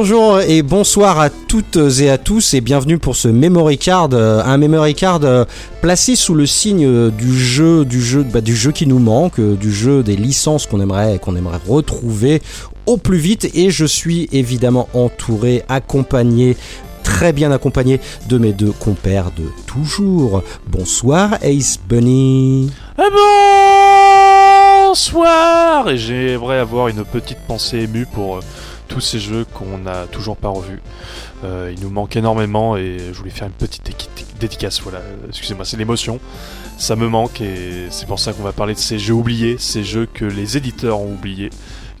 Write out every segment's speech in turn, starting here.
Bonjour et bonsoir à toutes et à tous et bienvenue pour ce memory card, euh, un memory card euh, placé sous le signe euh, du jeu, du jeu, bah, du jeu qui nous manque, du jeu des licences qu'on aimerait, qu'on aimerait retrouver au plus vite. Et je suis évidemment entouré, accompagné très bien accompagné de mes deux compères de toujours. Bonsoir Ace Bunny. Eh bonsoir Et j'aimerais avoir une petite pensée émue pour tous ces jeux qu'on n'a toujours pas revus. Euh, il nous manque énormément et je voulais faire une petite dédicace. Voilà, excusez-moi, c'est l'émotion. Ça me manque et c'est pour ça qu'on va parler de ces jeux oubliés, ces jeux que les éditeurs ont oubliés,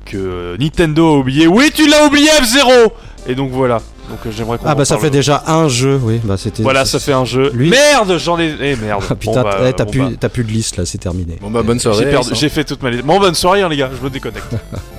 que Nintendo a oublié. Oui, tu l'as oublié, F0 Et donc voilà. Donc euh, j'aimerais Ah bah ça fait déjà un jeu, oui. Bah c'était. Voilà, ça fait un jeu. Merde, j'en ai. Eh merde. Ah, putain, bah, eh, t'as plus, bah. plus de liste là, c'est terminé. Bon bah bonne soirée. J'ai fait toute ma liste. Bon bonne soirée hein, les gars, je me déconnecte.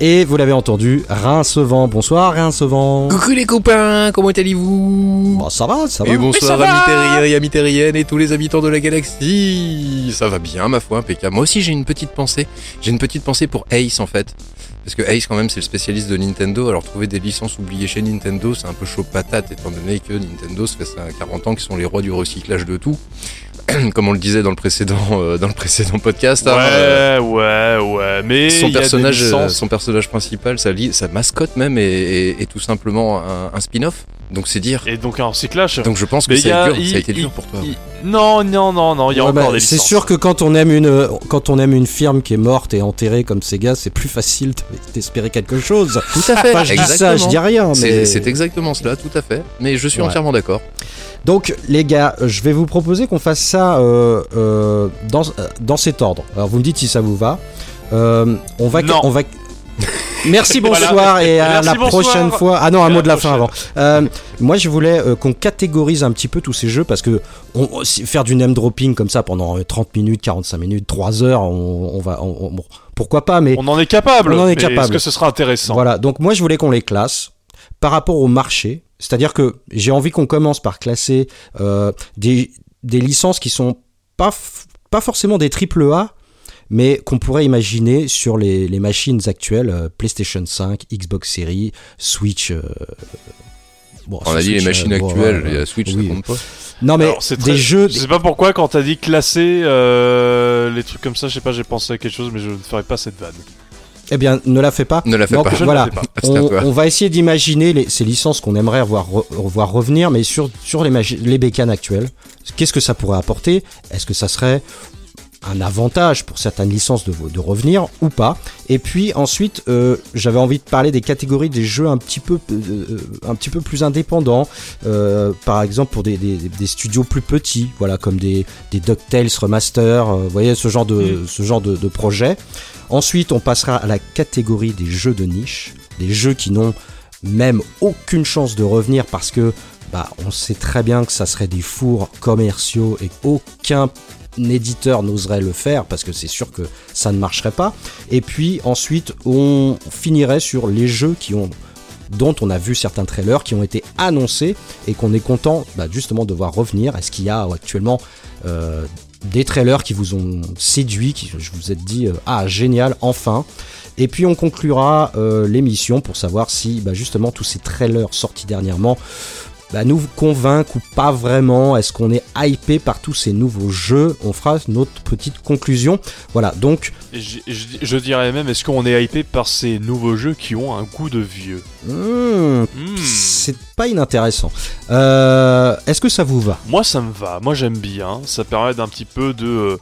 Et vous l'avez entendu, Rincevent. Bonsoir Rincevent. Coucou les copains, comment allez-vous bah, Ça va, ça va. Et bonsoir amis terriens et amis terriennes et tous les habitants de la galaxie. Ça va bien ma foi, impeccable. Moi aussi j'ai une petite pensée. J'ai une petite pensée pour Ace en fait. Parce que Ace quand même c'est le spécialiste de Nintendo, alors trouver des licences oubliées chez Nintendo c'est un peu chaud patate étant donné que Nintendo ça fait 40 ans qu'ils sont les rois du recyclage de tout. comme on le disait dans le précédent, euh, dans le précédent podcast. Hein, ouais, euh, ouais, ouais. Mais son personnage, euh, son personnage principal, sa, sa mascotte même, est, tout simplement un, spin-off. Donc c'est dire. Et donc un recyclage. Donc je pense que ça, a, été dur pour toi. non, non, non, non. Il y a encore bah, des C'est sûr que quand on aime une, quand on aime une firme qui est morte et enterrée comme Sega, c'est plus facile d'espérer quelque chose. Tout à fait. je dis ça, je dis rien. Mais... C'est exactement cela, tout à fait. Mais je suis entièrement d'accord. Donc les gars, je vais vous proposer qu'on fasse ça euh, euh, dans, dans cet ordre. Alors vous me dites si ça vous va. Euh, on va, on va. Merci, bonsoir et à la prochaine fois. Ah non, un mot de la, fin avant. moi, je voulais qu'on catégorise un petit peu tous ces jeux parce que faire du name dropping comme ça pendant 30 minutes, 45 minutes, 3 heures, on, va, pourquoi pas, mais on en est capable. On en est capable. Est-ce que ce sera intéressant? Voilà. Donc moi, je voulais qu'on les classe par rapport au marché c'est-à-dire que j'ai envie qu'on commence par classer euh, des, licences qui sont pas, pas forcément des triple A, mais qu'on pourrait imaginer sur les, machines actuelles, euh, PlayStation 5, Xbox Series, Switch. Euh, on a dit les machines actuelles, il y a Switch, ça compte pas. Non mais des jeux. Je sais pas pourquoi quand t'as dit classer les trucs comme ça, je sais pas, j'ai pensé à quelque chose, mais je ne ferai pas cette vanne. Eh bien, ne la fais pas. Ne la fais pas. Voilà, on, va essayer d'imaginer ces licences qu'on aimerait voir, voir revenir, mais sur, sur les, les bécanes actuelles. Qu'est-ce que ça pourrait apporter? Est-ce que ça serait un avantage pour certaines licences de, de revenir ou pas? Et puis ensuite, euh, j'avais envie de parler des catégories des jeux un petit peu, euh, un petit peu plus indépendants. Euh, par exemple pour des, des, studios plus petits, voilà, comme des, des DuckTales Remaster, vous voyez ce genre de, mm. ce genre de, de projet. Ensuite, on passera à la catégorie des jeux de niche, des jeux qui n'ont même aucune chance de revenir parce que bah, on sait très bien que ça serait des fours commerciaux et aucun éditeur n'oserait le faire parce que c'est sûr que ça ne marcherait pas. Et puis ensuite, on finirait sur les jeux qui ont dont on a vu certains trailers qui ont été annoncés et qu'on est content bah, justement de voir revenir. Est-ce qu'il y a actuellement euh, des trailers qui vous ont séduit, qui je vous ai dit euh, ah génial enfin. Et puis on conclura euh, l'émission pour savoir si bah, justement tous ces trailers sortis dernièrement bah, nous convainquent ou pas vraiment Est-ce qu'on est hypé par tous ces nouveaux jeux On fera notre petite conclusion. Voilà, donc. Je, dirais même, est-ce qu'on est hypé par ces nouveaux jeux qui ont un goût de vieux? Hmm, hmm. C'est pas inintéressant. Euh, est-ce que ça vous va? Moi, ça me va. Moi, j'aime bien. Ça permet d'un petit peu de.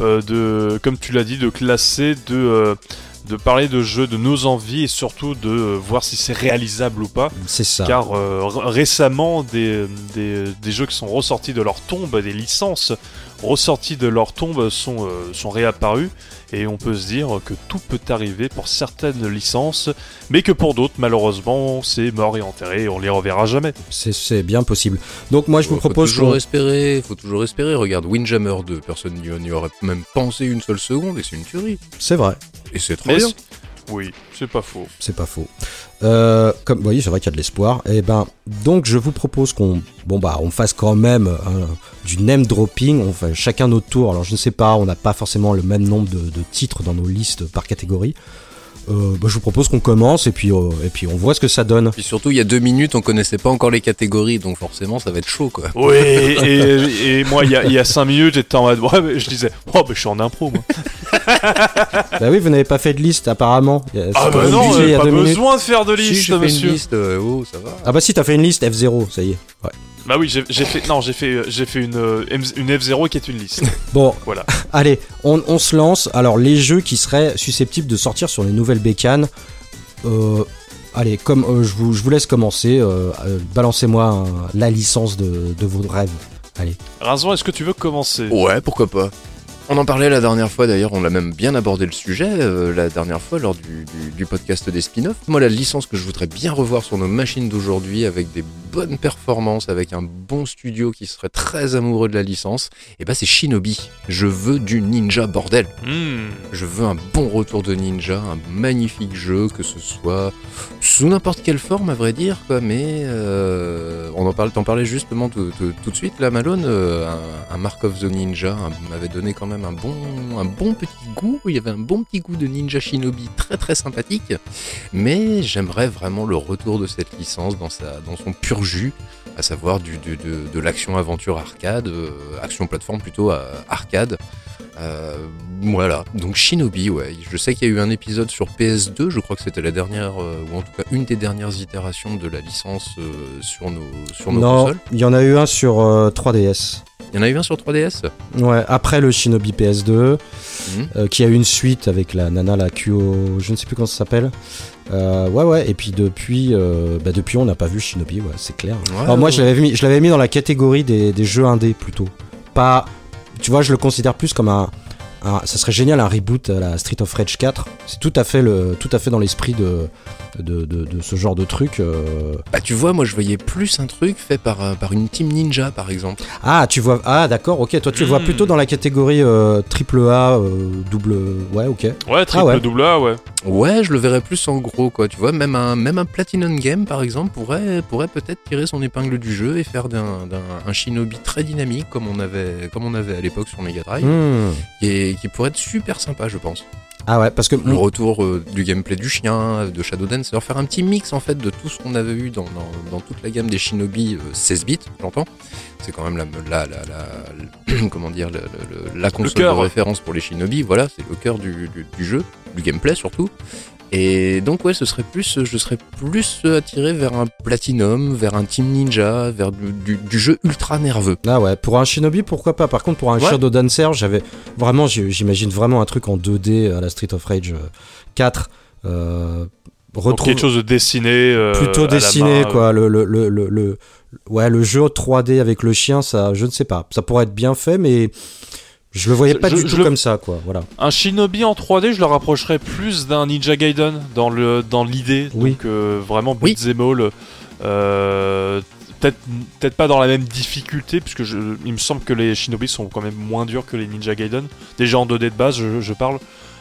Euh, de comme tu l'as dit, de classer, de. Euh, de parler de jeux, de nos envies et surtout de euh, voir si c'est réalisable ou pas. C'est ça. Car euh, récemment, des, des, jeux qui sont ressortis de leur tombe, des licences ressorties de leur tombe sont, euh, sont réapparus et on peut se dire que tout peut arriver pour certaines licences, mais que pour d'autres, malheureusement, c'est mort et enterré et on les reverra jamais. C'est bien possible. Donc moi, je vous propose... Faut toujours espérer, faut toujours espérer. Regarde, Windjammer 2, personne n'y aurait même pensé une seule seconde et c'est une tuerie. C'est vrai. Et c'est trop bien. Oui, c'est pas faux. C'est pas faux. Euh, comme vous voyez, c'est vrai qu'il y a de l'espoir. Et eh ben, donc je vous propose qu'on, bon bah, on fasse quand même du name dropping. On fait chacun notre tour. Alors je ne sais pas, on n'a pas forcément le même nombre de, titres dans nos listes par catégorie. Euh, bah, je vous propose qu'on commence et puis, euh, et puis on voit ce que ça donne. Puis surtout, il y a deux minutes, on connaissait pas encore les catégories, donc forcément, ça va être chaud, quoi. Oui, et, et moi, il y a, il y a cinq minutes, j'étais en mode. Ouais, mais je disais, oh, mais je suis en impro, moi. bah oui, vous n'avez pas fait de liste apparemment. Ah, bah non, il y a pas minutes. besoin de faire de Si, liste, j'ai fait monsieur. une liste, euh, oh, ça va. Ah bah si, t'as fait une liste F0, ça y est. Ouais. Bah oui, j'ai fait. Non, j'ai fait, euh, j'ai fait une, euh, M- une F0 qui est une liste. Bon, Voilà. allez, on, on se lance. Alors, les jeux qui seraient susceptibles de sortir sur les nouvelles bécanes. Euh, allez, comme euh, je, vous, je vous laisse commencer. euh, euh, Balancez-moi la licence de, de vos rêves. Allez. Razon, est-ce que tu veux commencer? Ouais, pourquoi pas. On en parlait la dernière fois d'ailleurs, on l'a même bien abordé le sujet euh, la dernière fois lors du, du- du podcast des spin-offs. Moi, la licence que je voudrais bien revoir sur nos machines d'aujourd'hui avec des bonnes performances, avec un bon studio qui serait très amoureux de la licence, et bah c'est Shinobi. Je veux du ninja bordel. Hmm. Je veux un bon retour de ninja, un magnifique jeu, que ce soit sous n'importe quelle forme à vrai dire, quoi. Mais euh, on en parle, t'en parlais justement tout, tout- tout de suite là, Malone. euh, un, un Mark of the Ninja m'avait donné quand même un bon, un bon petit goût. Il y avait un bon petit goût de Ninja Shinobi, très très sympathique. Mais j'aimerais vraiment le retour de cette licence dans sa, dans son pur jus, à savoir du, de, de l'action aventure arcade, euh, action plateforme plutôt euh, arcade. Euh, voilà, donc Shinobi, ouais. Je sais qu'il y a eu un épisode sur PS2, je crois que c'était la dernière, euh, ou en tout cas une des dernières itérations de la licence euh, sur nos, sur nos non, consoles. il y en a eu un sur euh, 3DS. Il y en a eu un sur 3DS Ouais, après le Shinobi PS2, Mhm. euh, qui a eu une suite avec la nana, la Kyo, je ne sais plus comment ça s'appelle. Euh, ouais, ouais, et puis depuis, euh, bah depuis on n'a pas vu Shinobi, ouais, c'est clair. Ouais, Alors moi, ouais. je l'avais mis, je l'avais mis dans la catégorie des, des jeux indés plutôt. Pas, tu vois, je le considère plus comme un, un- ça serait génial un reboot à la Street of Rage 4. C'est tout à fait le, tout à fait dans l'esprit de, de, de, de ce genre de truc. euh. Bah tu vois, moi je voyais plus un truc fait par, euh, par une team ninja par exemple. Ah, tu vois, ah d'accord, ok. Toi, tu le vois Hmm. plutôt dans la catégorie euh, triple A, euh, double, ouais, ok. Ouais, triple ouais. double A, ouais. Ouais, je le verrais plus en gros quoi, tu vois, même un, même un Platinum Game par exemple pourrait, pourrait peut-être tirer son épingle du jeu et faire d'un, d'un un Shinobi très dynamique comme on avait, comme on avait à l'époque sur Mega Drive, Hmm. et qui pourrait être super sympa je pense. Ah ouais, parce que le retour euh, du gameplay du chien, de Shadow Dancer, faire un petit mix en fait de tout ce qu'on avait eu dans, dans, dans toute la gamme des Shinobi euh, 16 bits, j'entends. C'est quand même la, la, la, la- comment dire, la, la- la console de référence pour les Shinobi, voilà, c'est le cœur du, du, du jeu, du gameplay surtout. Et donc ouais, ce serait plus, je serais plus attiré vers un Platinum, vers un Team Ninja, vers du, du, du jeu ultra nerveux. Ah ouais, pour un Shinobi, pourquoi pas? Par contre, pour un Ouais. Shadow Dancer, j'avais vraiment, j'imagine vraiment un truc en 2D à la Street of Rage euh, 4. Euh, Donc, retrouve quelque chose de dessiné. euh, plutôt dessiné, main, quoi. Le, le, le, le, le- ouais, le jeu 3D avec le chien, ça, je ne sais pas. Ça pourrait être bien fait, mais je le voyais pas je- du tout le- comme ça, quoi. Voilà. Un Shinobi en 3D, je le rapprocherais plus d'un Ninja Gaiden dans le dans l'idée. Oui. Donc euh, vraiment Oui. beat'em all. Euh, peut-être peut-être pas dans la même difficulté, puisque je, il me semble que les Shinobi sont quand même moins durs que les Ninja Gaiden. Déjà en 2D de base, je, je parle.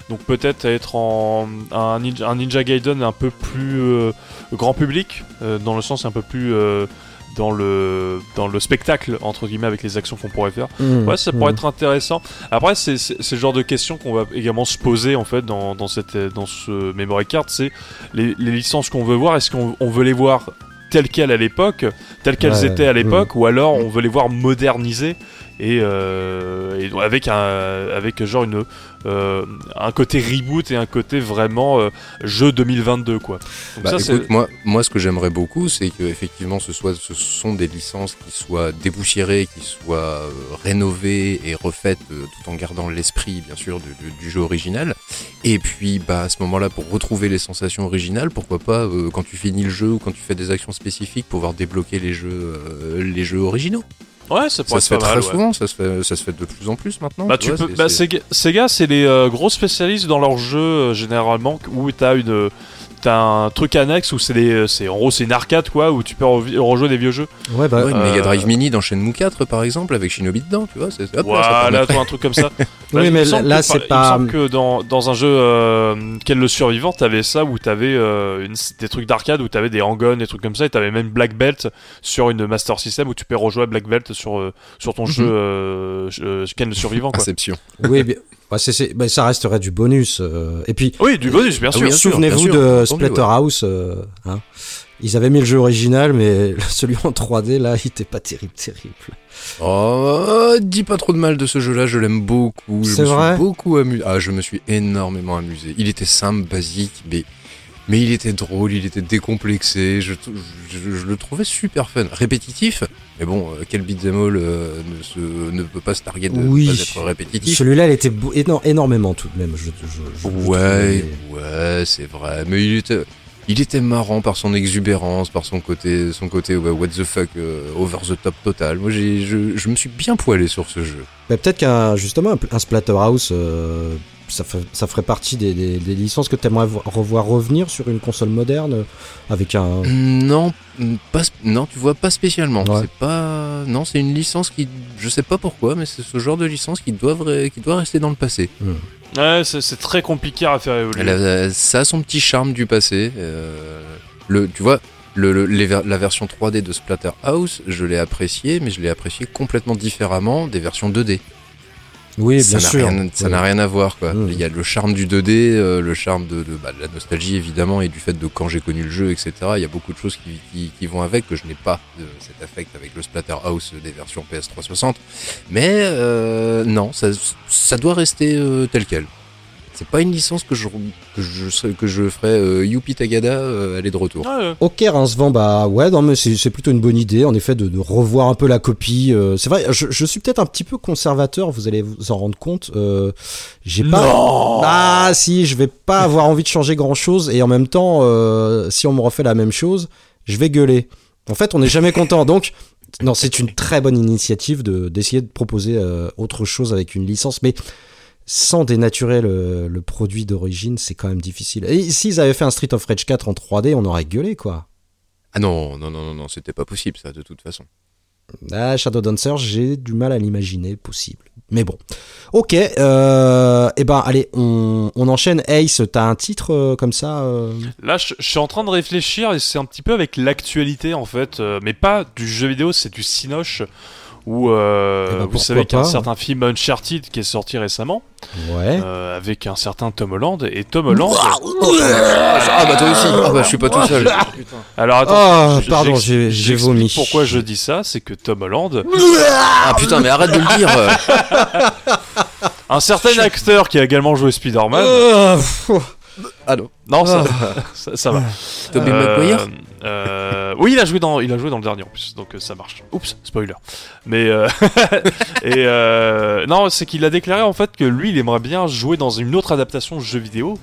Donc peut-être être en un Ninja, un Ninja Gaiden un peu plus euh, grand public, euh, dans le sens un peu plus dans le dans le spectacle entre guillemets avec les actions qu'on pourrait faire. Mmh, Ouais, ça pourrait mmh. être intéressant. Après, c'est le genre de questions qu'on va également se poser en fait dans, dans, cette, dans ce memory card. C'est les, les licences qu'on veut voir. Est-ce qu'on on veut les voir telles quelles à l'époque, telles qu'elles Ouais, étaient à l'époque, ou alors on veut les voir modernisées et, euh, et donc avec un avec genre une euh, un côté reboot et un côté vraiment euh, jeu 2022 quoi. Donc Bah, ça, c'est- écoute, moi, moi, ce que j'aimerais beaucoup, c'est que effectivement, ce soit, ce sont des licences qui soient déboussiérées, qui soient rénovées et refaites, tout en gardant l'esprit, bien sûr, du, du- du jeu original. Et puis, bah, à ce moment-là, pour retrouver les sensations originales, pourquoi pas, quand tu finis le jeu ou quand tu fais des actions spécifiques, pouvoir débloquer les jeux, les jeux originaux. Ouais, ça pourrait Ça être se fait pas très mal. ouais. souvent, ça se fait, ça se fait de plus en plus maintenant. Bah, tu tu vois, peux, bah, Sega, c'est les euh, gros spécialistes dans leurs jeux euh, généralement où t'as une t'as un truc annexe où c'est des c'est en gros c'est une arcade quoi où tu peux rejouer des vieux jeux. Ouais, bah, Ouais, une Euh, Mega Drive Mini dans Shenmue 4 par exemple avec Shinobi dedans, tu vois, c'est là, Voilà, toi, un truc comme ça. Oui, mais là, que, c'est Il pas- me semble que dans, dans un jeu euh, quel le survivant, t'avais ça où t'avais euh, une- des trucs d'arcade où t'avais des hang des trucs comme ça et t'avais même Black Belt sur une Master System où tu peux rejouer à Black Belt sur euh, sur ton Mhm. jeu euh, euh, Ken le survivant quoi. Inception. oui, bien, Bah, bah, ça resterait du bonus. euh, Et puis, Oui, du bonus, bien Ah sûr. oui, souvenez-vous de Splatterhouse. euh, hein. Ils avaient mis le jeu original, mais celui en 3D, là, il était pas terrible, terrible. Oh, dis pas trop de mal de ce jeu-là, je l'aime beaucoup. Je C'est me suis vrai? beaucoup amusé. Ah, je me suis énormément amusé. Il était simple, basique, mais, mais il était drôle, il était décomplexé. Je, je, je le trouvais super fun. Répétitif, mais bon, euh, quel beat'em all euh, ne, se, ne peut pas se targuer de Oui. pas être répétitif Celui-là, il était éno- énormément tout de même. Ouais, ouais, c'est vrai. Mais il était, il était marrant par son exubérance, par son côté, son côté ouais, what the fuck, euh, over the top total. Moi, je, je me suis bien poilé sur ce jeu. Bah, Peut-être qu'un justement un, un Splatterhouse, euh, ça, fait- ça ferait partie des, des- des licences que tu aimerais revoir revenir sur une console moderne euh, avec un. Non, pas, sp- non, tu vois pas spécialement. Ouais. C'est pas, non, c'est une licence qui, je sais pas pourquoi, mais c'est ce genre de licence qui doit, qui doit rester dans le passé. Ouais, c'est très compliqué à faire évoluer. Elle a- ça a son petit charme du passé. euh, le, tu vois, le, le- les ver- la version 3D de Splatterhouse, je l'ai apprécié, mais je l'ai apprécié complètement différemment des versions 2D. Oui, ça bien n'a sûr. rien, ça n'a rien à voir, quoi. Mm. Il y a le charme du 2D, euh, le charme de, de, bah, de la nostalgie évidemment, et du fait de quand j'ai connu le jeu, etc. Il y a beaucoup de choses qui, qui, qui vont avec que je n'ai pas de cet affect avec le Splatterhouse des versions PS360. Mais euh, non, ça, ça doit rester euh, tel quel. C'est pas une licence que je que je serais- que je ferais euh, Youpi Tagada euh, aller de retour. Ouais, ouais. Ok, Rincevent, bah ouais, non, mais c'est c'est plutôt une bonne idée, en effet, de, de revoir un peu la copie. euh, c'est vrai, je, je suis peut-être un petit peu conservateur, vous allez vous en rendre compte. Euh, J'ai pas. Non Ah, si, je vais pas avoir envie de changer grand chose, et en même temps, euh, si on me refait la même chose, je vais gueuler. En fait, on n'est jamais content, donc. Non, c'est une très bonne initiative de d'essayer de proposer euh, autre chose avec une licence, mais sans dénaturer le, le produit d'origine, c'est quand même difficile. Et s'ils avaient fait un Street of Rage 4 en 3D, on aurait gueulé, quoi. Ah non non non non non, c'était pas possible ça de toute façon. Ah, Shadow Dancer, j'ai du mal à l'imaginer possible. Mais bon. Ok, euh, et ben allez, on, on enchaîne. Ace, t'as un titre euh, comme ça euh Là, je, je suis en train de réfléchir et c'est un petit peu avec l'actualité en fait, euh, mais pas du jeu vidéo, c'est du Cinoche. Où euh, Eh ben, vous savez qu'il y a un pas. certain film Uncharted qui est sorti récemment Ouais. euh, avec un certain Tom Holland et Tom Holland. Ah bah toi aussi. Ah bah je suis pas tout seul. Alors attends, Ah, je- pardon, j'ai- vomi. Pourquoi je dis ça, c'est que Tom Holland, Ah putain mais arrête de le dire. un certain acteur qui a également joué Spider-Man. Ah, pff, Ah non. Non, ça, ça, ça va. Tobey Euh, Maguire euh, Oui, il a joué dans, il a joué dans le dernier en plus, donc euh, ça marche. Oups, spoiler. Mais euh, et euh, non, c'est qu'il a déclaré en fait que lui, il aimerait bien jouer dans une autre adaptation de jeu vidéo.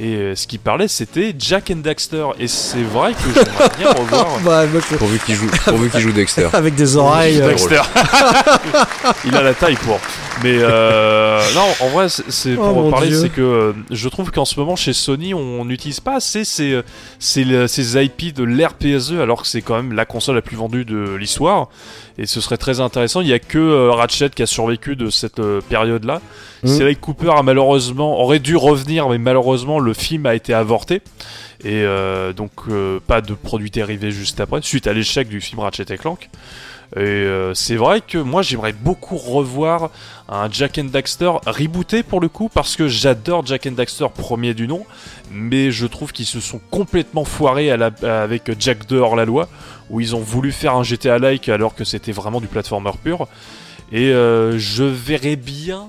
Et euh, ce qu'il parlait, c'était Jack and Daxter. Et c'est vrai que j'aimerais bien revoir. bah, moi, je- Pourvu qu'il joue, pourvu qu'il joue Dexter. Avec des oreilles. euh, Dexter. il a la taille pour. Mais euh, non, en vrai, c'est c'est Oh, pour mon parler, Dieu. c'est que euh, je trouve qu'en ce moment chez Sony, on n'utilise pas assez ces, euh, ces, ces IP de l'ère PSE, alors que c'est quand même la console la plus vendue de l'histoire. Et ce serait très intéressant. Il y a que euh, Ratchet qui a survécu de cette euh, période-là. Mhm. Sly Cooper a malheureusement aurait dû revenir, mais malheureusement le film a été avorté. Et euh, donc pas de produit dérivé juste après, suite à l'échec du film Ratchet et Clank. Et euh, c'est vrai que moi j'aimerais beaucoup revoir un Jack and Daxter rebooté pour le coup parce que j'adore Jack and Daxter premier du nom, mais je trouve qu'ils se sont complètement foirés à la- avec Jack 2 hors la loi où ils ont voulu faire un GTA like alors que c'était vraiment du platformer pur. Et euh, je verrais bien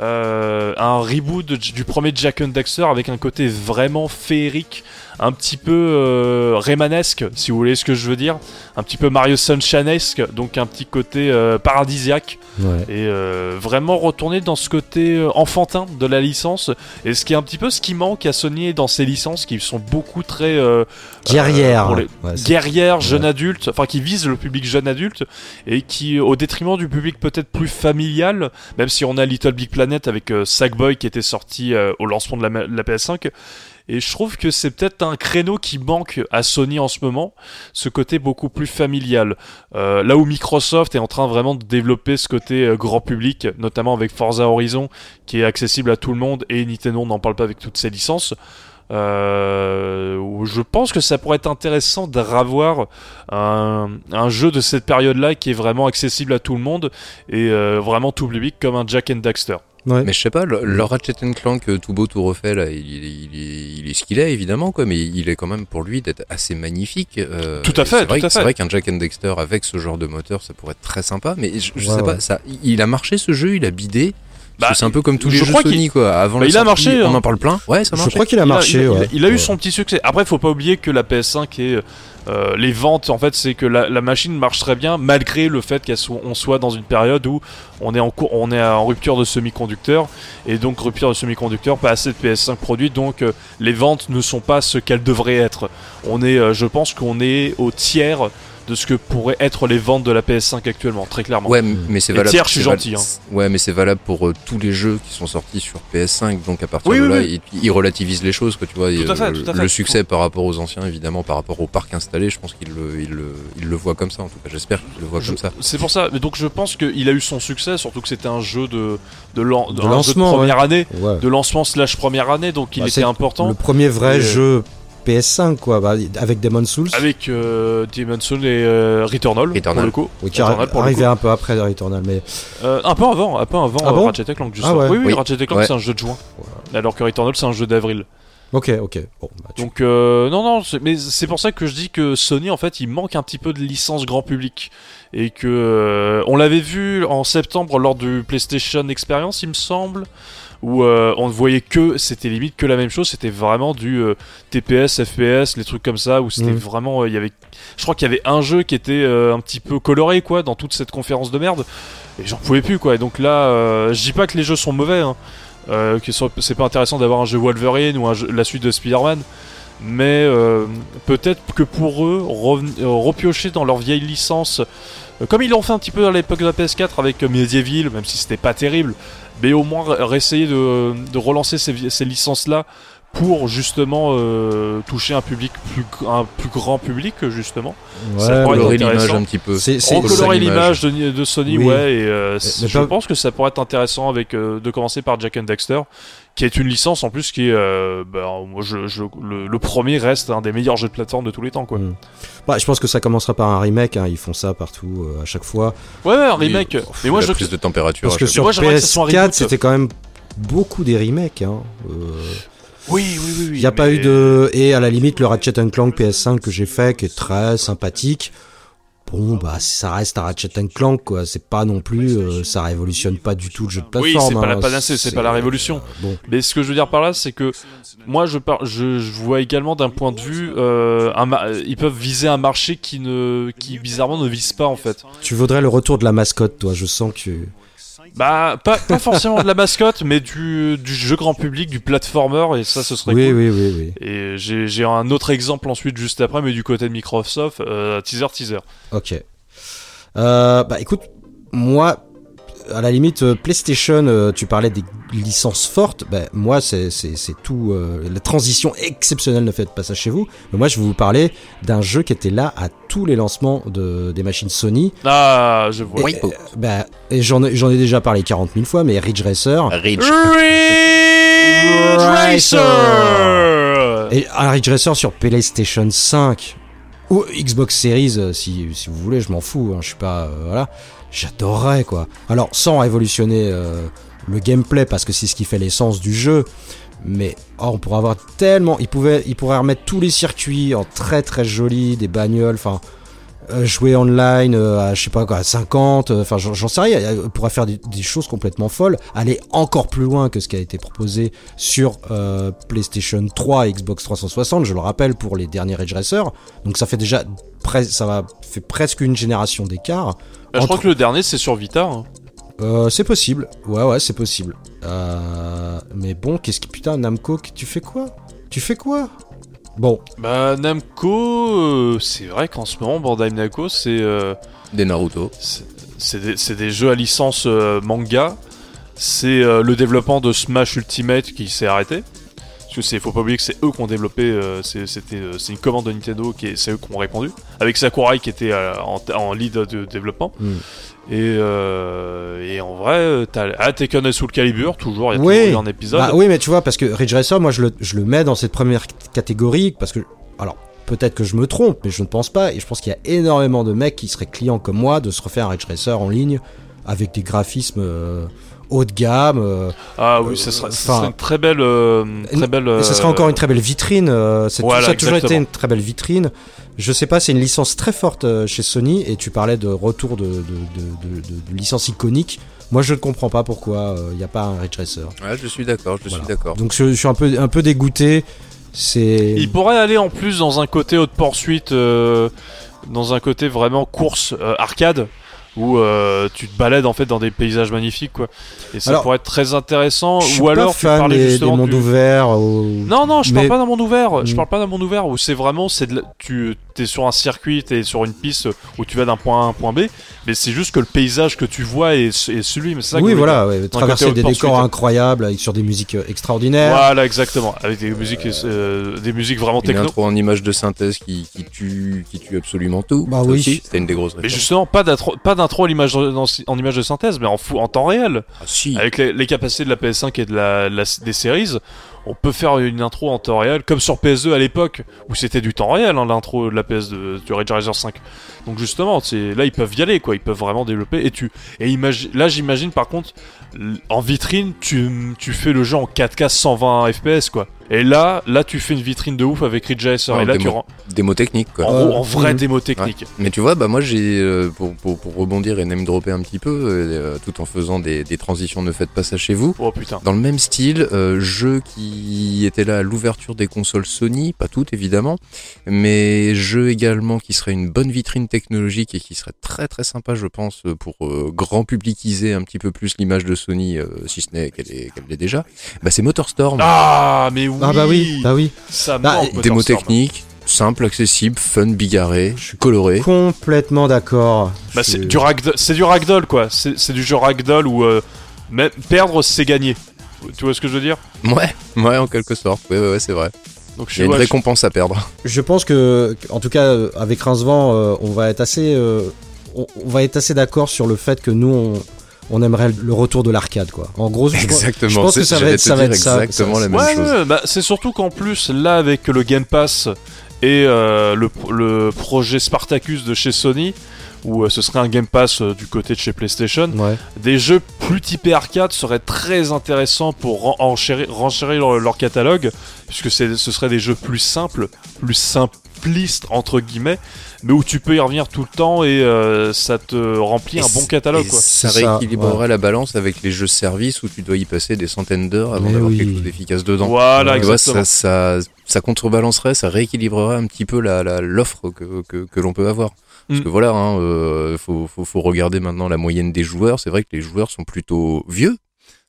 euh, un reboot du premier Jack and Daxter avec un côté vraiment féerique, un petit peu euh, Raymanesque, si vous voulez ce que je veux dire, un petit peu Mario Sunshinesque, donc un petit côté euh, paradisiaque, ouais. et euh, vraiment retourner dans ce côté euh, enfantin de la licence, et ce qui est un petit peu ce qui manque à Sony dans ces licences qui sont beaucoup très euh, Guerrière. pour les- Ouais, c'est- guerrière, jeune adulte, enfin qui vise le public jeune adulte et qui, au détriment du public peut-être plus familial, même si on a Little Big Planet avec euh, Sackboy qui était sorti euh, au lancement de la, de la PS5. Et je trouve que c'est peut-être un créneau qui manque à Sony en ce moment, ce côté beaucoup plus familial. Euh, là où Microsoft est en train vraiment de développer ce côté euh, grand public, notamment avec Forza Horizon, qui est accessible à tout le monde, et Nintendo n'en parle pas avec toutes ses licences. Euh, je pense que ça pourrait être intéressant de revoir un, un jeu de cette période-là qui est vraiment accessible à tout le monde et vraiment tout public comme un Jack and Daxter. Ouais. Mais je sais pas, le, le Ratchet Clank euh, tout beau tout refait là, il, il- il est, il est ce qu'il est évidemment quoi, mais il est quand même pour lui d'être assez magnifique. euh, Tout à fait, c'est vrai tout à que- C'est fait. vrai qu'un Jack and Dexter avec ce genre de moteur, ça pourrait être très sympa, mais je, je Ouais, sais ouais. pas, ça, il a marché ce jeu, il a bidé. Bah, Parce que c'est un peu comme tous les je jeux crois Sony quoi. Avant Bah, il a sortie, marché, on hein. en parle plein. Ouais, ça Je marche. crois qu'il a marché. il a, ouais. il a- il a eu son petit succès. Après, faut pas oublier que la PS5 est euh, les ventes. En fait, c'est que la, machine marche très bien malgré le fait qu'on soit, dans une période où on est en rupture de semi-conducteurs et donc rupture de semi-conducteurs, pas assez de PS5 produits, donc euh, les ventes ne sont pas ce qu'elles devraient être. Euh, je pense qu'on est au tiers de ce que pourraient être les ventes de la PS5 actuellement, très clairement. Ouais, mais c'est valable. tiers, je suis gentil, hein. Ouais, mais c'est valable pour euh, tous les jeux qui sont sortis sur PS5. Donc à partir Oui, de oui, là, oui. il, il relativise les choses, quoi. Tu vois, Tout à fait, euh, tout à fait. Le succès par rapport aux anciens, évidemment, par rapport au parc installé, je pense qu'il le, il le, il le voit comme ça. En tout cas, j'espère qu'il le voit Je- comme ça. C'est pour ça. Mais donc je pense qu'il a eu son succès, surtout que c'était un jeu de de, lan- De un jeu lancement, première année, Ouais. de lancement slash première année, donc il Bah, était important. Le premier vrai Et, jeu PS5, quoi, bah, avec Demon Souls. Avec euh, Demon's Souls et euh, Returnal, Returnal. pour le coup. Oui, qui Returnal, pour le arrivait coup. un peu après Returnal, mais Euh, un peu avant, un peu avant Ah euh, bon Ratchet Clank, justement. Ah ouais. Oui, oui, Oui. Ratchet Clank Ouais. c'est un jeu de juin, alors que Returnal c'est un jeu d'avril. ok, ok. Bon, bah, tu- Donc euh, non, non, mais c'est pour ça que je dis que Sony en fait il manque un petit peu de licence grand public et que euh, on l'avait vu en septembre lors du PlayStation Experience, il me semble. Où euh, on ne voyait que c'était limite que la même chose, c'était vraiment du euh, TPS, FPS, les trucs comme ça où c'était Mhm. vraiment euh, il y avait je crois qu'il y avait un jeu qui était euh, un petit peu coloré quoi dans toute cette conférence de merde et j'en pouvais plus quoi. Et donc là euh, je dis pas que les jeux sont mauvais hein. Euh, que ce- c'est pas intéressant d'avoir un jeu Wolverine ou un jeu- la suite de Spider-Man mais euh, peut-être que pour eux repiocher dans leur vieille licence comme ils l'ont fait un petit peu à l'époque de la PS4 avec Medieval même si c'était pas terrible mais au moins re- réessayer de, de relancer ces, vie- ces licences là pour justement euh, toucher un public plus un plus grand public justement ouais, ça pourrait être l'image intéressant. un petit peu. Recolorer l'image. l'image de, de Sony Oui. ouais et euh, je pas- pense que ça pourrait être intéressant avec euh, de commencer par Jack and Dexter qui est une licence en plus qui est euh, bah, moi je, je- le, le premier reste un des meilleurs jeux de plateforme de tous les temps quoi Mm. Bah, je pense que ça commencera par un remake, hein, ils font ça partout euh, à chaque fois. ouais ouais un remake Oui, mais moi la je prise de température. Parce que sur moi, j'aimerais que ça soit un PS4, reboot. c'était quand même beaucoup des remakes. Hein. Euh, oui oui oui Il n'y a pas eu de. Et à la limite, le Ratchet Clank PS5 que j'ai fait, qui est très sympathique. Bon, bah, ça reste un Ratchet Clank, quoi. C'est pas non plus. euh, ça révolutionne pas du tout le jeu de Oui, plateforme. c'est pas la hein. panacée, c'est pas la révolution. euh, bon. Mais ce que je veux dire par là, c'est que moi, je, par- je, je vois également d'un point de vue, euh, un ma- ils peuvent viser un marché qui ne, qui bizarrement ne vise pas en fait. Tu voudrais le retour de la mascotte, toi. Je sens que. Bah, pas, pas forcément de la mascotte, mais du, du jeu grand public, du platformer, et ça, ce serait Oui, cool. oui, oui, oui. Et j'ai j'ai un autre exemple ensuite juste après, mais du côté de Microsoft, euh, teaser, teaser. Ok. Euh, bah écoute, moi, à la limite, euh, PlayStation, euh, tu parlais des licences fortes. Bah, moi, c'est c'est c'est tout. euh, la transition exceptionnelle ne faites pas ça chez vous. Mais moi, je vais vous parler d'un jeu qui était là à tous les lancements de, des machines Sony. Ah, je vois. Et, et j'en ai, j'en ai déjà parlé 40 000 fois, mais Ridge Racer. Ridge. Ridge Racer Et un Ridge Racer sur PlayStation 5 ou Xbox Series, si, si vous voulez, je m'en fous, hein, je suis pas. euh, voilà. J'adorerais quoi. Alors, sans révolutionner euh, le gameplay, parce que c'est ce qui fait l'essence du jeu, mais on pourrait avoir tellement. Il, pouvait, il pourrait remettre tous les circuits en très très joli, des bagnoles, enfin. euh, jouer online euh, à je sais pas quoi à 50 euh, enfin j'en sais rien il pourrait faire des, choses complètement folles aller encore plus loin que ce qui a été proposé sur PlayStation 3 et Xbox 360 je le rappelle pour les derniers Ridge Racer donc ça fait déjà presque une génération d'écart Bah, je crois que le dernier c'est sur Vita. hein. euh, c'est possible ouais ouais c'est possible euh, mais bon qu'est-ce que putain Namco tu fais quoi? Tu fais quoi? Bon Bah Namco, euh, c'est vrai qu'en ce moment Bandai Namco c'est euh, Des Naruto. c'est- des, c'est des jeux à licence euh, manga. C'est euh, le développement de Smash Ultimate qui s'est arrêté. Parce que c'est faut pas oublier que c'est eux qui ont développé. euh, c'est- c'était euh, c'est une commande de Nintendo qui est- c'est eux qui ont répondu avec Sakurai qui était euh, en, en lead de développement. Hmm. Et, et en vrai, t'as ah, Tekken et Soul Calibur, toujours, il y a Oui. toujours eu un épisode. Bah oui, mais tu vois, parce que Ridge Racer, moi, je le, je le mets dans cette première catégorie, parce que, alors, peut-être que je me trompe, mais je ne pense pas, et je pense qu'il y a énormément de mecs qui seraient clients comme moi de se refaire un Ridge Racer en ligne avec des graphismes haut de gamme. euh, ah oui, ça serait, ça enfin, serait une très belle, euh, très belle. et ce serait euh, encore une très belle vitrine. euh, c'est- Voilà, ça a toujours été une très belle vitrine. Je sais pas, c'est une licence très forte euh, chez Sony, et tu parlais de retour de, de, de, de, de- de licence iconique. Moi, je ne comprends pas pourquoi il n'y a pas un Ridge Racer. Ouais, je suis d'accord, je Voilà. suis d'accord. Donc je, je suis un peu, un peu dégoûté. C'est. Il pourrait aller en plus dans un côté haute poursuite, euh, dans un côté vraiment course euh, arcade, où euh, tu te balades en fait dans des paysages magnifiques, quoi. Et ça Alors, pourrait être très intéressant. Je suis Ou pas alors tu parlais des, des justement mondes du- ouverts. ou- Non, non, je parle Mais- pas d'un monde ouvert. Je Mm. parle pas d'un monde ouvert où c'est vraiment, c'est de la- tu es sur un circuit, tu es sur une piste où tu vas d'un point A à un point B, mais c'est juste que le paysage que tu vois est, est sublime. C'est ça que oui, voilà, ouais, traverser des décors incroyables avec, sur des musiques euh, extraordinaires. Voilà, exactement. Avec des musiques, euh, des musiques vraiment Une techno. intro en image de synthèse qui, qui tue, qui tue absolument tout. Bah oui. C'était une des grosses Mais justement, pas d'intro, pas d'intro en image, en, en image de synthèse, mais en, fou, en temps réel. Ah si. Avec les, les capacités de la PS5 et de la, la- des séries, on peut faire une intro en temps réel, comme sur PS2 à l'époque, où c'était du temps réel, hein, l'intro de la PS de, du Ridge Racer 5. Donc justement, là ils peuvent y aller, quoi. Ils peuvent vraiment développer. Et tu, et là j'imagine par contre, en vitrine, tu, tu fais le jeu en 4K 120 FPS, quoi. Et là, là tu fais une vitrine de ouf avec Ridge. Ouais, et là des tu rends, Démo technique, quoi. en, Euh, gros, en vrai mhm. démo technique. Mais tu vois, bah moi j'ai euh, pour, pour, pour rebondir et name dropper un petit peu, euh, tout en faisant des, des transitions, ne faites pas ça chez vous. Oh putain. Dans le même style, euh, jeu qui était là à l'ouverture des consoles Sony, pas toutes évidemment, mais jeu également qui serait une bonne vitrine technologique et qui serait très très sympa, je pense, pour euh, grand publiciser un petit peu plus l'image de Sony, euh, si ce n'est qu'elle est, qu'elle l'est déjà. Bah c'est Motorstorm, Ah, mais oui. Ah bah oui, bah oui. Ça Bah, manque, démo technique, simple, accessible, fun, bigarré, coloré. Complètement d'accord. Bah, Je- c'est du ragdoll, c'est du ragdoll quoi. C'est du jeu ragdoll où euh, même perdre c'est gagner. Tu vois ce que je veux dire? Ouais, ouais, en quelque sorte. Ouais, ouais, ouais, c'est vrai. Donc je Il y a une ouais, je- récompense à perdre. Je pense que, en tout cas, euh, avec Rincevent, euh, on va être assez, euh, on, on va être assez d'accord sur le fait que nous, on, on aimerait le retour de l'arcade, quoi. En gros, je, pense- Exactement. je pense que c'est- ça va être, ça va dire être ça. exactement ça- la même Ouais, chose. ouais, bah, c'est surtout qu'en plus là avec le Game Pass et euh, le, le projet Spartacus de chez Sony où euh, ce serait un Game Pass euh, du côté de chez PlayStation, Ouais. des jeux plus typés arcade seraient très intéressants pour ren- enchérir, renchérir leur, leur catalogue, puisque ce seraient des jeux plus simples, plus simplistes entre guillemets, mais où tu peux y revenir tout le temps et euh, ça te remplit Et un bon catalogue. Quoi. Ça C'est ça, rééquilibrera la balance avec les jeux services où tu dois y passer des centaines d'heures avant Mais d'avoir oui. quelque chose d'efficace dedans. Voilà, vois, exactement. ça, ça, ça contrebalancerait, ça rééquilibrerait un petit peu la la- l'offre que, que, que l'on peut avoir. Parce Mm. que voilà, hein, euh, faut, faut, faut regarder maintenant la moyenne des joueurs. C'est vrai que les joueurs sont plutôt vieux,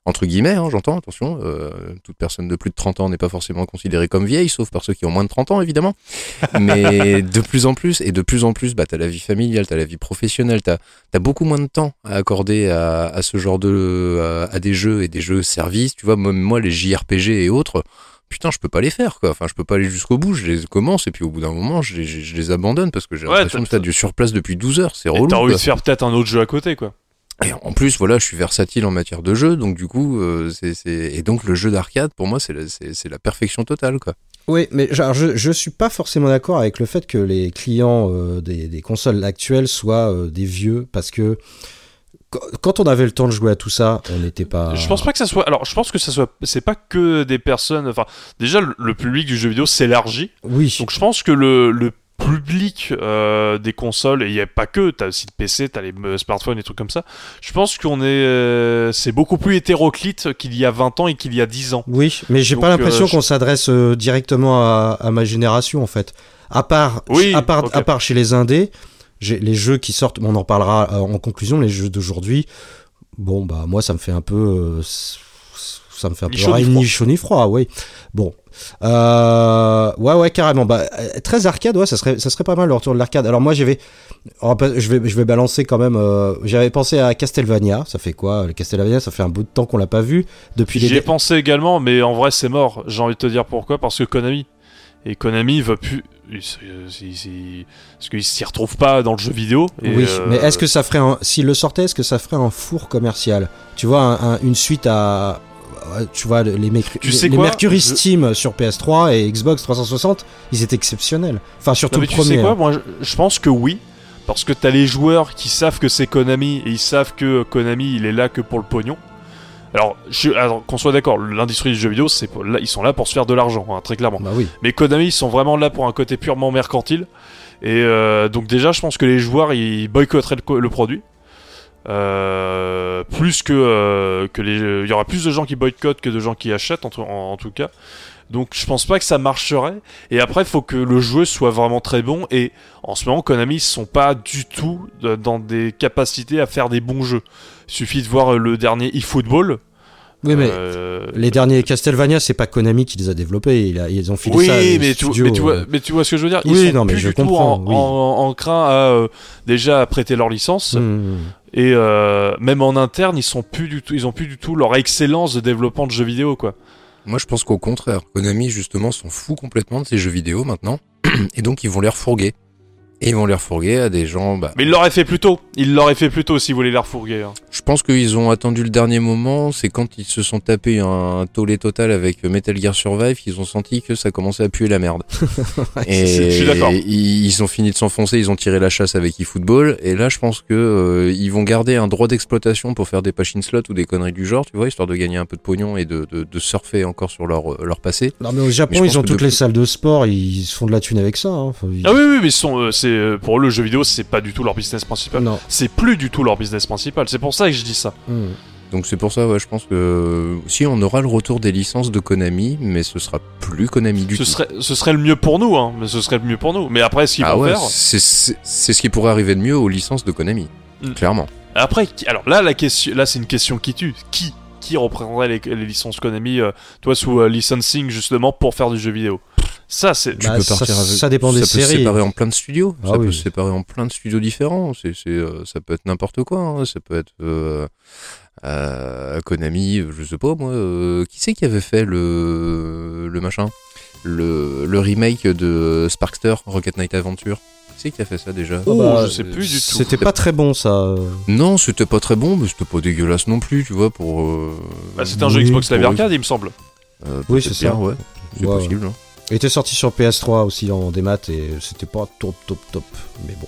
entre guillemets, hein, j'entends, attention. euh, toute personne de plus de 30 ans n'est pas forcément considérée comme vieille, sauf par ceux qui ont moins de 30 ans, évidemment. Mais de plus en plus, et de plus en plus, bah, t'as la vie familiale, t'as la vie professionnelle, t'as as beaucoup moins de temps à accorder à, à ce genre de... à, à des jeux et des jeux services. Tu vois, moi, moi, les JRPG et autres, putain, je peux pas les faire, quoi. Enfin, je peux pas aller jusqu'au bout, je les commence, et puis au bout d'un moment, je les, je- les abandonne parce que j'ai Ouais, l'impression t'as- de faire du surplace depuis 12 heures. C'est relou. t'as envie de faire peut-être un autre jeu à côté, quoi. Et en plus, voilà, je suis versatile en matière de jeu, donc du coup, euh, c'est, c'est- et donc le jeu d'arcade, pour moi, c'est la, c'est, c'est la perfection totale, quoi. Oui, mais genre, je, je suis pas forcément d'accord avec le fait que les clients euh, des, des consoles actuelles soient euh, des vieux, parce que qu- quand on avait le temps de jouer à tout ça, on n'était pas. Je pense pas que ça soit. Alors, je pense que ça soit. C'est pas que des personnes. Enfin, déjà, le, le public du jeu vidéo s'élargit. Oui. Donc, je pense que le, le public euh, des consoles, et il n'y a pas que, t'as aussi le PC, t'as les euh, smartphones et trucs comme ça. Je pense qu'on est. euh, c'est beaucoup plus hétéroclite qu'il y a 20 ans et qu'il y a 10 ans. Oui, mais j'ai pas l'impression je- qu'on s'adresse directement à, à ma génération en fait. À part, Oui, à part, ok. à part chez les indés, les jeux qui sortent, on en parlera en conclusion, les jeux d'aujourd'hui. Bon bah moi ça me fait un peu, euh, ça me fait un Ni peu chaud ni ni chaud ni froid, oui. Bon, euh, ouais ouais carrément. Bah très arcade, ouais, ça serait, ça serait pas mal le retour de l'arcade. Alors moi j'avais, va pas- je vais, je vais balancer quand même. euh, J'avais pensé à Castlevania. Ça fait quoi, le Castlevania? Ça fait un bout de temps qu'on l'a pas vu depuis les. J'y ai pensé également, mais en vrai, c'est mort. J'ai envie de te dire pourquoi. Parce que Konami. Et Konami veut plus. Parce qu'ils s'y retrouvent pas dans le jeu vidéo. et, oui, euh, mais est-ce que ça ferait un... S'il le sortait, est-ce que ça ferait un four commercial? Tu vois, un- un- une suite à... Tu vois, les, Mercu- Tu sais les Mercury Je- Steam sur PS3 et Xbox 360, ils étaient exceptionnels. Enfin, surtout Non, mais le tu premier. sais quoi hein. Moi, je, pense que oui. Parce que t'as les joueurs qui savent que c'est Konami et ils savent que Konami il est là que pour le pognon. Alors, qu'on soit d'accord, l'industrie du jeu vidéo, c'est là, ils sont là pour se faire de l'argent, hein, très clairement. Bah oui. Mais Konami, ils sont vraiment là pour un côté purement mercantile. Et euh, donc déjà, je pense que les joueurs, ils boycotteraient le, co- le produit. Euh, plus que, euh, que les... Il y aura plus de gens qui boycottent que de gens qui achètent, en, tout- en- tout cas. Donc je pense pas que ça marcherait. Et après, il faut que le jeu soit vraiment très bon. Et en ce moment, Konami, ils sont pas du tout de- dans des capacités à faire des bons jeux. Il suffit de voir le dernier eFootball. Oui, mais Euh, les derniers Castlevania, c'est pas Konami qui les a développés. Il a- ils ont filé oui, ça à des mais tu, mais, vois, euh, mais tu vois ce que je veux dire? Ils Oui, sont non, mais plus je du tout comprends, en, oui. en- enclins à euh, déjà à prêter leur licence hmm. et euh, même en interne ils sont plus du tout ils ont plus du tout leur excellence de développement de jeux vidéo quoi. Moi, je pense qu'au contraire, Konami, justement, s'en fout complètement de ces jeux vidéo maintenant. Et donc, ils vont les refourguer. Et ils vont les refourguer à des gens. Bah, Mais ils l'auraient fait plus tôt. Ils l'auraient fait plus tôt si vous voulez les refourguer. hein. je pense qu'ils ont attendu le dernier moment. C'est quand ils se sont tapés un tollé total avec Metal Gear Survive qu'ils ont senti que ça commençait à puer la merde. et je suis d'accord. Ils, ils ont fini de s'enfoncer. Ils ont tiré la chasse avec eFootball. Et là, je pense que euh, ils vont garder un droit d'exploitation pour faire des patching slots ou des conneries du genre, tu vois, histoire de gagner un peu de pognon et de, de, de surfer encore sur leur, leur passé. Non, mais au Mais Japon, je pense ils ont que toutes de- les salles de sport, ils se font de la thune avec ça. hein. Enfin, ils- Ah oui oui mais ils sont euh, c'est euh, pour eux le jeu vidéo c'est pas du tout leur business principal. Non. C'est plus du tout leur business principal. C'est pour ça que je dis ça. Hmm. Donc c'est pour ça, ouais, je pense que si on aura le retour des licences de Konami, mais ce sera plus Konami du Ce tout. serait ce serait le mieux pour nous hein. Mais ce serait le mieux pour nous. Mais après ce qu'ils ah vont ouais, faire. c'est c'est- c'est ce qui pourrait arriver de mieux aux licences de Konami, Mm. clairement. Après, alors là, la question, là, c'est une question qui tue. Qui, qui reprendrait les, les licences Konami, euh, toi, sous euh, licensing justement pour faire du jeu vidéo? Ça, c'est. Tu Bah, peux ça- partir avec- ça dépend des ça peut se séries. séparer en plein de studios. Ah ça peut se séparer en plein de studios différents. C'est, c'est, euh, ça peut être n'importe quoi. hein. Ça peut être euh, euh, Konami, je sais pas moi. euh, qui c'est qui avait fait le, le machin? Le, le remake de Sparkster, Rocket Knight Adventure Qui c'est qui a fait ça déjà? Oh, bah, je sais plus du tout. C'était pas très bon, ça. Non, c'était pas très bon, mais c'était pas dégueulasse non plus, tu vois, pour... euh, Bah, c'était un jeu Xbox Live Arcade, il me semble. euh, Oui, c'est ça. ouais. C'est Ouais, possible. hein. Il était sorti sur PS3 aussi en démat et c'était pas top, top, top. Mais bon.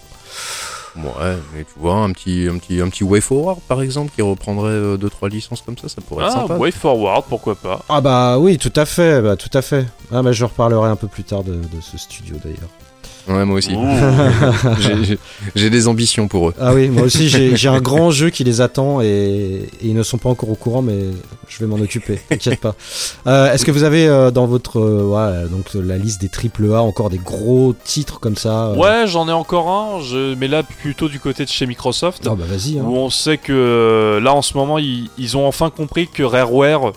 Ouais, mais tu vois, un petit, un petit, un petit Way Forward par exemple qui reprendrait 2-3 licences comme ça, ça pourrait être Ah, sympa. Way Forward, pourquoi pas. Ah bah oui, tout à fait, bah, tout à fait. Ah bah je reparlerai un peu plus tard de, de ce studio d'ailleurs. Ouais, moi aussi. Ouh. J'ai- des ambitions pour eux. Ah oui, moi aussi j'ai un grand jeu qui les attend et, et ils ne sont pas encore au courant, mais je vais m'en occuper, t'inquiète pas. Euh, Est-ce que vous avez euh, dans votre euh, voilà, donc la liste des triple A encore des gros titres comme ça euh Ouais, j'en ai encore un, je... mais là plutôt du côté de chez Microsoft. Ah bah vas-y. Hein. où on sait que euh, là en ce moment ils, ils ont enfin compris que Rareware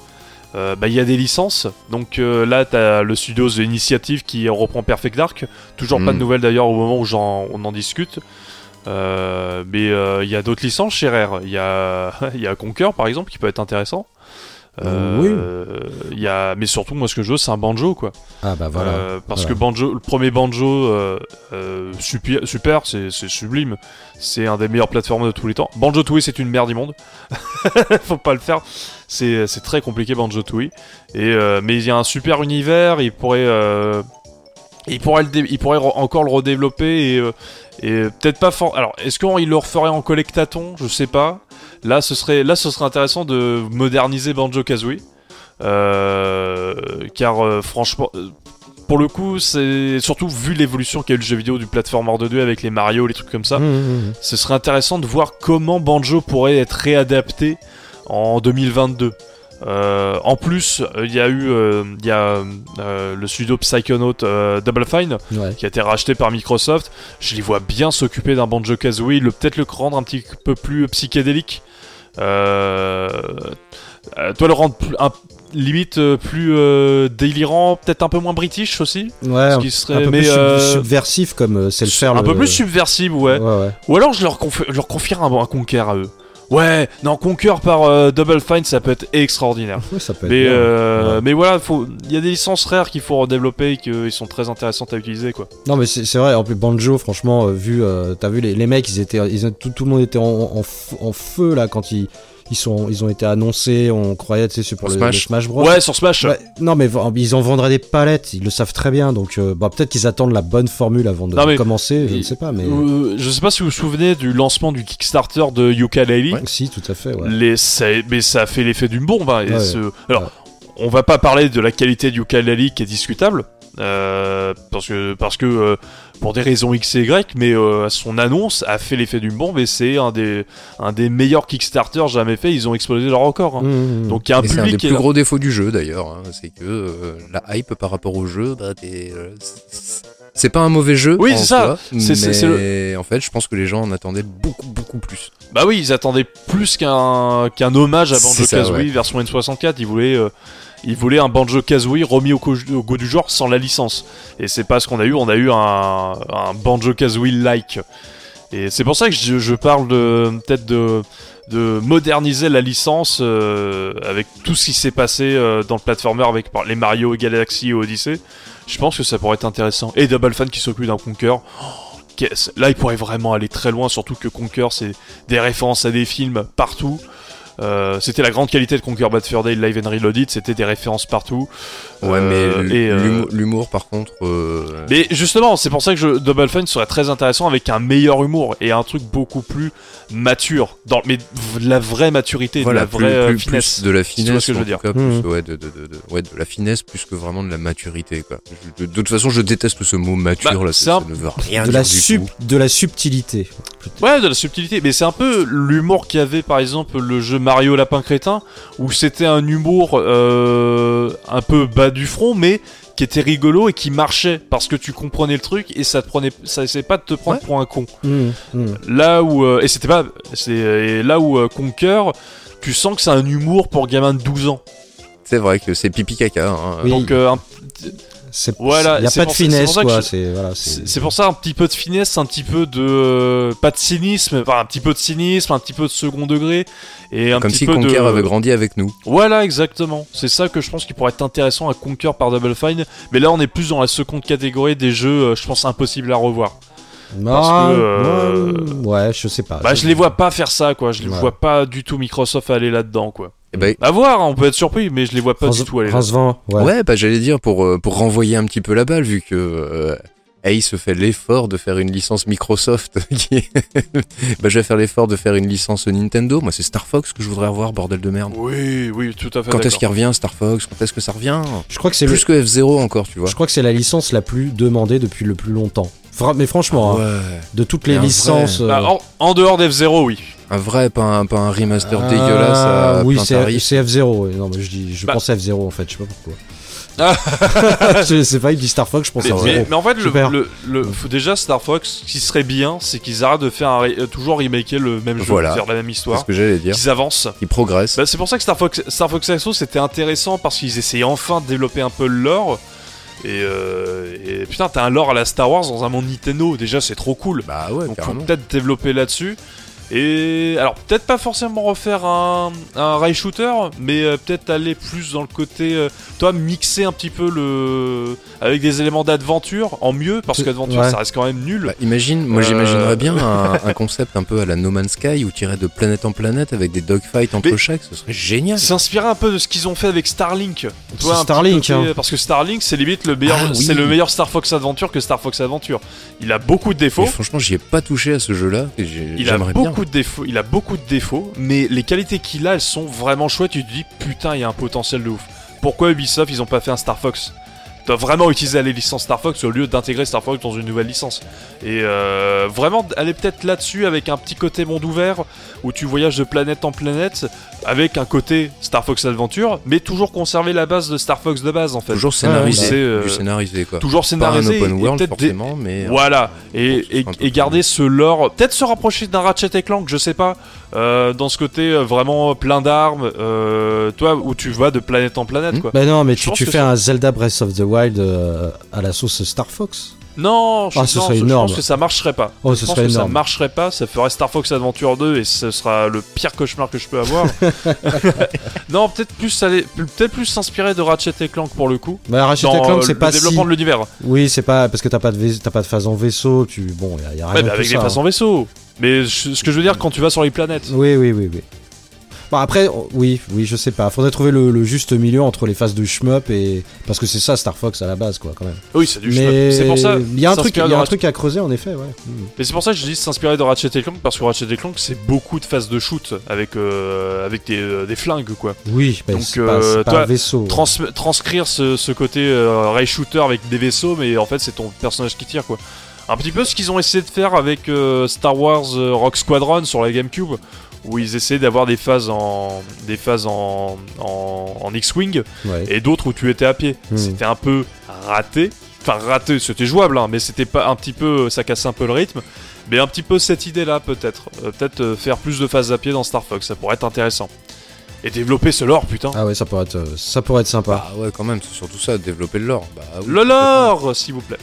euh, bah, il y a des licences. Donc euh, là t'as le studio The Initiative qui reprend Perfect Dark. Toujours pas de Mm. nouvelles d'ailleurs au moment où on en discute. Euh, mais il y a d'autres licences chez Rare. Il y a il y a Conquer par exemple qui peut être intéressant Euh, il y a mais surtout moi ce que je veux c'est un banjo quoi Ah bah voilà. euh, parce voilà. que Banjo, le premier Banjo, euh, euh, super, super c'est c'est sublime. C'est un des meilleurs plateformes de tous les temps. Banjo Tooie, c'est une merde immonde. Faut pas le faire. C'est c'est très compliqué Banjo Tooie. Et euh, mais il y a un super univers. Il pourrait, euh, il pourrait, le il pourrait re- encore le redévelopper et, euh, et peut-être pas. for- Alors, est-ce qu'il le referait en collectaton Je sais pas. Là, ce serait, là, ce serait intéressant de moderniser Banjo Kazooie. Euh, car euh, franchement, euh, pour le coup, c'est surtout vu l'évolution qu'a eu le jeu vidéo du platformer de 2 avec les Mario, les trucs comme ça, Mmh, mmh, mmh. ce serait intéressant de voir comment Banjo pourrait être réadapté en 2022. Euh, en plus, il y a eu euh, y a, euh, le studio Psychonaut Double Fine Ouais. qui a été racheté par Microsoft. Je les vois bien s'occuper d'un Banjo Kazooie, le peut-être le rendre un petit peu plus psychédélique. Toi le rendre plus- un- limite plus délirant, peut-être un peu moins british aussi, Ouais, ce un, qui un serait peu mais plus sub- subversif comme c'est le faire un le... peu plus subversible, ouais. Ouais, ouais. Ou alors je leur, conf- je leur confierais un, un Conquer à eux. Ouais, non, Conquer par euh, Double Fine, ça peut être extraordinaire. Ouais, ça peut être Mais, bien. euh, Ouais. mais voilà, il y a des licences rares qu'il faut redévelopper et qui sont très intéressantes à utiliser, quoi. Non mais c'est vrai, en plus Banjo, franchement, euh, vu, euh, t'as vu les, les mecs, ils étaient, ils tout, tout le monde était en, en, en feu là quand ils, ils sont, ils ont été annoncés, on croyait, tu sais, pour Pour le, Smash. le Smash Bros. Ouais, sur Smash. Ouais, non mais ils en vendraient des palettes, ils le savent très bien, donc euh, bah, peut-être qu'ils attendent la bonne formule avant de Non, mais- commencer, je ne sais pas, mais Euh, je sais pas si vous vous souvenez du lancement du Kickstarter de Yooka-Laylee. Ouais, si, tout à fait. Ouais. Les, ça, mais ça a fait l'effet d'une bombe. hein, et Ouais, ce- alors, on va pas parler de la qualité du ukulele qui est discutable, euh, parce que parce que euh, pour des raisons X et Y, mais euh, son annonce a fait l'effet d'une bombe et c'est un des un des meilleurs Kickstarter jamais fait. Ils ont explosé leur record. hein. Mmh. Donc il y a un Et c'est un des plus gros défauts du jeu d'ailleurs, hein, c'est que la hype par rapport au jeu, bah, c'est- pas un mauvais jeu. Oui, c'est ça. C'est- en fait, je pense que les gens en attendaient beaucoup, beaucoup plus. Bah oui, ils attendaient plus qu'un qu'un hommage à C'est Banjo ça, Kazooie ouais. version N64. Ils voulaient ils voulaient un Banjo Kazooie remis au, goût du genre sans la licence. Et c'est pas ce qu'on a eu. On a eu un, un Banjo Kazooie like. Et c'est pour ça que je, parle peut-être de de moderniser la licence euh, avec tout ce qui s'est passé euh, dans le platformer avec les Mario, Galaxy et Odyssey. Je pense que ça pourrait être intéressant. Et Double Fan qui s'occupe d'un Conquer. Là, il pourrait vraiment aller très loin, surtout que Conquer, c'est des références à des films partout. Euh, c'était la grande qualité de Conquer Bad Day Live and Reloaded, c'était des références partout. Ouais, Euh, mais euh, l'humour, par contre, euh, Mais justement, c'est pour ça que je, Double Fine serait très intéressant avec un meilleur humour et un truc beaucoup plus mature, dans, mais de la vraie maturité, voilà, de la vraie plus, plus- finesse. plus de la tu vois finesse, ce que je veux dire. plus, Mhm. ouais, de, de, de, de- ouais, de la finesse plus que vraiment de la maturité, quoi. Je- de, de toute façon, je déteste ce mot mature, Bah, là, ça, un- ça ne veut rien de dire la du sub, tout. de la subtilité. Ouais, de la subtilité, mais c'est un peu l'humour qu'il y avait par exemple le jeu Mario Lapin Crétin, où c'était un humour euh, un peu bas du front, mais qui était rigolo et qui marchait parce que tu comprenais le truc et ça te prenait, ça essayait pas de te prendre Ouais. pour un con. Mmh, mmh. Là où euh, et c'était pas, c'est là où euh, Conquer, tu sens que c'est un humour pour gamin de 12 ans. C'est vrai que c'est pipi caca. Hein. Oui. Donc euh, un- C'est Voilà, il y a pas de finesse ça quoi. je- C'est voilà, pour ça un petit peu de finesse, un petit peu de euh, pas de cynisme, enfin un petit peu de cynisme, un petit peu de second degré et un Comme petit si peu Conquer de avait grandi avec nous. Voilà, exactement. C'est ça que je pense qui pourrait être intéressant à Conquer par Double Fine. Mais là, on est plus dans la seconde catégorie des jeux, euh, je pense, impossibles à revoir. Parce Ah, que, euh, ouais, ouais, je sais pas. Bah, je les vois pas faire ça, quoi. Je les Ouais. vois pas du tout Microsoft aller là-dedans, quoi. Eh ben, À voir, on peut être surpris, mais je les vois pas France, du tout aller là. France 20, ouais. ouais, bah j'allais dire pour euh, pour renvoyer un petit peu la balle vu que euh, Ace fait l'effort de faire une licence Microsoft qui bah je vais faire l'effort de faire une licence Nintendo. Moi c'est Star Fox que je voudrais avoir bordel de merde. Oui, oui, tout à fait. Quand est-ce qu'il revient Star Fox? Quand est-ce que ça revient? Je crois que c'est le- Plus que F0 encore, tu vois. je crois que c'est la licence la plus demandée depuis le plus longtemps. Fra- mais franchement, hein, Ouais. de toutes les licences. vrai. Bah, euh, en, en dehors d'F0, oui. Un vrai, pas un, pas un remaster ah, dégueulasse à oui, plein c'est tarif. c'est F0. ouais. Non, mais je dis, je Bah. pense à F0 en fait. Je sais pas pourquoi. Ah. je sais pas, il dit Star Fox, je pense Mais, à mais- mais en fait, le, Super. le, le- faut déjà Star Fox, ce qui serait bien, c'est qu'ils arrêtent de faire un euh, toujours remaker le même jeu, Voilà. faire la même C'est histoire, ce que j'allais dire. qu'ils avancent. Il progresse. Bah, c'est pour ça que Star Fox, Star Fox Exo c'était intéressant parce qu'ils essayaient enfin de développer un peu le lore. Et, euh, et putain, t'as un lore à la Star Wars dans un monde Nintendo, déjà c'est trop cool. Bah ouais, Donc faut peut-être développer là-dessus. Et alors peut-être pas forcément refaire un, un rail shooter, mais euh, peut-être aller plus dans le côté, euh, toi mixer un petit peu le avec des éléments d'adventure en mieux parce qu'adventure ouais. ça reste quand même nul. Bah, imagine, moi Euh. j'imaginerais bien un, un concept un peu à la No Man's Sky où tu irais de planète en planète avec des dogfights entre Mais- chaque, ce serait génial. S'inspirer un peu de ce qu'ils ont fait avec Starlink. Starlink, côté- hein. Parce que Starlink, c'est limite le meilleur, Ah oui. c'est le meilleur Star Fox Adventure que Star Fox Adventure. Il a beaucoup de Mais défauts. franchement, j'y ai pas touché à ce jeu-là. J'aimerais bien. Il a beaucoup de défauts, mais les qualités qu'il a, elles sont vraiment chouettes. Tu te dis putain, il y a un potentiel de ouf. Pourquoi Ubisoft ils ont pas fait un Star Fox? Doivent vraiment utiliser les licences Star Fox au lieu d'intégrer Star Fox dans une nouvelle licence. Et euh, vraiment aller peut-être là-dessus avec un petit côté monde ouvert où tu voyages de planète en planète avec un côté Star Fox Adventure, mais toujours conserver la base de Star Fox de base en fait. Toujours scénarisé, euh, du scénarisé quoi. Toujours Pas un scénarisé et open world peut-être des- forcément, mais euh, voilà, et garder ce lore, peut-être se rapprocher d'un Ratchet et Clank, je sais pas, euh, dans ce côté euh, vraiment plein d'armes, euh, toi, où tu vas de planète en planète, Hmm. quoi. Bah non, mais Je tu, pense fais ça- un Zelda Breath of the Wild euh, à la sauce Star Fox. Non, je, Ah, ce non, serait je- je pense que ça marcherait pas. Oh, je ce pense serait que ça marcherait pas, ça ferait Star Fox Adventure 2 et ce sera le pire cauchemar que je peux avoir. non, peut-être plus aller, peut-être plus s'inspirer de Ratchet et Clank pour le coup. Bah, Ratchet dans Clank, euh, c'est pas si. développement de l'univers. Oui, c'est pas parce que t'as pas de t'as pas de phase en vaisseau. Tu bon, y a, y a rien Ouais, tout avec ça, des phases hein. en vaisseau. Mais je- ce que je veux dire, quand tu vas sur les planètes. Oui, oui, oui, oui. Bon après, oh, oui, oui, je sais pas. Faudrait trouver le, le juste milieu entre les phases de shmup et parce que c'est ça Star Fox à la base, quoi, quand même. Oui, c'est du Mais shmup. C'est pour ça. il y a un truc, y a un à creuser en effet, ouais. Mm. Mais c'est pour ça que je dis s'inspirer de Ratchet et Clank parce que Ratchet et Clank c'est beaucoup de phases de shoot avec euh, avec des, euh, des flingues quoi. Oui, bah, Donc, euh, pas toi, un vaisseau. Trans- transcrire ce, ce côté euh, ray shooter avec des vaisseaux, mais en fait c'est ton personnage qui tire quoi. Un petit peu ce qu'ils ont essayé de faire avec euh, Star Wars euh, Rock Squadron sur la GameCube, où ils essayaient d'avoir des phases en des phases en, en, en X-wing Ouais. et d'autres où tu étais à pied. Hmm. C'était un peu raté. Enfin raté, c'était jouable, hein, mais c'était pas un petit peu, ça cassait un peu le rythme. Mais un petit peu cette idée-là peut-être, Euh, peut-être euh, faire plus de phases à pied dans Star Fox, ça pourrait être intéressant. Et développer ce lore, putain. Ah ouais, ça pourrait être, euh, ça pourrait être sympa. Bah ouais, quand même, c'est surtout ça, développer le lore. Bah, oui, Le lore, s'il vous plaît.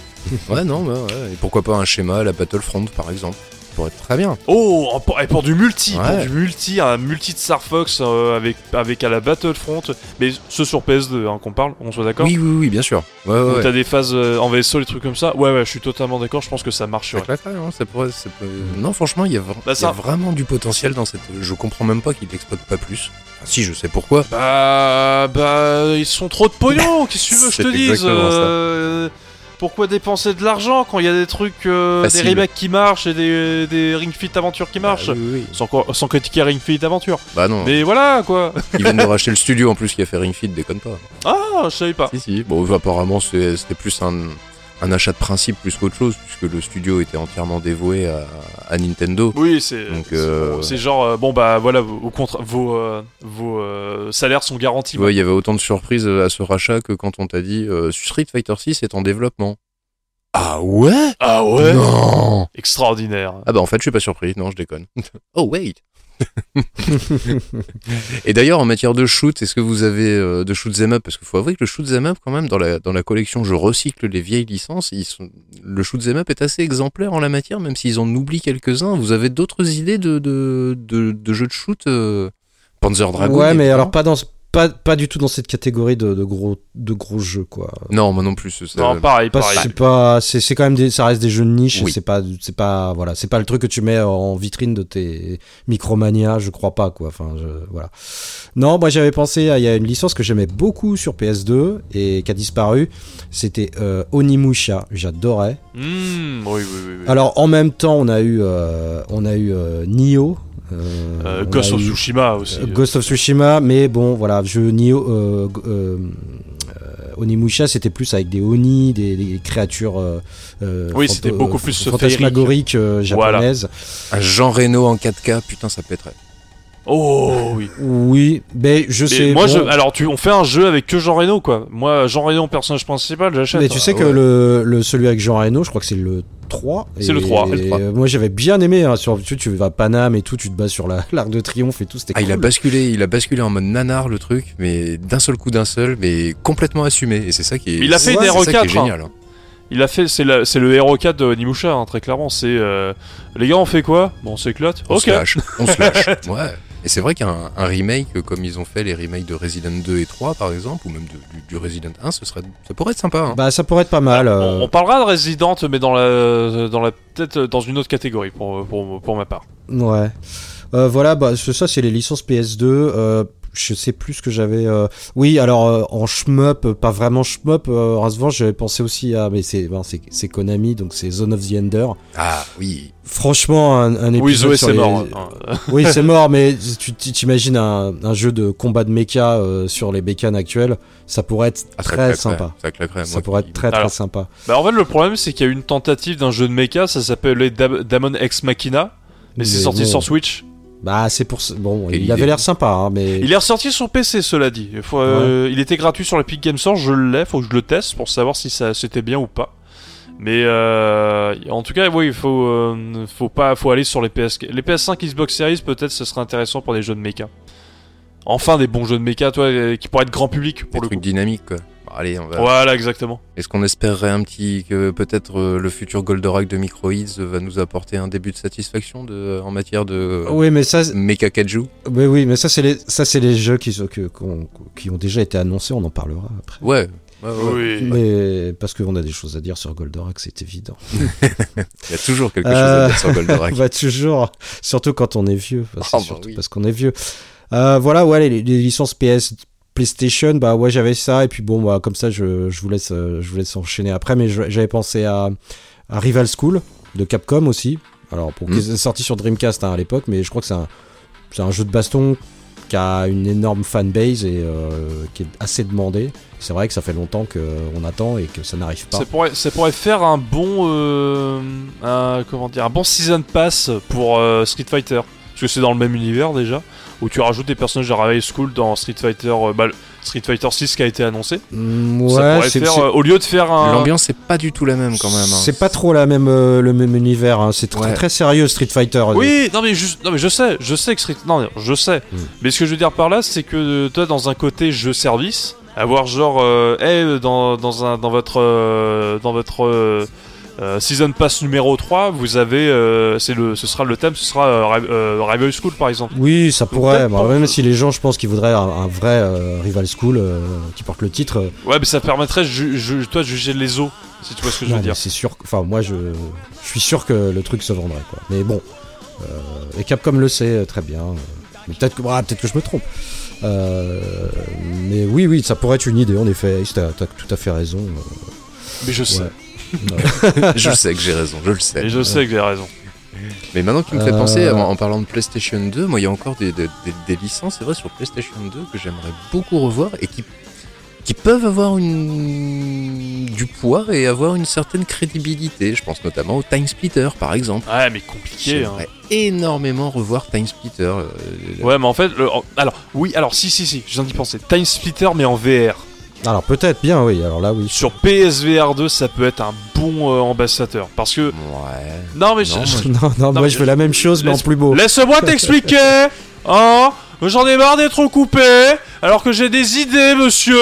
Ouais, non, bah, ouais. Et pourquoi pas un schéma à la Battlefront, par exemple pourrait être très bien. Oh, en- pour, et pour du multi, pour du multi, un multi de Star Fox euh, avec, avec à la Battlefront, mais ce sur PS2 hein, qu'on parle, on soit d'accord Oui, oui, oui, bien sûr. Ouais, ouais. t'as des phases euh, en vaisseau, des trucs comme ça. Ouais, ouais, je suis totalement d'accord, je pense que ça claquerait, hein, ça pourrait, ça peut- Non, franchement, il y, Bah, y a vraiment du potentiel dans cette. Je comprends même pas qu'il l'exploite pas plus. Enfin, si, je sais pourquoi. Bah, bah, ils sont trop de pognon, qu'est-ce que tu veux que je te dise Pourquoi dépenser de l'argent quand il y a des trucs, euh, des remakes qui marchent et des, des Ring Fit Aventure qui marchent Bah, oui, oui. sans, sans critiquer Ring Fit Aventure. Bah non, Mais voilà, quoi ils viennent de racheter le studio en plus qui a fait Ring Fit, déconne pas. Ah, je savais pas. Si, si. Bon, apparemment, c'était plus un, un achat de principe plus qu'autre chose, puisque le studio était entièrement dévoué à, à Nintendo. Oui, c'est Donc, c'est euh, genre, euh, bon bah voilà, vos, contra- vos, euh, vos euh, salaires sont garantis. Tu vois, il y avait autant de surprises à ce rachat que quand on t'a dit euh, Street Fighter 6 est en développement. Ah ouais? Ah ouais? Non Extraordinaire. Ah bah en fait je suis pas surpris, non je déconne. oh wait Et d'ailleurs en matière de shoot, est-ce que vous avez euh, de shoot 'em up? Parce qu'il faut avouer que le shoot 'em up quand même dans la, dans la collection je recycle les vieilles licences, ils sont... le shoot 'em up est assez exemplaire en la matière même s'ils en oublient quelques-uns. Vous avez d'autres idées de, de, de, de jeux de shoot euh, Panzer Dragoon ouais, mais alors pas dans, pas, pas du tout dans cette catégorie de, de gros, de gros jeux, quoi. Non, moi non plus. ça- Non, pareil, Pas- pareil. c'est pas, c'est, c'est quand même des, ça reste des jeux de niche. Oui. C'est pas, c'est pas, voilà, c'est pas le truc que tu mets en vitrine de tes Micromania, je crois pas, quoi. Enfin, je- voilà. Non, moi j'avais pensé à, il y a une licence que j'aimais beaucoup sur PS2 et qui a disparu. C'était euh, Onimusha. J'adorais. Hmm, oui, oui, oui. oui. Alors en même temps, on a eu, euh, on a eu euh, Nioh. Euh, Euh, Ghost of eu- Tsushima aussi. euh, Ghost of Tsushima, mais bon, voilà, euh, euh, euh, Onimusha, c'était plus avec des oni, des, des créatures. euh, Oui, c'était beaucoup plus fantasmagoriques euh, Voilà. japonaises. Un Jean Reno en 4K, putain ça pèterait. Oh oui. Oui, mais je Mais sais. moi, bon, je, alors, tu, on fait un jeu avec que Jean Reno, quoi. Moi, Jean Reno, personnage principal, j'achète. mais tu sais Ah, que ouais. le, le celui avec Jean Reno, je crois que c'est le 3. C'est le et- 3, c'est le 3. euh, Moi j'avais bien aimé, hein, sur, tu, tu vas à Paname et tout, tu te bats sur la- l'arc de triomphe et tout, c'était Ah, il a basculé, il a basculé en mode nanar le truc, mais d'un seul coup d'un seul, mais complètement assumé. Et c'est ça qui est. Il a fait ça qui est RE4, génial. hein. Il a fait, c'est la- c'est le Hero 4 de Nimusha, hein, très clairement. C'est euh, les gars, on fait quoi? Bon, on s'éclate. On se lâche, on se lâche. Ouais. Et c'est vrai qu'un un remake comme ils ont fait les remakes de Resident 2 et 3 par exemple, ou même de- du, du Resident 1, ce serait, ça pourrait être sympa. hein. Bah ça pourrait être pas mal. euh, On, on parlera de Resident, mais dans la, dans la, peut-être dans une autre catégorie pour, pour, pour ma part. Ouais. Euh, voilà, bah, ce- ça c'est les licences PS2. Euh, je sais plus ce que j'avais. euh, Oui, alors euh, en shmup, pas vraiment shmup. Euh, en revanche, j'avais pensé aussi à, mais c'est ben, c'est c'est Konami, donc c'est Zone of the Ender. Ah oui. Franchement, un, un épisode Oui, c'est les- mort. hein. Oui, c'est mort, mais tu t'imagines un, un jeu de combat de mecha euh, sur les bécanes actuelles, ça pourrait être Ah, très claquerait, sympa. Ça claquerait. Ça Moi pourrait qui- être très très sympa. Bah, en fait, le problème, c'est qu'il y a eu une tentative d'un jeu de mecha, ça s'appelait Dam- Damon Ex Machina, mais c'est sorti bon. sur Switch. Bah c'est pour ça- bon, Quelle il avait l'air sympa, hein, mais Il est ressorti sur PC, cela dit. Il, faut, euh, il était gratuit sur l'Epic Games Store, je l'ai, faut que je le teste pour savoir si ça c'était bien ou pas. Mais euh, en tout cas, oui, il faut, euh, faut pas, faut aller sur les PS, les PS5, Xbox Series, peut-être, ce serait intéressant pour des jeux de mecha. Enfin, des bons jeux de mecha, toi, euh, qui pourraient être grand public Des pour le trucs coup. dynamiques quoi. Allez, on va. Voilà, exactement. Est-ce qu'on espérerait un petit que peut-être euh, le futur Goldorak de Microids va nous apporter un début de satisfaction de, en matière de Oui, mais ça, c'est- Mecha Kaju oui, oui, mais ça, c'est les, ça, c'est les jeux qui, sont- que- qui ont déjà été annoncés. On en parlera après. Ouais. ouais, ouais. Oui. Mais parce qu'on a des choses à dire sur Goldorak, c'est évident. Il y a toujours quelque chose Euh, à dire sur Goldorak. bah toujours, surtout quand on est vieux. C'est Ah, bah oui. parce qu'on est vieux. Euh, voilà, ouais, les, les licences PS, PlayStation, bah ouais, j'avais ça et puis bon, bah comme ça, je, je vous laisse, euh, je vous laisse enchaîner après. Mais j'avais pensé à, à Rival School de Capcom aussi. Alors pour Mm. qui est sorti sur Dreamcast hein, à l'époque, mais je crois que c'est un, c'est un jeu de baston qui a une énorme fanbase et euh, qui est assez demandé. C'est vrai que ça fait longtemps qu'on attend et que ça n'arrive pas. Ça pourrait, ça pourrait faire un bon, euh, un, comment dire, un bon season pass pour euh, Street Fighter, parce que c'est dans le même univers déjà, où tu rajoutes des personnages de Rival School dans Street Fighter, euh, bah, Street Fighter 6 qui a été annoncé. Mm, ça ouais, pourrait c'est faire, c'est- euh, au lieu de faire un, L'ambiance est pas du tout la même quand même. hein. C'est pas trop la même, euh, le même univers. hein. C'est très, Ouais. très sérieux Street Fighter. Oui, non mais juste, non mais je sais, je sais que Street, non, je sais. Mm. Mais ce que je veux dire par là, c'est que euh, toi, dans un côté jeu service, avoir genre, euh, hey, dans, dans un, dans votre, euh, dans votre euh, season pass numéro 3, vous avez, euh, c'est le, ce sera le thème, ce sera euh, euh, Rival School par exemple. Oui, ça pourrait. bah, même si les gens, je pense qu'ils voudraient un, un vrai euh, Rival School euh, qui porte le titre. Ouais, mais ça permettrait, ju- ju- toi, de juger les os, si tu vois ce que je veux dire. c'est sûr. Enfin, moi, je, je suis sûr que le truc se vendrait. Quoi. Mais bon, euh, et Capcom le sait très bien. mais peut-être que, ah, peut-être que je me trompe. Euh, mais oui, oui, ça pourrait être une idée. En effet, t'as as tout à fait raison. Mais je sais. je sais que j'ai raison, je le sais. et je sais que j'ai raison. Mais maintenant que tu me fais Euh, penser, en, en parlant de PlayStation 2, moi il y a encore des, des- des- des licences, c'est vrai, sur PlayStation 2 que j'aimerais beaucoup revoir et qui, qui peuvent avoir une, du poids et avoir une certaine crédibilité. Je pense notamment au Time Splitter par exemple. Ouais, mais compliqué. Hein. J'aimerais énormément revoir Time Splitter. euh, Ouais, mais en fait, le- alors, oui, alors, si, si, si, je viens d'y penser. Time Splitter, mais en VR. Alors peut-être bien, oui. Alors là, oui. Sur PSVR 2, ça peut être un bon euh, ambassadeur. Parce que. Ouais. Non, mais je- Non, je- Non, non, Non, moi mais je veux la même chose, mais en plus beau. laisse-moi t'expliquer Hein J'en ai marre d'être coupé alors que j'ai des idées, monsieur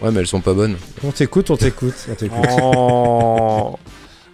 Ouais, mais elles sont pas bonnes. On t'écoute, on t'écoute, on t'écoute. Oh.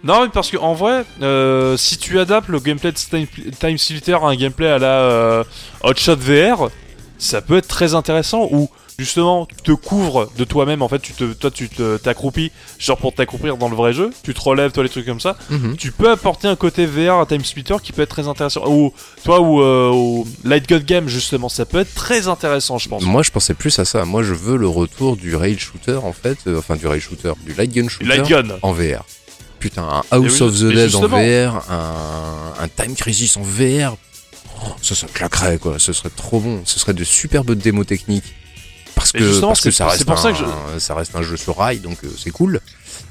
Non, mais parce que en vrai, euh, si tu adaptes le gameplay de Time, Time Splitter à un gameplay à la euh, Hotshot VR, ça peut être très intéressant. Ou justement, tu te couvres de toi-même. En fait, tu te, toi, tu t'accroupis, genre pour t'accroupir dans le vrai jeu. Tu te relèves, toi, les trucs comme ça. Mhm. Tu peux apporter un côté VR à Time Splitter qui peut être très intéressant. Ou toi, ou euh, au Light Gun Game justement, ça peut être très intéressant, je pense. Moi, je pensais plus à ça. Moi, je veux le retour du rail shooter, en fait. euh, enfin, du rail shooter, du light gun shooter Light Gun. en VR. Putain, un House Mais oui, of the Dead en VR, un, un Time Crisis en VR. Oh, ça, ça claquerait, quoi. Ce serait trop bon. Ce serait de superbes démos techniques. Parce que, parce ça reste, pour un, ça que je- ça reste un jeu sur rail, donc euh, c'est cool.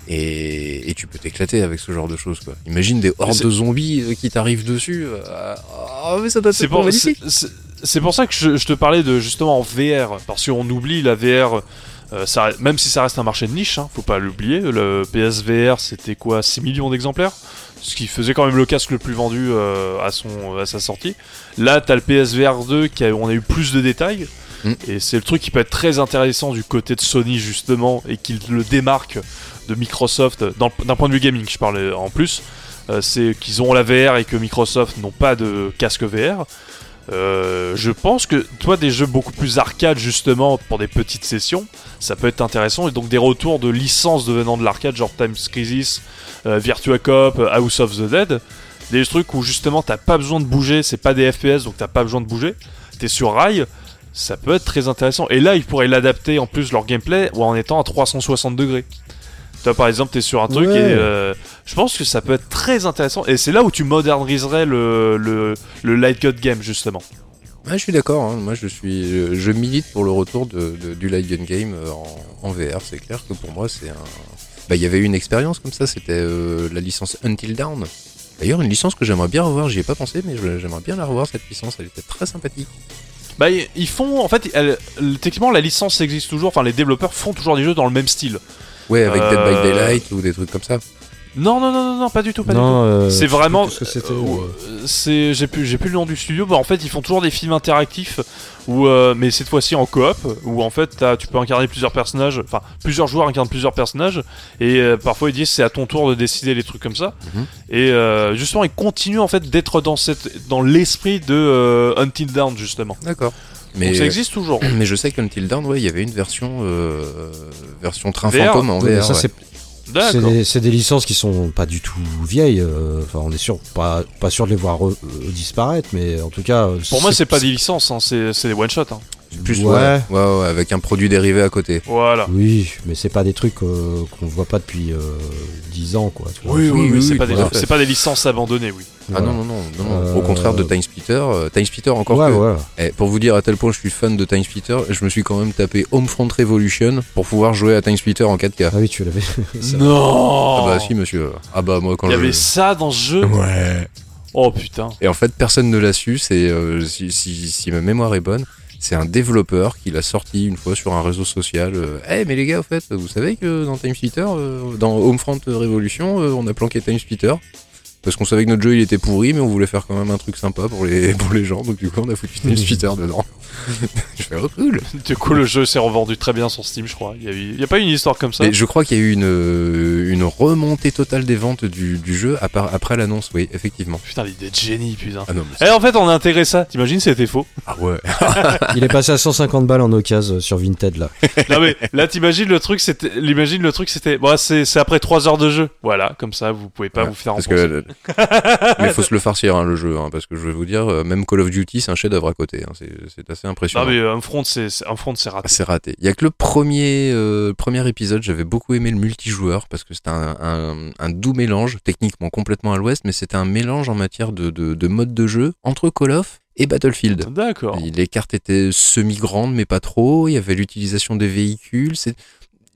Et, et tu peux t'éclater avec ce genre de choses, quoi. Imagine des hordes de zombies euh, qui t'arrivent dessus. mais ça doit C'est être pour, magnifique. c'est- c'est- c'est pour ça que je, je te parlais de justement en VR, parce qu'on oublie la VR, euh, ça, même si ça reste un marché de niche, hein, faut pas l'oublier. Le PSVR c'était quoi 6 millions d'exemplaires? Ce qui faisait quand même le casque le plus vendu euh, à, son, à sa sortie. Là, t'as le PSVR 2 qui a, on a eu plus de détails. Mm. Et c'est le truc qui peut être très intéressant du côté de Sony justement et qui le démarque de Microsoft d'un point de vue gaming. Je parlais en plus, euh, c'est qu'ils ont la VR et que Microsoft n'ont pas de casque VR. Euh, je pense que toi des jeux beaucoup plus arcade justement pour des petites sessions, ça peut être intéressant et donc des retours de licences devenant de l'arcade genre Time Crisis, euh, Virtua Cop, House of the Dead, des trucs où justement t'as pas besoin de bouger, c'est pas des FPS donc t'as pas besoin de bouger, t'es sur rail, ça peut être très intéressant. Et là ils pourraient l'adapter en plus leur gameplay ou en étant à 360 degrés. Toi par exemple t'es sur un truc Ouais. et euh, je pense que ça peut être très intéressant et c'est là où tu moderniserais le, le, le light gun game justement. Ouais, je suis d'accord. hein. Moi, je suis, je, je milite pour le retour de, de- du light gun game euh, en, en VR. C'est clair que pour moi, c'est un. Bah, il y avait eu une expérience comme ça. C'était euh, la licence Until Dawn. D'ailleurs, une licence que j'aimerais bien revoir. J'y ai pas pensé, mais j'aimerais bien la revoir cette licence. Elle était très sympathique. Bah ils- font en fait elle- techniquement la licence existe toujours, enfin les développeurs font toujours des jeux dans le même style. Ouais, avec Dead by Euh, Daylight ou des trucs comme ça. Non, non, non, non, non, pas du tout, pas du tout. Euh, C'est vraiment. euh, euh, c'est, j'ai plus, j'ai plus le nom du studio. mais en fait, ils font toujours des films interactifs où, euh, mais cette fois-ci en coop, où en fait, tu peux incarner plusieurs personnages, enfin plusieurs joueurs incarnent plusieurs personnages, et euh, parfois ils disent c'est à ton tour de décider les trucs comme ça. Mhm. Et euh, justement, ils continuent en fait d'être dans cette, dans l'esprit de euh, Until Dawn justement. D'accord. Donc Mais, ça existe toujours. mais je sais qu'Until Dawn, ouais, il y avait une version, euh, version train VR. fantôme en mais VR. ça, ouais. C'est des, licences qui sont pas du tout vieilles. euh, Enfin, on est sûr, pas, pas sûr de les voir euh, euh, disparaître, mais en tout cas. euh, Pour moi, c'est pas des licences, hein, c'est, des one shot. Hein. Plus, Ouais. ouais. Ouais, ouais, avec un produit dérivé à côté. Voilà. Oui, mais c'est pas des trucs euh, qu'on voit pas depuis euh, 10 ans, quoi. tu vois. Oui, oui, oui, oui, oui, c'est oui, pas, pas des licences abandonnées, oui. Ah Voilà. non, non, non, non, non. Euh, Au contraire de Time Splitter. euh, Time Splitter, encore Ouais, que. ouais. Eh, pour vous dire à tel point je suis fan de Time Splitter, je me suis quand même tapé Homefront Revolution pour pouvoir jouer à Time Splitter en 4K. Ah oui, tu l'avais. ça. Non Ah bah si monsieur. Ah bah moi quand Il y je... avait ça dans ce jeu Ouais. Oh putain. Et en fait personne ne l'a su, c'est euh, si, si, si ma mémoire est bonne, c'est un développeur qui l'a sorti une fois sur un réseau social. Eh mais les gars, au fait, vous savez que dans Time Splitter, euh, dans Homefront Revolution, euh, on a planqué Time Splitter parce qu'on savait que notre jeu il était pourri, mais on voulait faire quand même un truc sympa pour les pour les gens, donc du coup on a foutu Time Splitter dedans. je fais oh, cool. Du coup, le jeu s'est revendu très bien sur Steam, je crois. Il y a, eu- pas eu une histoire comme ça Mais je crois qu'il y a eu une euh, une remontée totale des ventes du, du jeu à part- après l'annonce, oui, effectivement. Putain, l'idée de génie, putain. Ah non, mais Eh, en fait, on a intégré ça. T'imagines, c'était faux. ah ouais. Il est passé à 150 balles en occasion sur Vinted, là. non, mais là, t'imagines le truc, c'était. L'imagine le truc, c'était. Bon, c'est c'est après 3 heures de jeu. Voilà, comme ça, vous pouvez pas Ouais, vous faire Parce rembourser. que, mais faut se le farcir hein, le jeu, hein, parce que je vais vous dire, euh, même Call of Duty, c'est un chef-d'œuvre à côté. hein, c'est assez impressionnant. Non, mais euh, un front, c'est c'est- un front, c'est raté. Ah, c'est raté. Il y a que le premier euh, premier épisode, j'avais beaucoup aimé le multijoueur parce que c'était un, un, un doux mélange, techniquement complètement à l'ouest, mais c'était un mélange en matière de, de, de mode de jeu entre Call of et Battlefield. D'accord. Les cartes étaient semi-grandes, mais pas trop. Il y avait l'utilisation des véhicules.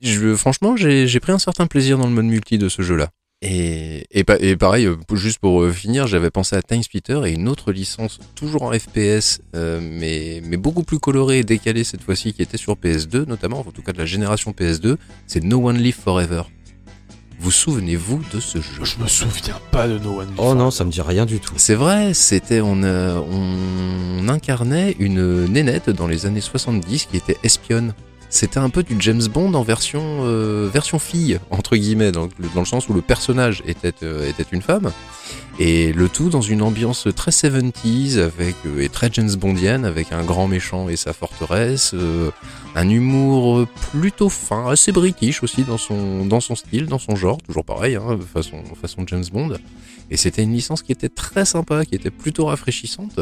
Je, franchement, j'ai pris un certain plaisir dans le mode multi de ce jeu-là. Et, et, pa- et pareil, euh, juste pour euh, finir, j'avais pensé à Time Splitter et une autre licence, toujours en FPS, euh, mais, mais beaucoup plus colorée et décalée cette fois-ci, qui était sur PS2, notamment, en tout cas de la génération PS2, c'est No One Live Forever. Vous souvenez-vous de ce jeu? Je me souviens pas de No One Lives Oh non, ça me dit rien du tout. C'est vrai, c'était on, euh, on incarnait une nénette dans les années 70 qui était espionne. C'était un peu du James Bond en version euh, version fille entre guillemets dans, dans le sens où le personnage était euh, était une femme et le tout dans une ambiance très 70s avec euh, et très James Bondienne avec un grand méchant et sa forteresse, un humour plutôt fin, assez british aussi dans son dans son style, dans son genre, toujours pareil hein, façon façon James Bond. Et c'était une licence qui était très sympa, qui était plutôt rafraîchissante.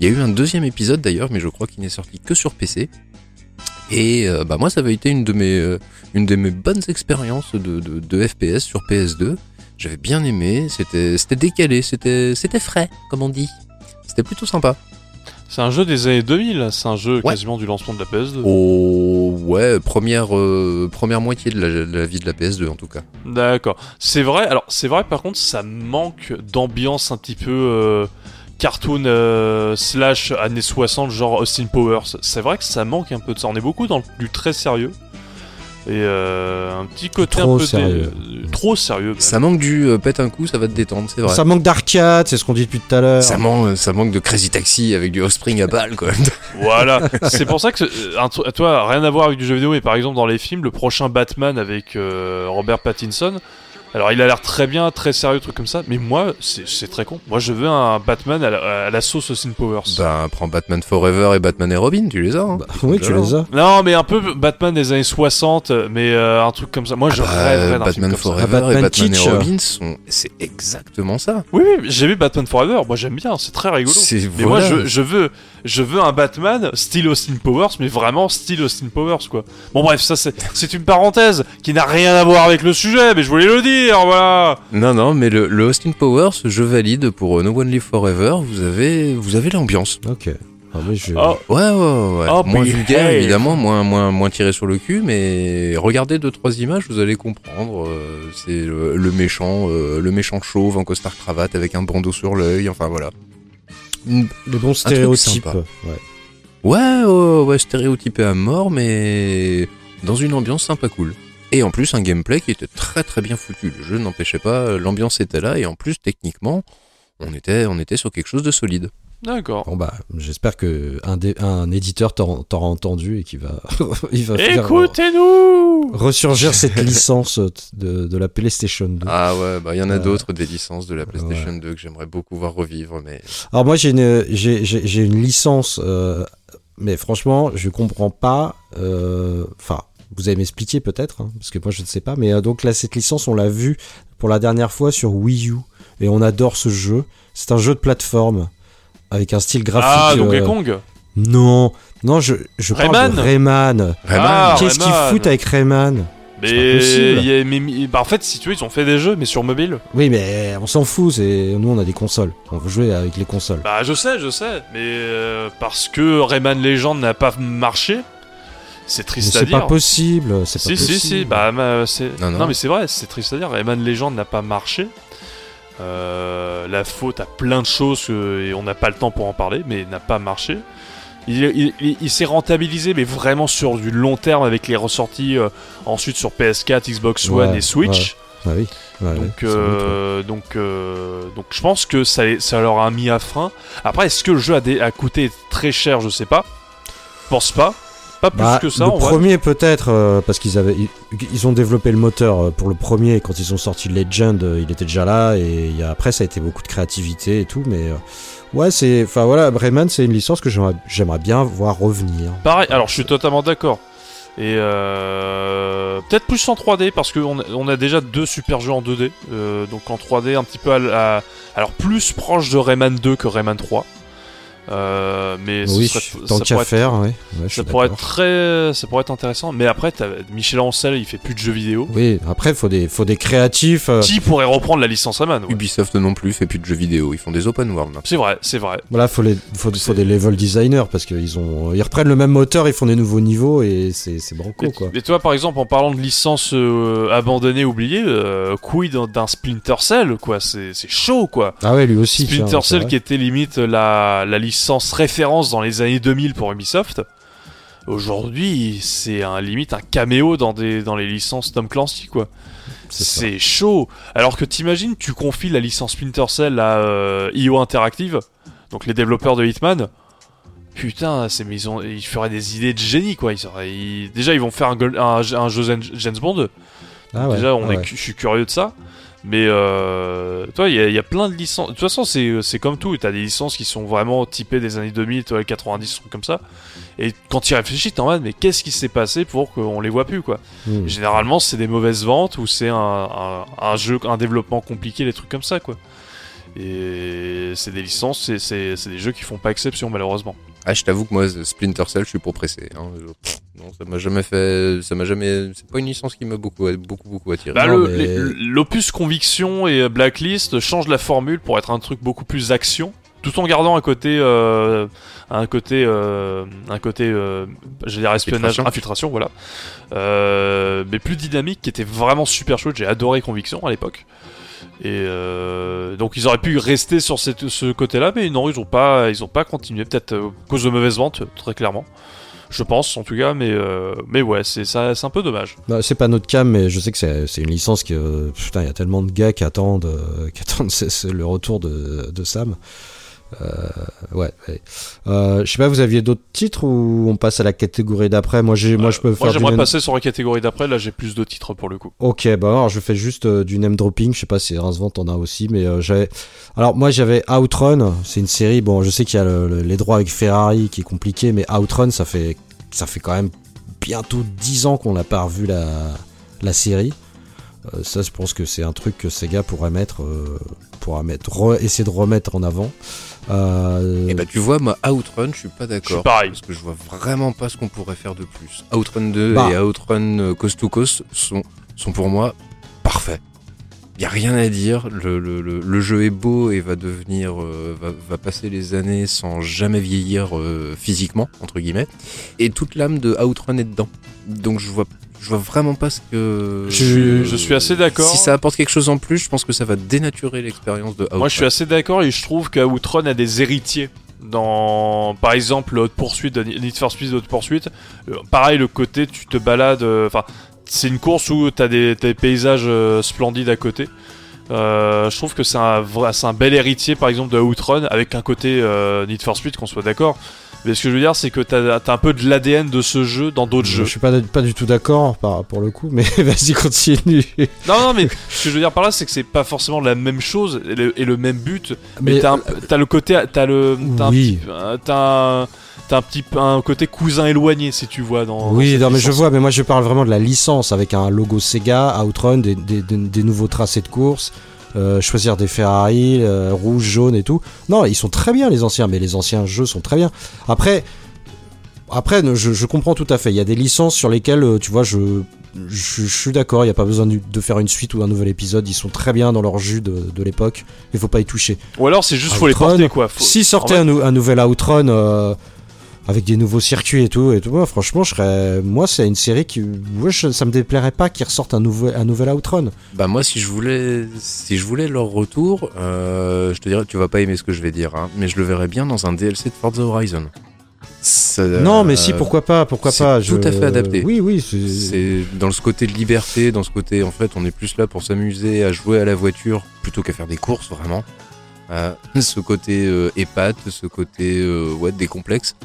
Il y a eu un deuxième épisode d'ailleurs, mais je crois qu'il n'est sorti que sur PC. Et euh, bah moi, ça avait été une de mes, euh, une de mes bonnes expériences de, de, de FPS sur PS2. J'avais bien aimé, c'était, c'était décalé, c'était, c'était frais, comme on dit. C'était plutôt sympa. C'est un jeu des années 2000, c'est un jeu Ouais. quasiment du lancement de la PS2. Oh ouais, première, euh, première moitié de la, de la vie de la PS2 en tout cas. D'accord. C'est vrai, alors c'est vrai par contre, ça manque d'ambiance un petit peu cartoon euh, slash années 60, genre Austin Powers. C'est vrai que ça manque un peu de ça. On est beaucoup dans le- du très sérieux. Et euh, un petit côté Trop un peu sérieux. trop sérieux. même. Ça manque du euh, pète un coup, ça va te détendre, c'est vrai. Ça manque d'arcade, c'est ce qu'on dit depuis tout à l'heure. Ça manque, ça manque de Crazy Taxi avec du Offspring à balle quoi. Voilà. c'est pour ça que toi, rien à voir avec du jeu vidéo, mais par exemple dans les films, le prochain Batman avec euh, Robert Pattinson. Alors il a l'air très bien, très sérieux, truc comme ça. Mais moi, c'est très con. Moi, je veux un Batman à la, à la sauce Austin Powers. Bah prends Batman Forever et Batman et Robin, tu les as. Hein. Bah, oui, tu les as. Non, mais un peu Batman des années 60, mais euh, un truc comme ça. Moi, je Bah, rêverais d'un Batman film comme ça. Forever Ah, Batman et Batman et Robin sont, c'est exactement ça. Oui, oui, j'ai vu Batman Forever. Moi, j'aime bien. C'est très rigolo. Mais voilà. moi, je, je veux, je veux un Batman style Austin Powers, mais vraiment style Austin Powers, quoi. Bon, bref, ça, c'est c'est une parenthèse qui n'a rien à voir avec le sujet, mais je voulais le dire, voilà. Non, non, mais le, le Austin Powers, je valide pour euh, No One Live Forever. Vous avez, vous avez l'ambiance. Ok. Ah, mais je... Oh, Ouais, ouais, ouais. Oh, moins vulgaire, évidemment, moins, moins, moins tiré sur le cul, mais regardez deux, trois images, vous allez comprendre. euh, c'est le, le méchant, euh, le méchant chauve en costard cravate avec un bandeau sur l'œil. Enfin voilà. Une- Les bons stéréotypes. sympa. Ouais. Ouais, ouais, ouais, stéréotypé à mort, mais dans une ambiance sympa cool. Et en plus, un gameplay qui était très très bien foutu. Le jeu n'empêchait pas, euh, l'ambiance était là, et en plus, techniquement, on était, on était sur quelque chose de solide. D'accord. Bon bah, j'espère que un, dé- un éditeur t'aura entendu et qu'il va, il va faire Écoutez-nous ressurgir cette licence de, de la PlayStation 2. Ah ouais, bah il y en a Euh, d'autres des licences de la PlayStation 2 que j'aimerais beaucoup voir revivre, mais Alors moi j'ai une j'ai j'ai j'ai une licence euh, mais franchement je comprends pas euh, enfin vous allez m'expliquer peut-être hein, parce que moi je ne sais pas mais euh, donc là cette licence on l'a vu pour la dernière fois sur Wii U et on adore ce jeu. C'est un jeu de plateforme avec un style graphique Ah, Donkey euh, Kong? non non je je parle Rayman? De Rayman. Ah, qu'est-ce qu'ils foutent avec Rayman? Mais, y a- bah, en fait, si tu veux, ils ont fait des jeux, mais sur mobile. oui mais on s'en fout c'est nous on a des consoles. On veut jouer avec les consoles. Bah, je sais, je sais, mais euh, parce que Rayman Legend n'a pas marché, c'est mais triste à c'est dire. pas possible c'est pas Si, si, possible si, bah, c'est... Non, Non, non. mais c'est vrai, c'est triste à dire. Rayman Legend n'a pas marché. Euh, la faute à plein de choses que- et on n'a pas le temps pour en parler, mais n'a pas marché. Il, il- il- il s'est rentabilisé, mais vraiment sur du long terme avec les ressorties euh, ensuite sur PS4, Xbox One Ouais, et Switch. Ah oui Ouais, ouais, Donc, sans doute, ouais. euh, donc, donc, je pense que ça, ça leur a mis à frein. Après, est-ce que le jeu a, dé- a coûté très cher? Je sais pas. Je pense pas. Pas plus Bah, que ça. le en premier peut-être euh, parce qu'ils avaient ils, ils ont développé le moteur euh, pour le premier quand ils ont sorti Legend euh, il était déjà là et il y a- après ça a été beaucoup de créativité et tout mais ouais c'est enfin voilà Rayman c'est une licence que j'aimerais j'aimerais bien voir revenir Pareil, alors je suis totalement d'accord. Et euh, peut-être plus en 3D parce qu'on a, on a déjà deux super jeux en 2D. euh, donc en 3D un petit peu à- alors plus proche de Rayman 2 que Rayman 3. Euh, mais ce oui serait- tant ça qu'à pourrait être- faire ouais, Ouais, ça pourrait être très ça pourrait être intéressant. Mais après Michel Ancel il fait plus de jeux vidéo. oui après faut des faut des créatifs euh, Qui pourrait reprendre la licence Rayman ouais. Ubisoft non plus fait plus de jeux vidéo, ils font des open world. maintenant. C'est vrai, c'est vrai. voilà faut les faut, des level designers parce qu'ils ont ils reprennent le même moteur ils font des nouveaux niveaux et c'est c'est banco Et, quoi et toi, par exemple, en parlant de licence euh, abandonnée, oubliée, euh, quid d'un- Splinter Cell, quoi? C'est c'est chaud, quoi. ah ouais lui aussi Splinter Cell qui était limite la, la licence référence dans les années 2000 pour Ubisoft. Aujourd'hui, c'est un limite un caméo dans des dans les licences Tom Clancy quoi. C'est chaud. Alors que t'imagines, tu confies la licence Splinter Cell à euh, IO Interactive, donc les développeurs de Hitman. Putain, mais ils, ont- ils feraient des idées de génie quoi. Ils auraient- ils- déjà ils vont faire un, un, un jeu James Bond. Ah ouais, Déjà, on ah est, je suis curieux de ça. Mais euh, toi, il y, a- il y a plein de licences. De toute façon, c'est c'est comme tout. T'as des licences qui sont vraiment typées des années 2000, toi, les 90, trucs comme ça. Et quand tu y réfléchis, t'es en mode, mais qu'est-ce qui s'est passé pour qu'on les voit plus, quoi? Hmm. Généralement, c'est des mauvaises ventes ou c'est un, un, un jeu, un développement compliqué, des trucs comme ça, quoi. Et c'est des licences, c'est- c'est c'est des jeux qui font pas exception, malheureusement. Ah, je t'avoue que moi, Splinter Cell, je suis pour pressé. Hein. Je- pff, Non, ça m'a jamais fait, ça m'a jamais, c'est pas une licence qui m'a beaucoup, beaucoup, beaucoup attiré. Bah, mais- L'opus Conviction et Blacklist changent la formule pour être un truc beaucoup plus action, tout en gardant un côté, euh, un côté, euh, un côté, euh, je vais dire espionnage, Infiltration. infiltration, voilà, Euh, mais plus dynamique, qui était vraiment super chouette. J'ai adoré Conviction à l'époque. Et euh, donc ils auraient pu rester sur ce côté-là, mais non, ils ont pas, pas continué, peut-être euh, à cause de mauvaises ventes, très clairement. Je pense en tout cas, mais euh, mais ouais, c'est un peu dommage. Bah, c'est pas notre cas, mais je sais que c'est une licence que euh, putain, il y a tellement de gars qui attendent, euh, le retour de Sam. Euh, ouais. ouais. Euh, je sais pas, vous aviez d'autres titres ou on passe à la catégorie d'après? Moi, j'ai, moi, je peux Euh, faire. du j'aimerais passer sur la catégorie d'après. Là, j'ai plus de titres pour le coup. Ok, bah alors je fais juste euh, du name dropping. Je sais pas si Rincevent en a aussi, mais euh, j'avais. Alors moi j'avais Outrun. C'est une série. Bon, je sais qu'il y a le- le- les droits avec Ferrari qui est compliqué, mais Outrun, ça fait ça fait quand même bientôt 10 ans qu'on n'a pas revu la la série. Euh, ça, je pense que c'est un truc que Sega pourrait mettre, euh, pourra mettre, re- essayer de remettre en avant. Euh, Et bah tu vois, moi Outrun, je suis pas Je suis d'accord. pareil. Parce que je vois vraiment pas ce qu'on pourrait faire de plus. Outrun 2 Bah. et Outrun euh, Coast to Coast sont, sont pour moi parfaits. Y a rien à dire. Le, le, le, le jeu est beau et va devenir, euh, va, va passer les années sans jamais vieillir euh, physiquement entre guillemets. Et toute l'âme de Outrun est dedans. Donc je vois, je vois vraiment pas ce que. Je- je suis assez d'accord. Si ça apporte quelque chose en plus, je pense que ça va dénaturer l'expérience de Outrun. Moi, je suis assez d'accord et je trouve que Outrun a des héritiers. Dans, par exemple, Haute Poursuite, de Need for Speed Haute Poursuite. Euh, pareil, le côté, tu te balades. euh, Enfin, c'est une course où t'as des, des paysages euh, splendides à côté. Euh, je trouve que c'est un, vrai- c'est un bel héritier, par exemple, de Outrun, avec un côté euh, Need for Speed, qu'on soit d'accord. Mais ce que je veux dire, c'est que t'as as un peu de l'ADN de ce jeu dans d'autres Je jeux. suis pas, pas du tout d'accord pour le coup, mais vas-y, continue. Non, non, mais ce que je veux dire par là, c'est que c'est pas forcément la même chose et le, et le même but. Mais, Mais, t'as le côté, t'as le, Oui. euh, t'as un, t'as un petit, un côté cousin éloigné, si tu vois dans. Oui, non, mais je vois, mais moi je parle vraiment de la licence avec un logo Sega, Outrun, des, des, des- des nouveaux tracés de course, euh, choisir des Ferrari, euh, rouge, jaune et tout. Non, ils sont très bien les anciens, mais les anciens jeux sont très bien. Après, après, je, je comprends tout à fait. Il y a des licences sur lesquelles, euh, tu vois, je, je, je suis d'accord. Il n'y a pas besoin de, de faire une suite ou un nouvel épisode. Ils sont très bien dans leur jus de, de l'époque. Il faut pas y toucher. Ou alors c'est juste faut les Outrun, porter quoi. Faut- Si sortait un, nou- un nouvel Outrun avec des nouveaux circuits et tout, et tout franchement, je serais, moi, c'est une série qui, ouais, je- ça me déplairait pas qu'ils ressortent un nouvel, un nouvel Outrun. Bah moi si je voulais si je voulais leur retour, euh, je te dirais tu vas pas aimer ce que je vais dire, hein, mais je le verrais bien dans un DLC de Forza Horizon. Ça- non, mais si, euh, pourquoi pas, pourquoi c'est pas. tout à fait adapté. Oui, oui, c'est. C'est dans ce côté de liberté, dans ce côté en fait on est plus là pour s'amuser à jouer à la voiture plutôt qu'à faire des courses vraiment. Euh, ce côté euh, épate, ce côté euh, ouais décomplexe.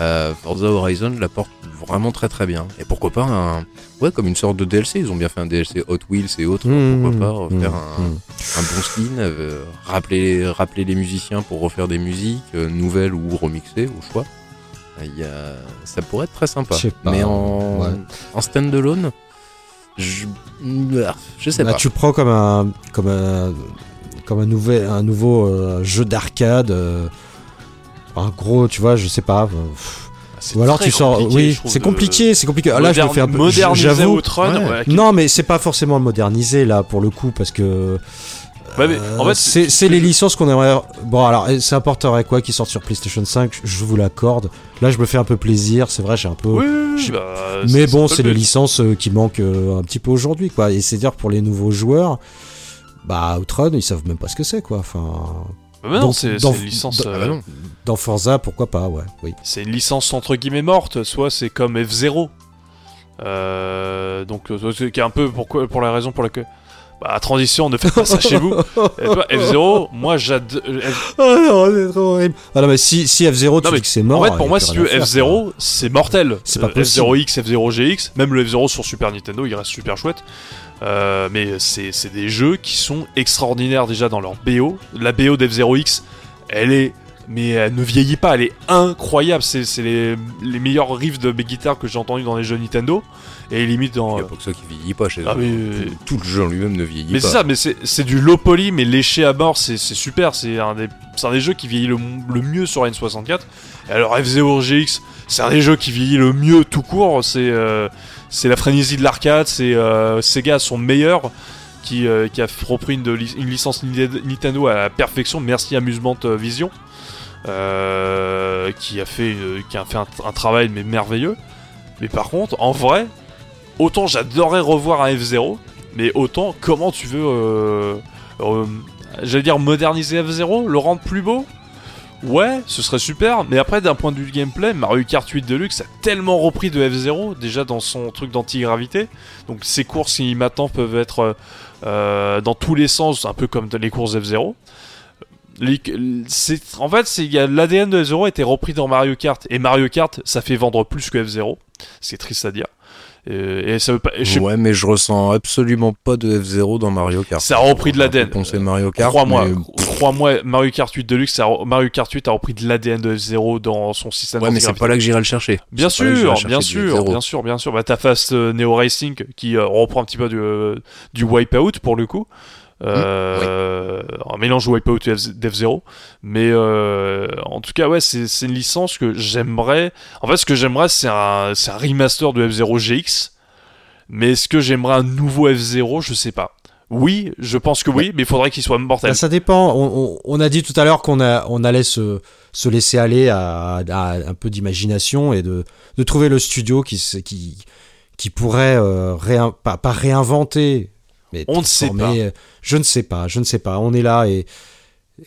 Euh, Forza Horizon l'apporte vraiment très très bien. Et pourquoi pas un ouais comme une sorte de DLC. Ils ont bien fait un DLC Hot Wheels et autres. Mmh, pourquoi pas refaire mmh, un, mmh. un bon skin, euh, rappeler, rappeler les musiciens pour refaire des musiques euh, nouvelles ou remixées au choix. Euh, Il y a, ça pourrait être très sympa. Pas, Mais en, ouais. en stand-alone, je, je sais Bah, pas. tu prends comme un, comme un, comme un nouvel, un nouveau euh, jeu d'arcade. euh, un gros, tu vois, je sais pas. euh, pff. c'est Ou alors tu sors. Oui, c'est compliqué, c'est compliqué. Ah, Là, je me fais un peu. moderniser J'avoue. Outrun. Ouais. ouais, Non, mais c'est pas forcément le moderniser là pour le coup parce que. Ouais, mais en euh, fait, c'est les licences qu'on aimerait. Bon, alors, ça apporterait quoi qui sortent sur PlayStation 5 Je vous l'accorde. Là, je me fais un peu plaisir. C'est vrai, j'ai un peu. Oui, oui, bah, Mais bon, c'est le les licences qui manquent un petit peu aujourd'hui, quoi. Et c'est dire pour les nouveaux joueurs, bah Outrun, ils savent même pas ce que c'est, quoi. Enfin, Bah, mais non, c'est dans- c'est une licence. dans- Ah euh, bah non. dans Forza, pourquoi pas, ouais, oui. c'est une licence entre guillemets morte, soit c'est comme F0. Euh, donc, euh, c'est qui est un peu pourquoi, pour la raison pour laquelle. Bah, transition, ne faites pas ça chez vous. Et toi, F0, moi j'adore. Oh non, c'est trop horrible. Ah non, mais si, si F0, tu Non, mais dis que c'est mort. En fait, pour moi, si tu rien veux, à faire, F0, c'est mortel. C'est pas Euh, possible. F0X, F0GX, même le F0 sur Super Nintendo, il reste super chouette. Euh, mais c'est des jeux qui sont extraordinaires déjà dans leur BO. La BO d'F0X, elle est. Mais elle ne vieillit pas, elle est incroyable. C'est les, les meilleurs riffs de guitare que j'ai entendus dans les jeux Nintendo. Et limite dans. Il n'y a pas que ça qui vieillit pas chez eux. Ah, mais, euh, tout, tout le jeu en lui-même ne vieillit mais pas. c'est ça, mais c'est du low poly, mais léché à mort, c'est super. C'est un, des- un des jeux qui vieillit le, le mieux sur N64. Et alors F0 GX, c'est un des jeux qui vieillit le mieux tout court. C'est euh, c'est la frénésie de l'arcade. C'est euh, Sega son meilleur. Qui, euh, qui a repris une, licence Nintendo à la perfection. Merci Amusement Vision. Euh, qui a fait, qui a fait un, travail mais merveilleux. Mais par contre, en vrai, autant j'adorerais revoir un F0, mais autant comment tu veux, j'allais dire moderniser F0, le rendre plus beau? Ouais, ce serait super, mais après d'un point de vue gameplay, Mario Kart 8 Deluxe a tellement repris de F0, déjà dans son truc d'antigravité, donc ses courses qui maintenant peuvent être euh, euh, dans tous les sens, un peu comme les courses F0. Les- c'est- en fait, l'ADN de F0 a été repris dans Mario Kart, et Mario Kart, ça fait vendre plus que F0, c'est triste à dire. Et, et ça veut pas, je sais Ouais, mais je ressens absolument pas de F0 dans Mario Kart. Ça a repris de l'ADN. Mario Kart. Crois-moi, mais- crois-moi, Mario Kart 8 Deluxe, ça a- Mario Kart 8 a repris de l'ADN de F0 dans son système Ouais, mais c'est pas là que j'irai le chercher. Bien sûr, chercher bien sûr, F0. bien sûr, bien sûr. Bah, t'as Fast euh, Neo Racing qui euh, reprend un petit peu du, euh, du Wipeout pour le coup. Euh, Un mélange Wipeout et F- d'F0. Mais euh, en tout cas, ouais, c'est une licence que j'aimerais. En fait, ce que j'aimerais, c'est un, un remaster de F0 GX. Mais est-ce que j'aimerais un nouveau F0 Je sais pas. Oui, je pense que oui, mais il faudrait qu'il soit mortel. Bah, ça dépend. On, on- on a dit tout à l'heure qu'on a, on allait se, se laisser aller à, à un peu d'imagination et de, de trouver le studio qui, se- qui, qui pourrait euh, réin- pas, pas réinventer, mais On ne sait transformer, euh, Je ne sais pas, je ne sais pas. On est là et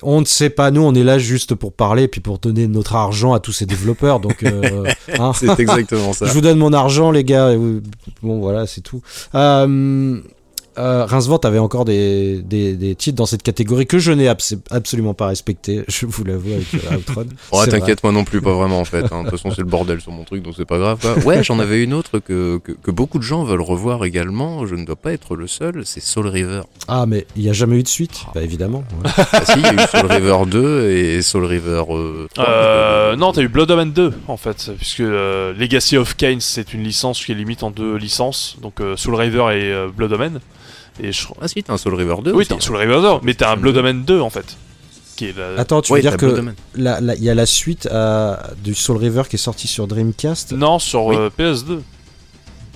On ne sait pas, nous on est là juste pour parler et puis pour donner notre argent à tous ces développeurs. Donc, euh, hein. C'est exactement ça. je vous donne mon argent, les gars. et vous- Bon, voilà, c'est tout. Euh, euh, Rincevent avait encore des, des, des titres dans cette catégorie que je n'ai abs- absolument pas respecté. Je vous l'avoue avec euh, Outrun. Oh, t'inquiète, moi non plus, pas vraiment en fait. hein. De toute façon, c'est le bordel sur mon truc, donc c'est pas grave. quoi. Ouais, j'en avais une autre que, que, que beaucoup de gens veulent revoir également. Je ne dois pas être le seul. C'est Soul River. Ah, mais il n'y a jamais eu de suite? Bah, évidemment. ouais. Ah si, il y a eu Soul River 2 et Soul River euh, 3. Euh, non, t'as eu Blood Omen 2 en fait, puisque euh, Legacy of Kain c'est une licence qui est limite en deux licences, donc euh, Soul River et euh, Blood Omen. Et je... Ah si, t'as un Soul River 2 Oui, t'as un Soul River 2, mais t'as un Blood Omen 2 en fait. Qui est la- Attends, tu Ouais, veux dire que il y a la suite à- du Soul River qui est sorti sur Dreamcast? Non, sur Oui. euh, PS2.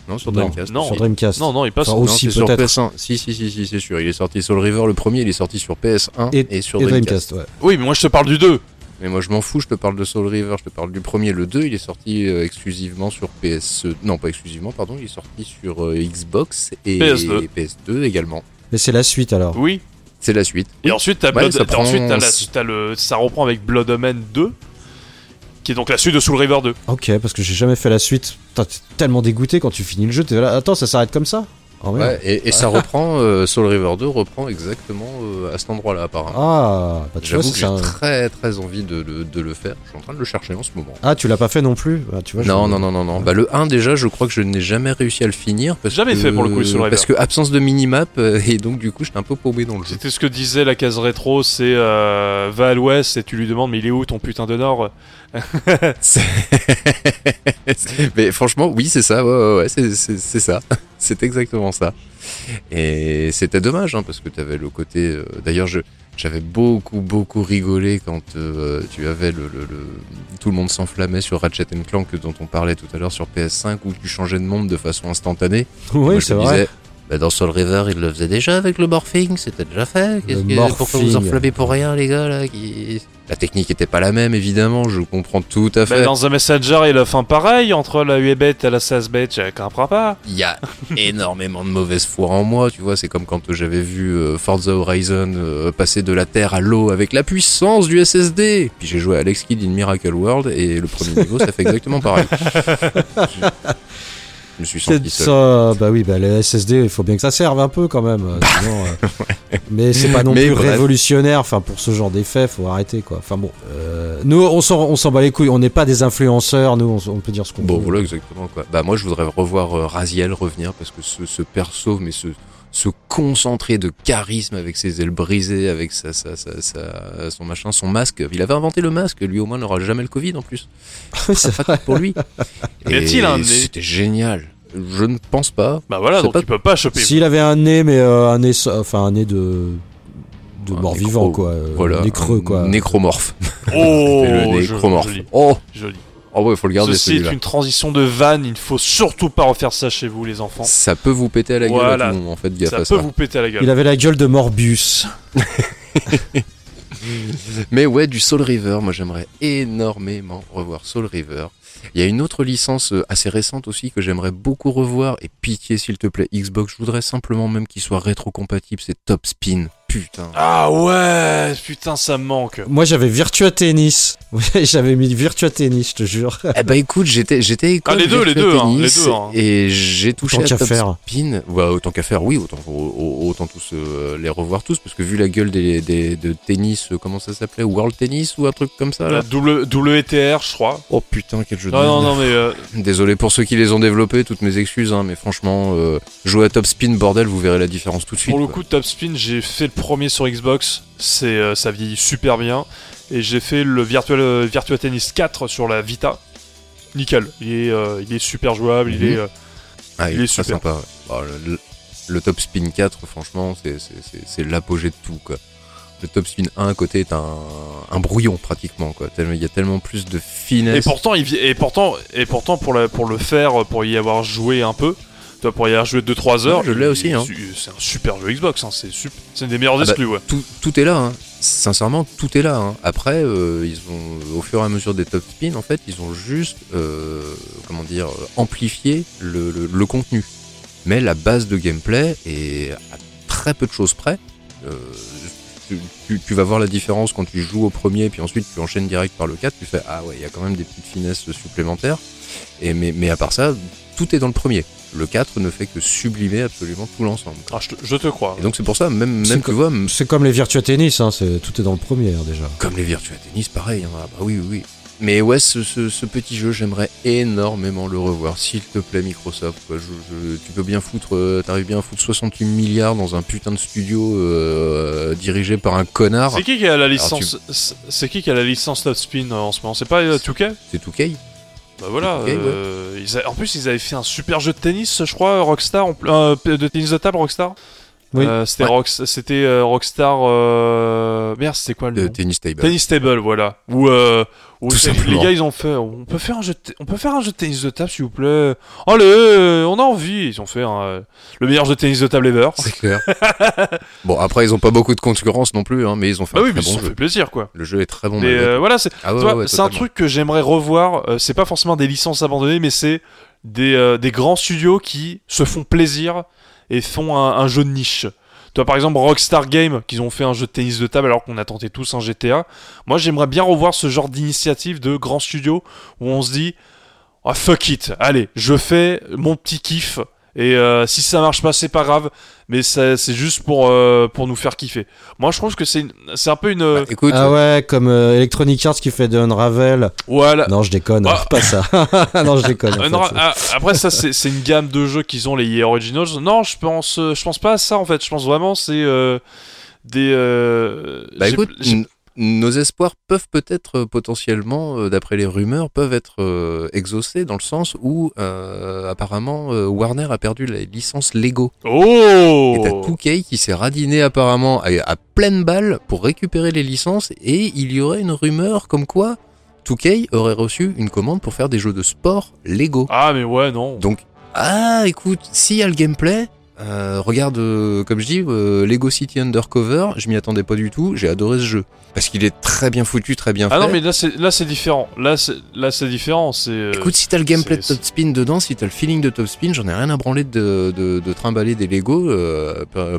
Non, sur Non, Dreamcast. non. Sur Dreamcast. Non, non, il passe. Enfin, aussi, sur peut-être. PS1. Si, si, si, si, c'est sûr. Il est sorti Soul River le premier, il est sorti sur PS1 et, Et- sur Et Dreamcast. Dreamcast, ouais. Oui, mais moi je te parle du 2. Mais moi je m'en fous, je te parle de Soul River, je te parle du premier, le 2, il est sorti euh, exclusivement sur PS... Non, pas exclusivement, pardon, il est sorti sur euh, Xbox et PS2. PS2 également. Mais c'est la suite alors. Oui. C'est la suite. Et ensuite, t'as Ouais, Blood... ensuite, la- le... ça reprend avec Blood Omen 2, qui est donc la suite de Soul River 2. Ok, parce que j'ai jamais fait la suite. Putain, T'es tellement dégoûté quand tu finis le jeu. T'es là, attends, ça s'arrête comme ça? Oh. Ouais, et, et ça reprend, euh, Soul River 2 reprend exactement euh, à cet endroit-là apparemment. Ah, bah tu vois, J'avoue que j'ai un- très très envie de, le- de le faire. Je suis en train de le chercher en ce moment. Ah, tu l'as pas fait non plus? Bah, tu vois, je- Non, non, non, non, non. Bah, le 1, déjà, je crois que je n'ai jamais réussi à le finir. Parce Jamais que, fait, pour le coup, le Soul River. Parce que absence de minimap, euh, et donc du coup, j'étais un peu paumé dans le jeu. C'était ce que disait la case rétro, c'est euh, va à l'ouest et tu lui demandes mais il est où ton putain de nord? C'est- Mais franchement, oui, c'est ça, ouais, ouais, ouais, c'est ça. C'est exactement ça. Et c'était dommage, hein, parce que tu avais le côté. euh, D'ailleurs, je, j'avais beaucoup, beaucoup rigolé quand euh, tu avais le, le, le- Tout le monde s'enflammait sur Ratchet Clank dont on parlait tout à l'heure sur PS5, où tu changeais de monde de façon instantanée. Oui, c'est vrai. Bah, dans Soul River, il le faisait déjà avec le morphing, c'était déjà fait. Qu'est-ce que, pourquoi vous enflammez pour rien, les gars, là qui... La technique était pas la même, évidemment, je comprends tout à fait. Bah, Dans The Messenger, il a fait pareil entre la 8 bit et la 16 bit, je comprends pas. Il y a énormément de mauvaise foi en moi, tu vois, c'est comme quand j'avais vu euh, Forza Horizon euh, passer de la terre à l'eau avec la puissance du SSD. Puis j'ai joué à Alex Kidd in Miracle World et le premier niveau, ça fait exactement pareil. Me suis C'est senti seul. ça, bah oui, bah les SSD, il faut bien que ça serve un peu quand même. sinon, euh, Mais c'est pas non Mais plus bref. révolutionnaire. Enfin, pour ce genre d'effet, faut arrêter quoi. Enfin bon, euh, nous, on s'en, bat les couilles. On n'est pas des influenceurs. Nous, on, on peut dire ce qu'on Bon, veut. voilà exactement quoi. Bah moi, je voudrais revoir euh, Raziel revenir parce que ce, ce perso, mais ce ce concentré de charisme avec ses ailes brisées, avec sa, sa, sa, sa- son machin, son masque. Il avait inventé le masque, lui au moins n'aura jamais le Covid en plus. c'est Pas vrai. pour lui. Y a-t-il un nez C'était génial. Je ne pense pas. Bah voilà, donc pas- il peut pas choper. S'il avait un nez, mais euh, un nez, enfin un nez de de mort nécro- vivant quoi. euh, Voilà. nez creux quoi. Nécromorphe. Oh, le nécromorphe. joli, Oh, joli. Oh ouais, faut le garder Ceci est une transition de vanne, il ne faut surtout pas refaire ça chez vous les enfants. Ça peut vous péter à la gueule à Voilà. tout moment, en fait, gaffe Ça à peut ça. vous péter à la gueule. Il avait la gueule de Morbius. Mais ouais, du Soul River, moi j'aimerais énormément revoir Soul River. Il y a une autre licence euh, assez récente aussi que j'aimerais beaucoup revoir, et pitié s'il te plaît Xbox, je voudrais simplement même qu'il soit rétro-compatible, c'est Top Spin. Putain. Ah ouais, putain ça me manque. Moi j'avais Virtua Tennis. J'avais mis Virtua Tennis, je te jure. Eh bah écoute, j'étais j'étais Ah, les deux, les deux, hein, les deux, hein. et j'ai touché Autant à qu'à Top faire. Spin. Ouais, autant qu'à faire, oui, autant au- autant tous euh, les revoir tous parce que vu la gueule des, des de tennis, euh, comment ça s'appelait, World Tennis ou un truc comme ça là. Double, WTR, je crois. Oh putain, quel jeu de Non, non, non, mais euh, Désolé pour ceux qui les ont développés, toutes mes excuses, hein, mais franchement, euh, jouer à Top Spin, bordel, vous verrez la différence tout de suite. pour le quoi. coup, Top Spin, j'ai fait le premier sur Xbox. C'est, euh, ça vieillit super bien. Et j'ai fait le Virtua, Virtua Tennis 4 sur la Vita. Nickel. Il est, euh, il est super jouable. Il Mhm. est, euh, Ah, il il est super. sympa. ouais. Bon, le, le- le Top Spin 4, franchement, c'est- l'apogée de tout, quoi. Le Top Spin 1 à côté est un, un brouillon pratiquement, quoi. Il y a tellement plus de Et finesse. pourtant, il, vi- et pourtant, et pourtant pour, la, pour le faire, pour y avoir joué un peu, toi, pour y avoir joué 2-3 heures, je l'ai aussi, hein. C'est un super jeu Xbox, hein, c'est sup- une des meilleurs Ah bah, exclus, ouais. tout, tout est là, hein. sincèrement, tout est là. hein. Après, euh, ils ont, au fur et à mesure des top spin, en fait, ils ont juste, euh, comment dire, euh, amplifié le, le- le contenu. Mais la base de gameplay est à très peu de choses près. Euh, tu, tu- tu vas voir la différence quand tu joues au premier, puis ensuite tu enchaînes direct par le 4, tu fais ah ouais, il y a quand même des petites finesses supplémentaires. Et mais, mais à part ça, tout est dans le premier. Le 4 ne fait que sublimer absolument tout l'ensemble. Ah, je, te, je te crois. Et donc c'est pour ça, même, même tu vois, C'est comme les Virtua Tennis, hein, tout est dans le premier hein, déjà. comme les Virtua Tennis, pareil. hein. Ah bah oui, oui, oui. Mais ouais, ce, ce- ce petit jeu, j'aimerais énormément le revoir. S'il te plaît, Microsoft, quoi. Je- je- tu peux bien foutre, euh, t'arrives bien à foutre 68 milliards dans un putain de studio euh, dirigé par un connard. C'est qui qui a la licence c'est- C'est qui qui a la licence Top Spin euh, en ce moment? C'est pas euh, 2K C'est tout K Bah voilà. Ouais. euh, ils a- En plus, ils avaient fait un super jeu de tennis, je crois, Rockstar, euh, de tennis de table, Rockstar. Oui. Euh, c'était Ouais. Rox- c'était euh, Rockstar. euh, Merde, c'était quoi le nom Tennis Table. Tennis Table, voilà. Où, euh, les gars, ils ont fait. On peut faire un jeu, de, on peut faire un jeu de tennis de table, s'il vous plaît. Allez, on a envie. Ils ont fait un, euh, le meilleur jeu de tennis de table ever. C'est clair. bon, après, ils ont pas beaucoup de concurrence non plus, hein, mais ils ont fait Bah un oui, très mais ça bon fait jeu. plaisir, quoi. Le jeu est très bon. Euh, voilà, c'est Ah ouais, ouais, un truc que j'aimerais revoir. euh, c'est pas forcément des licences abandonnées, mais c'est des, euh, des grands studios qui se font plaisir et font un, jeu de niche. Toi, par exemple, Rockstar Game, qui ont fait un jeu de tennis de table alors qu'on a tenté tous un GTA. Moi, j'aimerais bien revoir ce genre d'initiative de grands studios où on se dit Ah, fuck it, allez, je fais mon petit kiff. Et euh, si ça marche pas, c'est pas grave, mais ça- c'est juste pour, euh, pour nous faire kiffer. Moi, je trouve que c'est une- c'est un peu une. Bah, écoute, Ah ouais, comme euh, Electronic Arts qui fait de Unravel. Voilà, Non, je déconne, Ah. pas ça. non, je déconne. en fait, ah, après ça c'est c'est une gamme de jeux qu'ils ont les EA Originals. Non, je pense euh, je pense pas à ça en fait. Je pense vraiment c'est euh, des euh, Bah écoute, nos espoirs peuvent peut-être euh, potentiellement, euh, d'après les rumeurs, peuvent être euh, exaucés dans le sens où apparemment Warner a perdu la licence Lego. Oh Et t'as 2K qui s'est radiné apparemment à, à pleine balle pour récupérer les licences et il y aurait une rumeur comme quoi 2K aurait reçu une commande pour faire des jeux de sport Lego. Ah mais ouais non. Donc, ah, écoute, s'il y a le gameplay, euh, regarde, euh, comme je dis, euh, Lego City Undercover, je m'y attendais pas du tout, j'ai adoré ce jeu. Parce qu'il est très bien foutu, très bien ah fait. non mais là c'est là c'est différent. Là c'est là c'est différent. C'est Écoute, si t'as le gameplay de Top Spin dedans, si t'as le feeling de Top Spin, j'en ai rien à branler de, de, de trimballer des Lego.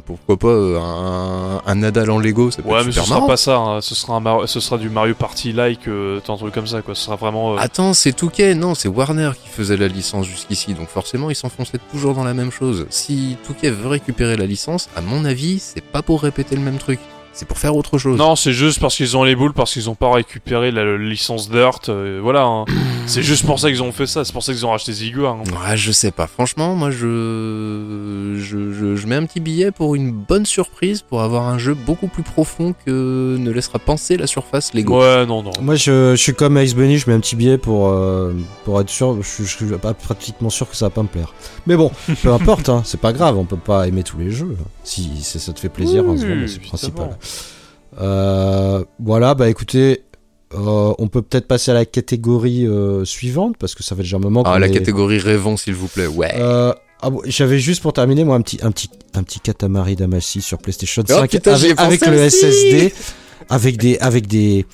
pourquoi pas un, un Nadal en Lego, ça peut ouais être mais ce super sera marrant. pas ça. hein. Ce sera un Mar- ce sera du Mario Party like euh, un truc comme ça quoi. Ce sera vraiment. Attends, c'est Touquet, non, c'est Warner qui faisait la licence jusqu'ici, donc forcément ils s'enfonçaient toujours dans la même chose. Si Veut récupérer la licence, à mon avis, c'est pas pour répéter le même truc, c'est pour faire autre chose. Non, c'est juste parce qu'ils ont les boules, parce qu'ils ont pas récupéré la, la licence Dirt. euh, voilà. hein. c'est juste pour ça qu'ils ont fait ça. C'est pour ça qu'ils ont racheté Zigua. hein. Ouais, je sais pas. Franchement, moi, je... Je, je, je mets un petit billet pour une bonne surprise, pour avoir un jeu beaucoup plus profond que ne laissera penser la surface Lego. Ouais, non, non. Moi, je, je suis comme Ace Bunny, je mets un petit billet pour, euh, pour être sûr. Je, je suis pas pratiquement sûr que ça va pas me plaire. Mais bon, peu importe, hein, c'est pas grave, on peut pas aimer tous les jeux. Si ça te fait plaisir, Oui, hein, c'est bon, c'est principal. Euh, voilà, bah écoutez, euh, on peut peut-être passer à la catégorie euh, suivante parce que ça fait déjà un moment. Ah, la est- catégorie rêvons, s'il vous plaît. Ouais. Euh, ah bon, J'avais juste pour terminer moi un petit un petit un petit Katamari Damacy sur PlayStation 5 Oh, putain, j'y ai avec, le. SSD avec des avec des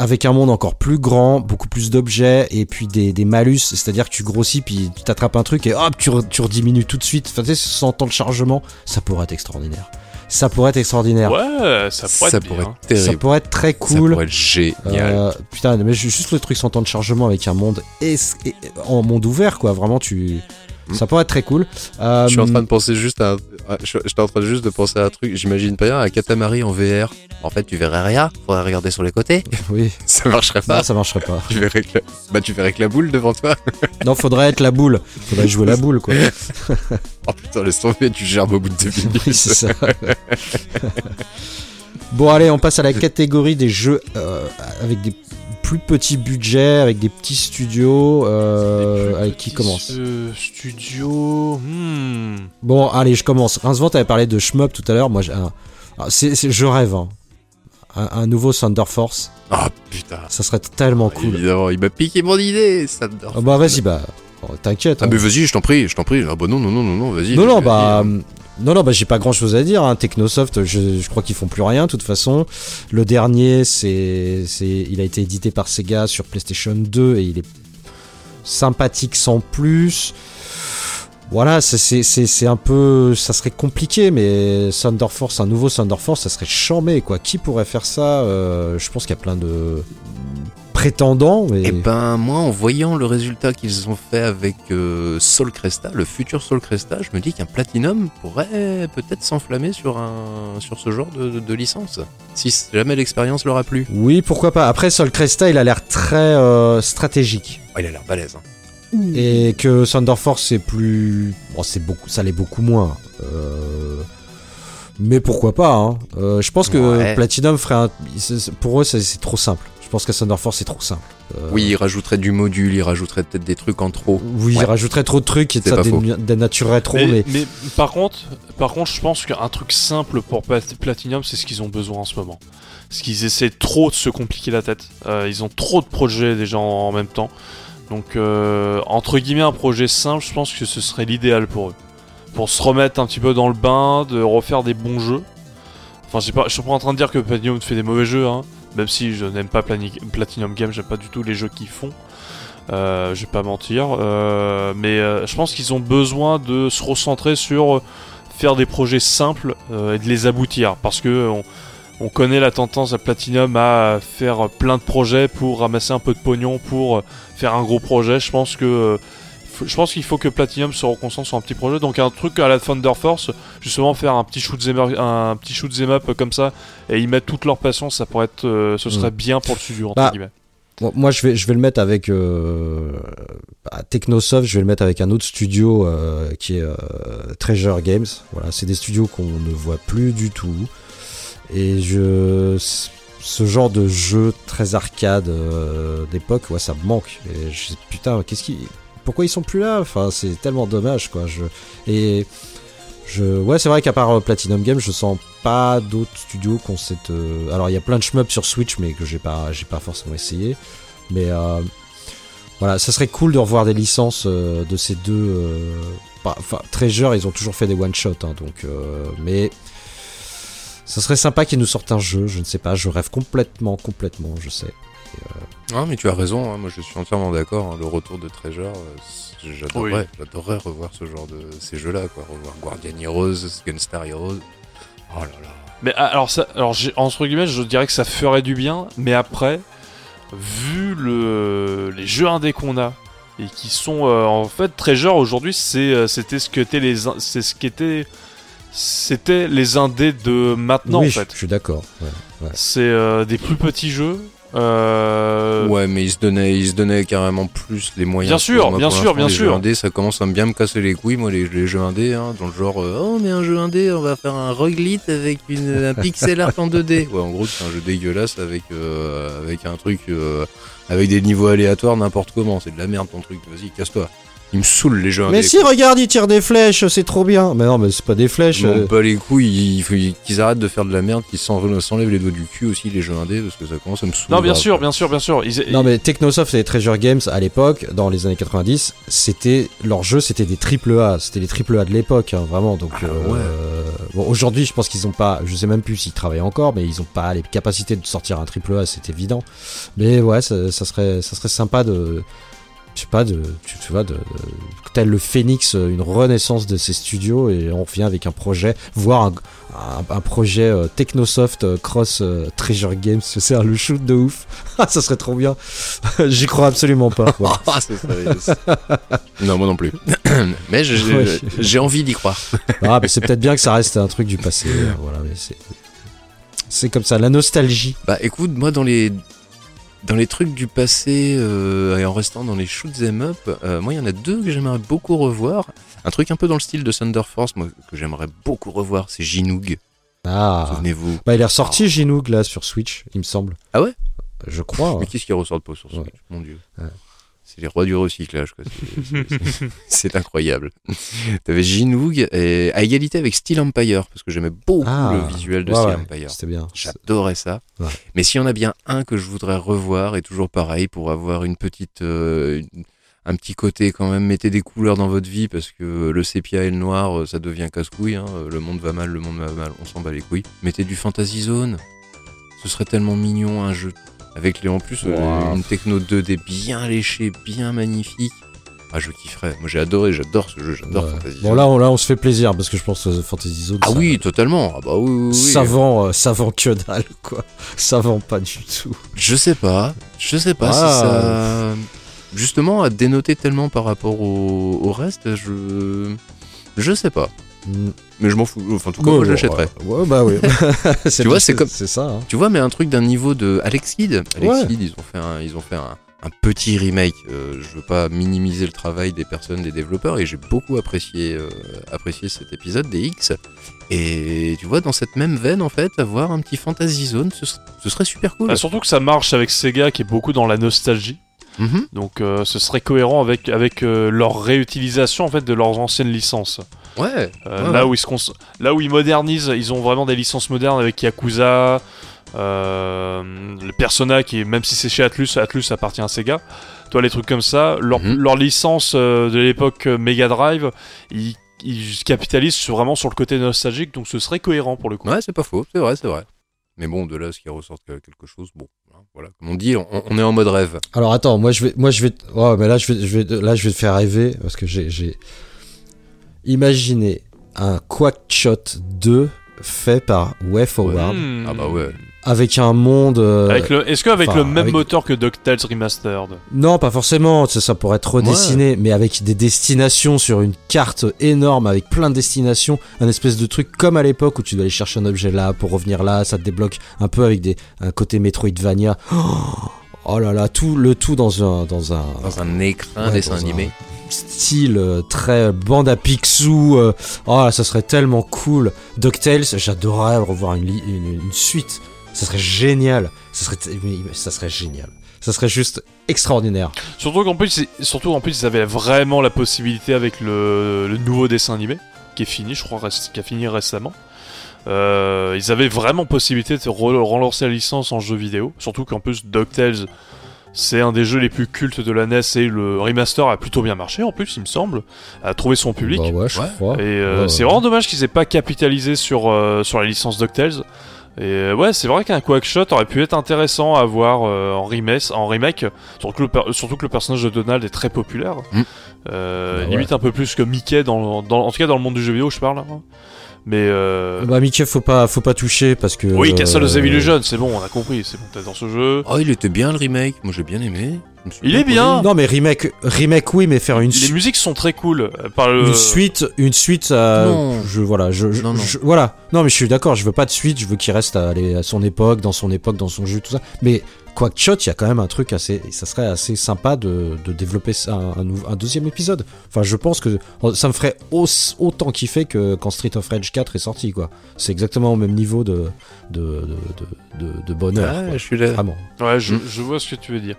avec un monde encore plus grand, beaucoup plus d'objets et puis des, des malus, c'est-à-dire que tu grossis puis tu t'attrapes un truc et hop tu, re- tu rediminues tout de suite. Enfin, tu sais, sans temps de chargement, ça pourrait être extraordinaire. Ça pourrait être extraordinaire. Ouais, ça pourrait ça être pourrait être terrible. Ça pourrait être très Ça cool. pourrait être génial. Euh, putain, mais ju- juste le truc sans temps de chargement avec un monde es- et- en monde ouvert, quoi. Vraiment, tu. Hmm. Ça pourrait être très cool. Euh, Je suis en train de penser juste à. un- je- J'étais en train juste de penser à un truc. J'imagine pas bien, un Katamari en VR. En fait, tu verrais rien. Faudrait regarder sur les côtés. Oui, Ça marcherait pas. non, ça marcherait pas. Tu verrais que la... bah tu verrais que la boule devant toi. Non, faudrait être la boule. Faudrait jouer la boule, quoi. Oh putain, laisse tomber, tu gerbes au bout de deux minutes. Oui, c'est ça. Bon, allez, on passe à la catégorie des jeux euh, avec des plus petits budgets, avec des petits studios. Euh, avec qui commence Euh, Studio. Hmm. Bon, allez, je commence. Rincevent avait parlé de shmup tout à l'heure. Moi, j'ai un- ah, je rêve. hein. Un, un nouveau Thunder Force, Ah putain. ça serait tellement cool. Évidemment, il m'a piqué mon idée. Ça me donne- Ah bah vas-y, bah oh, t'inquiète. Ah hein. mais vas-y, je t'en prie, je t'en prie. Ah bah non, non, non, non, non, vas-y. non, non, bah. vas-y. Non, non, bah j'ai pas grand chose à dire. Hein. Technosoft, je, je crois qu'ils font plus rien, de toute façon. Le dernier, c'est, c'est, il a été édité par Sega sur PlayStation 2 et il est sympathique sans plus. voilà, c'est- c'est un peu. Ça serait compliqué, mais Thunder Force, un nouveau Thunder Force, ça serait chambé, quoi. Qui pourrait faire ça? Euh, Je pense qu'il y a plein de prétendants. Et ben moi, en voyant le résultat qu'ils ont fait avec euh, Soul Cresta, le futur Soul Cresta, je me dis qu'un Platinum pourrait peut-être s'enflammer sur un sur ce genre de, de- de licence. Si jamais l'expérience leur a plu. Oui, pourquoi pas. Après, Sol Cresta, il a l'air très euh, stratégique. Oh, il a l'air balèze. hein. Et que Thunder Force, c'est plus. Bon, c'est beaucoup, ça l'est beaucoup moins. Euh, Mais pourquoi pas, hein. Euh, Je pense que Ouais. Platinum ferait un. Pour eux, c'est trop simple. Je pense que Thunder Force, c'est trop simple. Euh, Oui, il rajouterait du module, il rajouterait peut-être des trucs en trop. Oui, Ouais. il rajouterait trop de trucs et ça dénaturerait trop, mais, mais. mais par contre, par contre, je pense qu'un truc simple pour Plat- Platinum, c'est ce qu'ils ont besoin en ce moment. Parce qu'ils essaient trop de se compliquer la tête. Euh, ils ont trop de projets déjà en, en même temps. Donc, euh, entre guillemets, un projet simple, je pense que ce serait l'idéal pour eux. Pour se remettre un petit peu dans le bain, de refaire des bons jeux. Enfin, j'ai pas, je suis pas en train de dire que Platinum fait des mauvais jeux, hein. Même si je n'aime pas Platinum Games, j'aime pas du tout les jeux qu'ils font. Euh, je vais pas mentir. Euh, mais euh, je pense qu'ils ont besoin de se recentrer sur faire des projets simples et de les aboutir. Parce que on, on connaît la tendance à Platinum à faire plein de projets pour ramasser un peu de pognon, pour faire un gros projet. Je pense que je pense qu'il faut que Platinum se reconcentre sur un petit projet. Donc un truc à la Thunder Force, justement faire un petit shoot up- un petit shoot up comme ça et y mettre toute leur passion, ça pourrait être, euh, ce serait bien pour le studio entre Bah, guillemets. Moi, je vais, je vais le mettre avec euh, bah, Technosoft. Je vais le mettre avec un autre studio euh, qui est euh, Treasure Games. Voilà, c'est des studios qu'on ne voit plus du tout. Et je, ce genre de jeu très arcade d'époque, ouais, ça me manque. Et je, putain, qu'est-ce qui, pourquoi ils sont plus là? Enfin, c'est tellement dommage, quoi. Et je, ouais, c'est vrai qu'à part euh, Platinum Games, je sens pas d'autres studios qui ont cette. euh, Alors, il y a plein de shmups sur Switch, mais que j'ai pas, pas forcément essayé. Mais euh, voilà, ça serait cool de revoir des licences de ces deux. Enfin, Treasure, ils ont toujours fait des one shot, hein, mais ça serait sympa qu'ils nous sortent un jeu. Je ne sais pas, je rêve complètement, complètement, je sais. Ah, mais tu as raison, hein, moi je suis entièrement d'accord. hein, le retour de Treasure, euh, j'adorerais, j'adorerais revoir ce genre de ces jeux-là, quoi. Revoir Guardian Heroes, Gunstar Heroes. Oh là là. Mais ah, alors, ça, alors j'ai- entre guillemets, je dirais que ça ferait du bien, mais après, vu le, les jeux indés qu'on a et qui sont euh, en fait Treasure aujourd'hui, c'est euh, c'était ce que étaient les in- c'est ce qu'étaient c'était les indés de maintenant oui, en je- fait. je suis d'accord. ouais. C'est euh, des plus petits jeux. Euh, Ouais, mais ils se donnaient, ils se donnaient carrément plus les moyens. Bien sûr, Moi, bien sûr, bien les sûr. Jeux indés, ça commence à bien me casser les couilles, moi, les, les jeux indés, hein, dans le genre, euh, oh, mais un jeu indé, on va faire un roguelite avec une, un pixel art en 2D. Ouais, en gros, c'est un jeu dégueulasse avec, euh, avec un truc, euh, avec des niveaux aléatoires, n'importe comment. C'est de la merde ton truc. Vas-y, casse-toi. Il me saoule les jeux indés. Mais si, regarde, ils tirent des flèches, c'est trop bien. Mais non, mais c'est pas des flèches. M'en euh, bats les couilles, il faut qu'ils arrêtent de faire de la merde, qu'ils s'en- s'enlèvent les doigts du cul aussi, les jeux indés, parce que ça commence à me saouler. Non, bien sûr, bien sûr, bien sûr. Ils- Non mais Technosoft et Treasure Games à l'époque, dans les années 90, c'était leur jeu, c'était des triple A, c'était les triple A de l'époque, hein, vraiment. Donc Ah, euh, ouais. bon, aujourd'hui, je pense qu'ils ont pas, je sais même plus s'ils travaillent encore, mais ils ont pas les capacités de sortir un triple A, c'est évident. Mais ouais, ça, ça serait, ça serait sympa de, je sais pas, de, tu, tu vois, de, de- tel le Phoenix, une renaissance de ces studios et on revient avec un projet, voire un, un, un projet euh, Technosoft euh, cross euh, Treasure Games, c'est un le shoot de ouf. Ça serait trop bien. J'y crois absolument pas. Ah, non, moi non plus. mais Ouais. j'ai envie d'y croire. Ah, mais c'est peut-être bien que ça reste un truc du passé. euh, Voilà, mais c'est. C'est comme ça, la nostalgie. Bah écoute, moi dans les dans les trucs du passé euh, et en restant dans les shoots 'em up, euh, moi il y en a deux que j'aimerais beaucoup revoir. Un truc un peu dans le style de Thunder Force, moi que j'aimerais beaucoup revoir, c'est Ginoog. Ah. Souvenez-vous. Bah, il est ressorti Ginoog là sur Switch, il me semble. Ah ouais? Je crois. Mais qu'est-ce qui ressort de pas sur Switch? Ouais. Mon dieu. Ouais. C'est les rois du recyclage. C'est- incroyable. T'avais Ginoog et à égalité avec Steel Empire, parce que j'aimais beaucoup Ah. le visuel de Ouais, Steel Empire. C'était bien. J'adorais ça. Ouais. Mais s'il y en a bien un que je voudrais revoir, et toujours pareil, pour avoir une petite, euh, une- un petit côté quand même, mettez des couleurs dans votre vie, parce que le sépia et le noir, euh, ça devient casse-couille. hein. Le monde va mal, le monde va mal, on s'en bat les couilles. Mettez du Fantasy Zone. Ce serait tellement mignon un jeu. Avec les, en plus euh, Wow. une techno 2D bien léchée, bien magnifique. Ah, je kifferais. Moi, j'ai adoré, j'adore ce jeu, j'adore Ouais. Fantasy Bon Zone. là on, là on se fait plaisir parce que je pense que Fantasy Zone. Ah ça- oui, totalement. Ah bah oui, oui, oui. Ça vend, euh, ça vend que dalle quoi. Ça vend pas du tout. Je sais pas. Je sais pas Ah. si ça. Justement, à dénoter tellement par rapport au, au reste, je. Je sais pas. Mm. Mais je m'en fous. Enfin, en tout cas, moi, je ouais, l'achèterais. Ouais, bah oui. Tu vois, c'est comme- C'est ça. hein. Tu vois, mais un truc d'un niveau de Alex Kidd. Alex Ouais. Kidd, ils ont fait un, ils ont fait un, un petit remake. Euh, je veux pas minimiser le travail des personnes, des développeurs, et j'ai beaucoup apprécié, euh, apprécié cet épisode des X. Et tu vois, dans cette même veine, en fait, avoir un petit Fantasy Zone, ce, ser- ce serait super cool. Ah, surtout que ça marche avec Sega qui est beaucoup dans la nostalgie. Mhm. Donc euh, ce serait cohérent avec, avec euh, leur réutilisation en fait de leurs anciennes licences. Ouais. Euh, Ouais, là, ouais. où ils se cons- là où ils modernisent, ils ont vraiment des licences modernes avec Yakuza, le Persona qui, est- même si c'est chez Atlus, Atlus appartient à Sega. Toi, les trucs comme ça, leur, Mhm. leur licence de l'époque Mega Drive, ils, ils capitalisent vraiment sur le côté nostalgique, donc ce serait cohérent pour le coup. Ouais, c'est pas faux, c'est vrai, c'est vrai. Mais bon, de là, ce qui ressort que- quelque chose, bon, voilà, comme on dit, on, on est en mode rêve. Alors attends, moi je vais, moi je vais, oh, mais là je vais, je vais, là je vais te faire rêver parce que j'ai, imaginé un Quackshot 2 fait par WayForward Hmm. Ah bah ouais. Avec un monde. euh, Avec le, est-ce qu'avec le même avec- moteur que DuckTales Remastered? Non, pas forcément. Ça, ça pourrait être redessiné, mais avec des destinations sur une carte énorme, avec plein de destinations, un espèce de truc comme à l'époque où tu dois aller chercher un objet là pour revenir là, ça te débloque un peu avec des un côté Metroidvania. Oh, oh là là, tout le tout dans un dans un Dans un écran Ouais, dessin dans un- animé. style euh, très bande à Picsou. euh, oh, ça serait tellement cool. DuckTales, j'adorerais revoir une, li- une, une suite. Ça serait génial. Ça serait, ça serait génial. Ça serait juste extraordinaire. Surtout qu'en plus, ils- surtout qu'en plus, ils avaient vraiment la possibilité avec le, le nouveau dessin animé qui est fini, je crois, qui a fini récemment. Euh, ils avaient vraiment possibilité de re- relancer la licence en jeu vidéo. Surtout qu'en plus, DuckTales, c'est un des jeux les plus cultes de la NES et le remaster a plutôt bien marché en plus, il me semble, a trouvé son public. Bah ouais, je Ouais. crois. Et euh, Ouais, ouais. c'est vraiment dommage qu'ils aient pas capitalisé sur, euh, sur la licence DuckTales. Et euh, ouais, c'est vrai qu'un Quackshot aurait pu être intéressant à voir euh, en, remake, en remake, surtout que, le per- surtout que le personnage de Donald est très populaire. Mm. Euh, Bah ouais. limite un peu plus que Mickey, dans, dans, en tout cas dans le monde du jeu vidéo, je parle. hein. Mais euh, Bah Mickey faut pas faut pas toucher parce que oui, Castle of the euh, Illusion, c'est bon, on a compris, c'est bon, t'es dans ce jeu. Oh, il était bien le remake, moi j'ai bien aimé. Il est bien. Non mais remake remake oui mais faire une Les su- musiques sont très cool. euh, Par le... une suite une suite Non. je voilà je, je- Non, non. je- voilà non mais je suis d'accord je veux pas de suite je veux qu'il reste à, aller à son époque dans son époque dans son jeu tout ça mais Quackshot il y a quand même un truc assez ça serait assez sympa de, de développer ça, un, un nou- un deuxième épisode enfin je pense que ça me ferait au- autant kiffer que quand Street of Rage 4 est sorti quoi c'est exactement au même niveau de de, de, de, de- de bonheur Ouais, quoi. je suis là. vraiment Ouais, je, Mm. je vois ce que tu veux dire.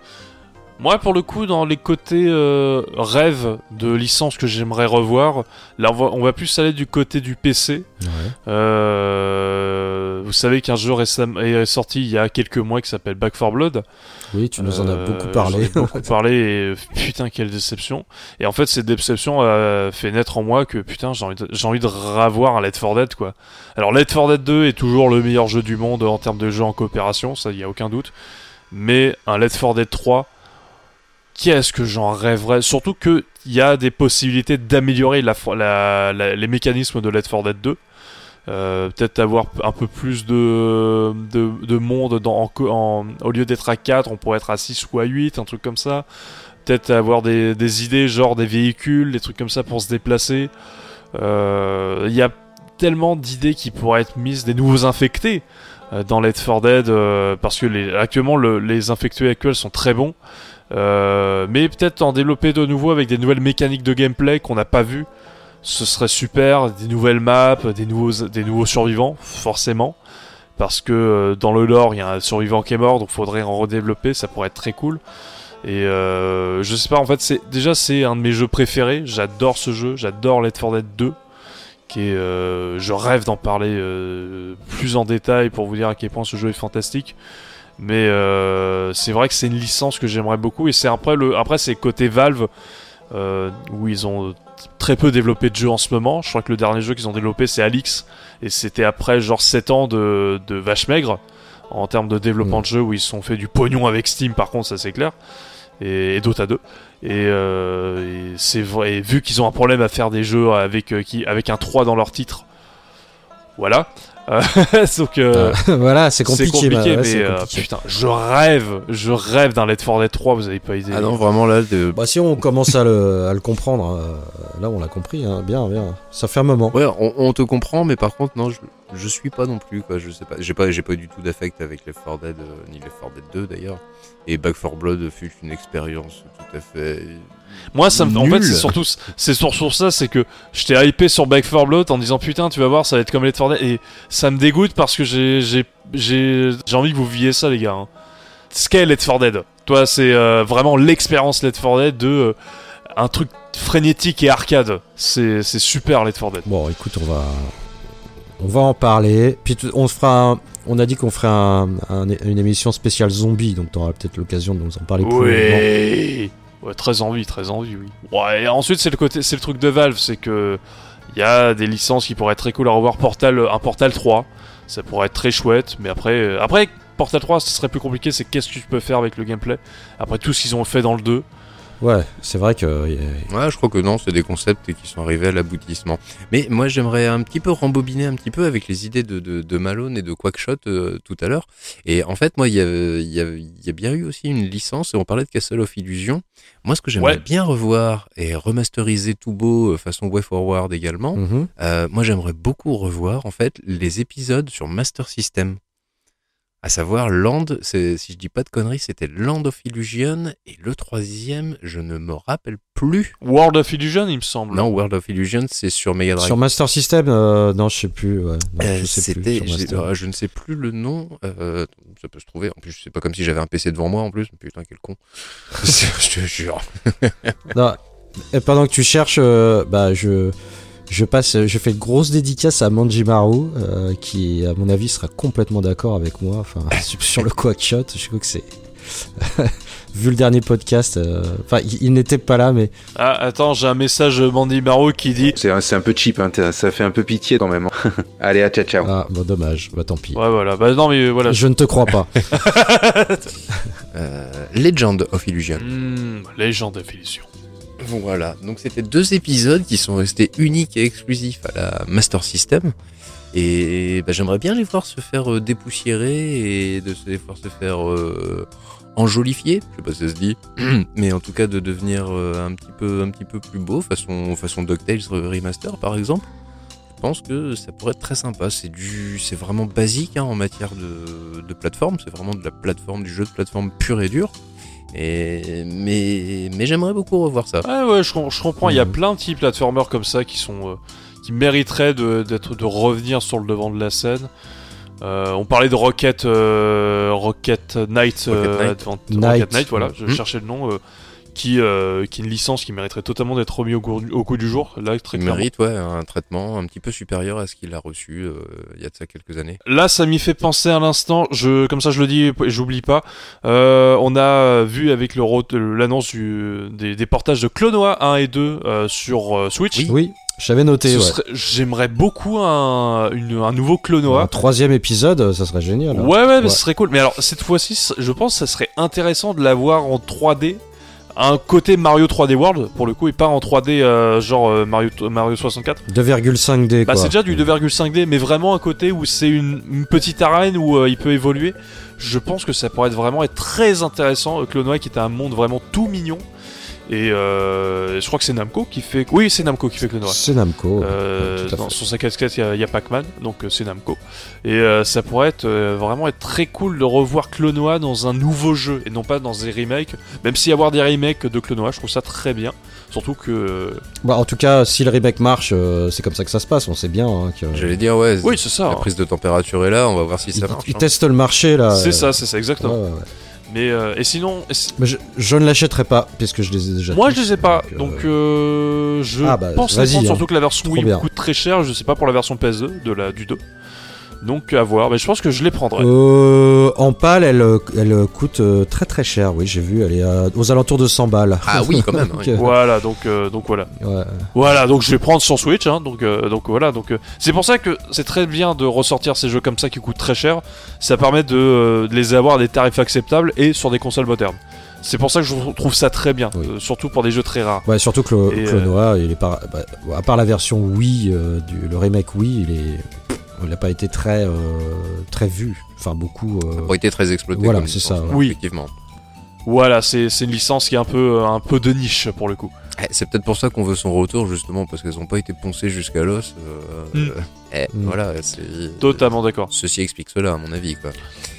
Moi, pour le coup, dans les côtés euh, rêves de licence que j'aimerais revoir, là, on va, on va plus aller du côté du PC. ouais. Euh, vous savez qu'un jeu est sorti il y a quelques mois qui s'appelle Back 4 Blood. oui tu nous en as Euh, beaucoup parlé ai beaucoup parlé et putain, quelle déception. Et en fait, cette déception a fait naître en moi que putain, j'ai envie de, j'ai envie de revoir un Left 4 Dead quoi. Alors, Left 4 Dead 2 est toujours le meilleur jeu du monde en termes de jeu en coopération, ça y a aucun doute. Mais un Left 4 Dead 3, qu'est-ce que j'en rêverais? Surtout qu'il y a des possibilités d'améliorer les mécanismes de Left 4 Dead 2. Euh, peut-être avoir un peu plus de, de, de monde au lieu d'être à 4 on pourrait être à 6 ou à 8 un truc comme ça. Peut-être avoir des, idées genre des véhicules des trucs comme ça pour se déplacer. Euh, il y a tellement d'idées qui pourraient être mises des nouveaux infectés euh, dans Left 4 Dead parce que actuellement le- les infectés actuels sont très bons Euh, mais peut-être en développer de nouveau avec des nouvelles mécaniques de gameplay qu'on n'a pas vues ce serait super, des nouvelles maps, des nouveaux, survivants, forcément. Parce que euh, dans le lore, il y a un survivant qui est mort, donc faudrait en redévelopper, ça pourrait être très cool. Et euh, je sais pas, en fait, c'est déjà c'est un de mes jeux préférés. J'adore ce jeu, j'adore Let 4 Dead 2. Qui est, euh, je rêve d'en parler plus en détail pour vous dire à quel point ce jeu est fantastique. Mais euh, c'est vrai que c'est une licence que j'aimerais beaucoup. Et c'est après le, après c'est côté Valve euh, où ils ont très peu développé de jeux en ce moment. Je crois que le dernier jeu qu'ils ont développé c'est Alix et c'était après genre 7 ans de, de vache maigre en termes de développement Mm. de jeu où ils se sont fait du pognon avec Steam par contre ça c'est clair et, et Dota 2 Et, euh, et c'est vrai, et vu qu'ils ont un problème à faire des jeux avec, euh, qui, avec un 3 dans leur titre, voilà. Donc, euh, voilà, c'est compliqué. c'est compliqué, bah, ouais, mais euh, compliqué. putain, je rêve, je rêve d'un Let's 4 Dead 3, vous avez pas idée. Ah non, vraiment là, de... Bah, si on commence à le, à le comprendre, euh, là on l'a compris, hein, bien, bien. Ça fait un moment. Ouais, on, on te comprend, mais par contre, non, je, je suis pas non plus, quoi. Je sais pas, j'ai pas, j'ai pas du tout d'affect avec les 4 Dead, euh, ni les 4 Dead 2 d'ailleurs. Et Back 4 Blood fut une expérience tout à fait. Moi, ça me, en fait, c'est surtout, c'est sur, sur ça, c'est que j'étais hypé sur Back 4 Blood en disant putain, tu vas voir, ça va être comme Let's 4 Dead, et ça me dégoûte parce que j'ai, envie que vous viviez ça, les gars. Hein. Ce qu'est Let's 4 Dead. Toi, c'est euh, vraiment l'expérience Let's 4 Dead de euh, un truc frénétique et arcade. C'est, super Let's 4 Dead. Bon, écoute, on va, on va en parler. Puis tu- on se fera, un- on a dit qu'on ferait un- un- une émission spéciale zombie, donc t'auras peut-être l'occasion de nous en parler plus. Oui. Ouais, très envie, très envie, oui. Ouais, et ensuite c'est le côté, c'est le truc de Valve, c'est que il y a des licences qui pourraient être très cool à revoir. Portal, un Portal 3, ça pourrait être très chouette, mais après, euh, après Portal 3, ce serait plus compliqué. C'est qu'est-ce que tu peux faire avec le gameplay après tout ce qu'ils ont fait dans le 2. Ouais, c'est vrai que euh, Ouais, je crois que non, c'est des concepts qui sont arrivés à l'aboutissement. Mais moi, j'aimerais un petit peu rembobiner un petit peu avec les idées de, de, de Malone et de Quackshot euh, tout à l'heure. Et en fait, moi, il y a, il y, y a bien eu aussi une licence, on parlait de Castle of Illusion. Moi, ce que j'aimerais Ouais. bien revoir et remasteriser tout beau, euh, façon Way Forward également, Mhm. euh, moi, j'aimerais beaucoup revoir, en fait, les épisodes sur Master System. À savoir, Land, si je dis pas de conneries, c'était Land of Illusion, et le troisième, je ne me rappelle plus. World of Illusion, il me semble. Non, World of Illusion, c'est sur Mega Drive. sur Master System, euh, non, je sais plus. Ouais, non, Euh, je sais plus. Euh, je ne sais plus le nom. euh, ça peut se trouver. En plus, c'est pas comme si j'avais un PC devant moi en plus. Putain, quel con. je te jure. Non, et pendant que tu cherches, euh, bah je je passe, je fais une grosse dédicace à Manjimaru, euh, qui à mon avis sera complètement d'accord avec moi. Enfin, sur- le Quackshot, je crois que c'est vu le dernier podcast. euh, Enfin, il, il n'était pas là, mais Ah, attends, j'ai un message de Mandy Barrow qui dit. C'est un, peu cheap, hein, ça fait un peu pitié quand même. hein. Allez, à ciao ciao. ah, bon, dommage. Bah tant pis. Ouais, voilà. Bah non, mais voilà. Je ne te crois pas. Euh, Legend of Illusion. Hmm, légende of Illusion. Voilà. Donc, c'était deux épisodes qui sont restés uniques et exclusifs à la Master System. Et bah, j'aimerais bien les voir se faire euh, dépoussiérer et de se faire euh, enjolifier. Je sais pas si ça se dit, mais en tout cas de devenir euh, un petit peu plus beau, façon façon DuckTales remaster par exemple. Je pense que ça pourrait être très sympa. C'est du, c'est vraiment basique hein, en matière de, de plateforme. C'est vraiment de la plateforme, du jeu de plateforme pur et dur. Et mais mais j'aimerais beaucoup revoir ça. Ouais, ouais, je, je comprends. Il y a Mhm. plein de petits platformers comme ça qui sont, euh, qui mériteraient de, d'être, de revenir sur le devant de la scène. Euh, on parlait de Rocket, euh, Rocket Knight, euh, Rocket Knight. Advent- Knight. Rocket Knight, voilà, je Mhm. cherchais le nom, euh, qui, euh, qui est une licence qui mériterait totalement d'être remis au, goût- au coup du jour. Là, très Il clairement. mérite ouais, un traitement un petit peu supérieur à ce qu'il a reçu euh, il y a de ça quelques années. Là, ça m'y fait penser à l'instant. Je, comme ça, je le dis et j'oublie pas. Euh, on a vu avec le l'annonce des, des portages de Clonoa 1 et 2 euh, sur euh, Switch. Oui. Oui, j'avais noté. Ouais. J'aimerais beaucoup un, une- un nouveau Clonoa. Un troisième épisode, ça serait génial. hein. Ouais, ouais, mais Ouais. ce serait cool. Mais alors, cette fois-ci, je pense que ça serait intéressant de l'avoir en 3D. Un côté Mario 3D World, pour le coup, et pas en 3D euh, genre euh, Mario, Mario 64. 2,5D. Bah, c'est déjà du 2,5D, mais vraiment un côté où c'est une, une petite arène où euh, il peut évoluer. Je pense que ça pourrait être vraiment être très intéressant. Clonoa qui était un monde vraiment tout mignon. Et euh, je crois que c'est Namco qui fait. Oui, c'est Namco qui fait Clonoa. C'est Namco. Euh, dans, sur sa casquette, il y a- a, Pac-Man, donc euh, c'est Namco. Et euh, ça pourrait être euh, vraiment être très cool de revoir Clonoa dans un nouveau jeu et non pas dans des remakes. Même si avoir des remakes de Clonoa, je trouve ça très bien. Surtout que. Bah, en tout cas, si le remake marche, euh, c'est comme ça que ça se passe. On sait bien hein, que. J'allais dire ouais. Oui, c'est ça. La hein. prise de température est là, on va voir si ça marche. ils hein. testent le marché là. C'est euh, ça, c'est ça, exactement. ouais, ouais, ouais. Mais euh, et sinon, Mais je, je ne l'achèterai pas puisque je les ai déjà. moi tous, je les ai pas, euh, donc euh, je Ah, bah, pense prendre, hein. surtout que la version Wii coûte très cher. Je sais pas pour la version PS2 de la du 2. Donc à voir. Mais je pense que je les prendrai. Euh, en pâle, elle, euh, elle euh, coûte euh, très très cher. Oui, j'ai vu. Elle est euh, aux alentours de 100 balles. Ah oui, quand même. Donc, ouais. euh, Voilà, donc euh, donc voilà. ouais. Voilà, donc je vais prendre sur Switch, hein, donc, euh, donc voilà, donc euh, c'est pour ça que c'est très bien de ressortir ces jeux comme ça qui coûtent très cher. Ça permet de, euh, de les avoir à des tarifs acceptables et sur des consoles modernes. C'est pour ça que je trouve ça très bien, Oui. euh, surtout pour des jeux très rares. Ouais, surtout que le Et, Clonoa, il est pas, bah, à part la version Wii, euh, du, le remake Wii, il est, il n'a pas été très, euh, très vu. Enfin, beaucoup. euh, Pas été très exploité. Voilà, c'est ça, ouais. Oui. Effectivement. Voilà, c'est c'est une licence qui est un peu, un peu de niche pour le coup. Eh, C'est peut-être pour ça qu'on veut son retour, justement, parce qu'elles ont pas été poncées jusqu'à l'os. euh, Mm. euh, eh, Mm. Voilà, c'est. Totalement d'accord. Ceci explique cela, à mon avis, quoi.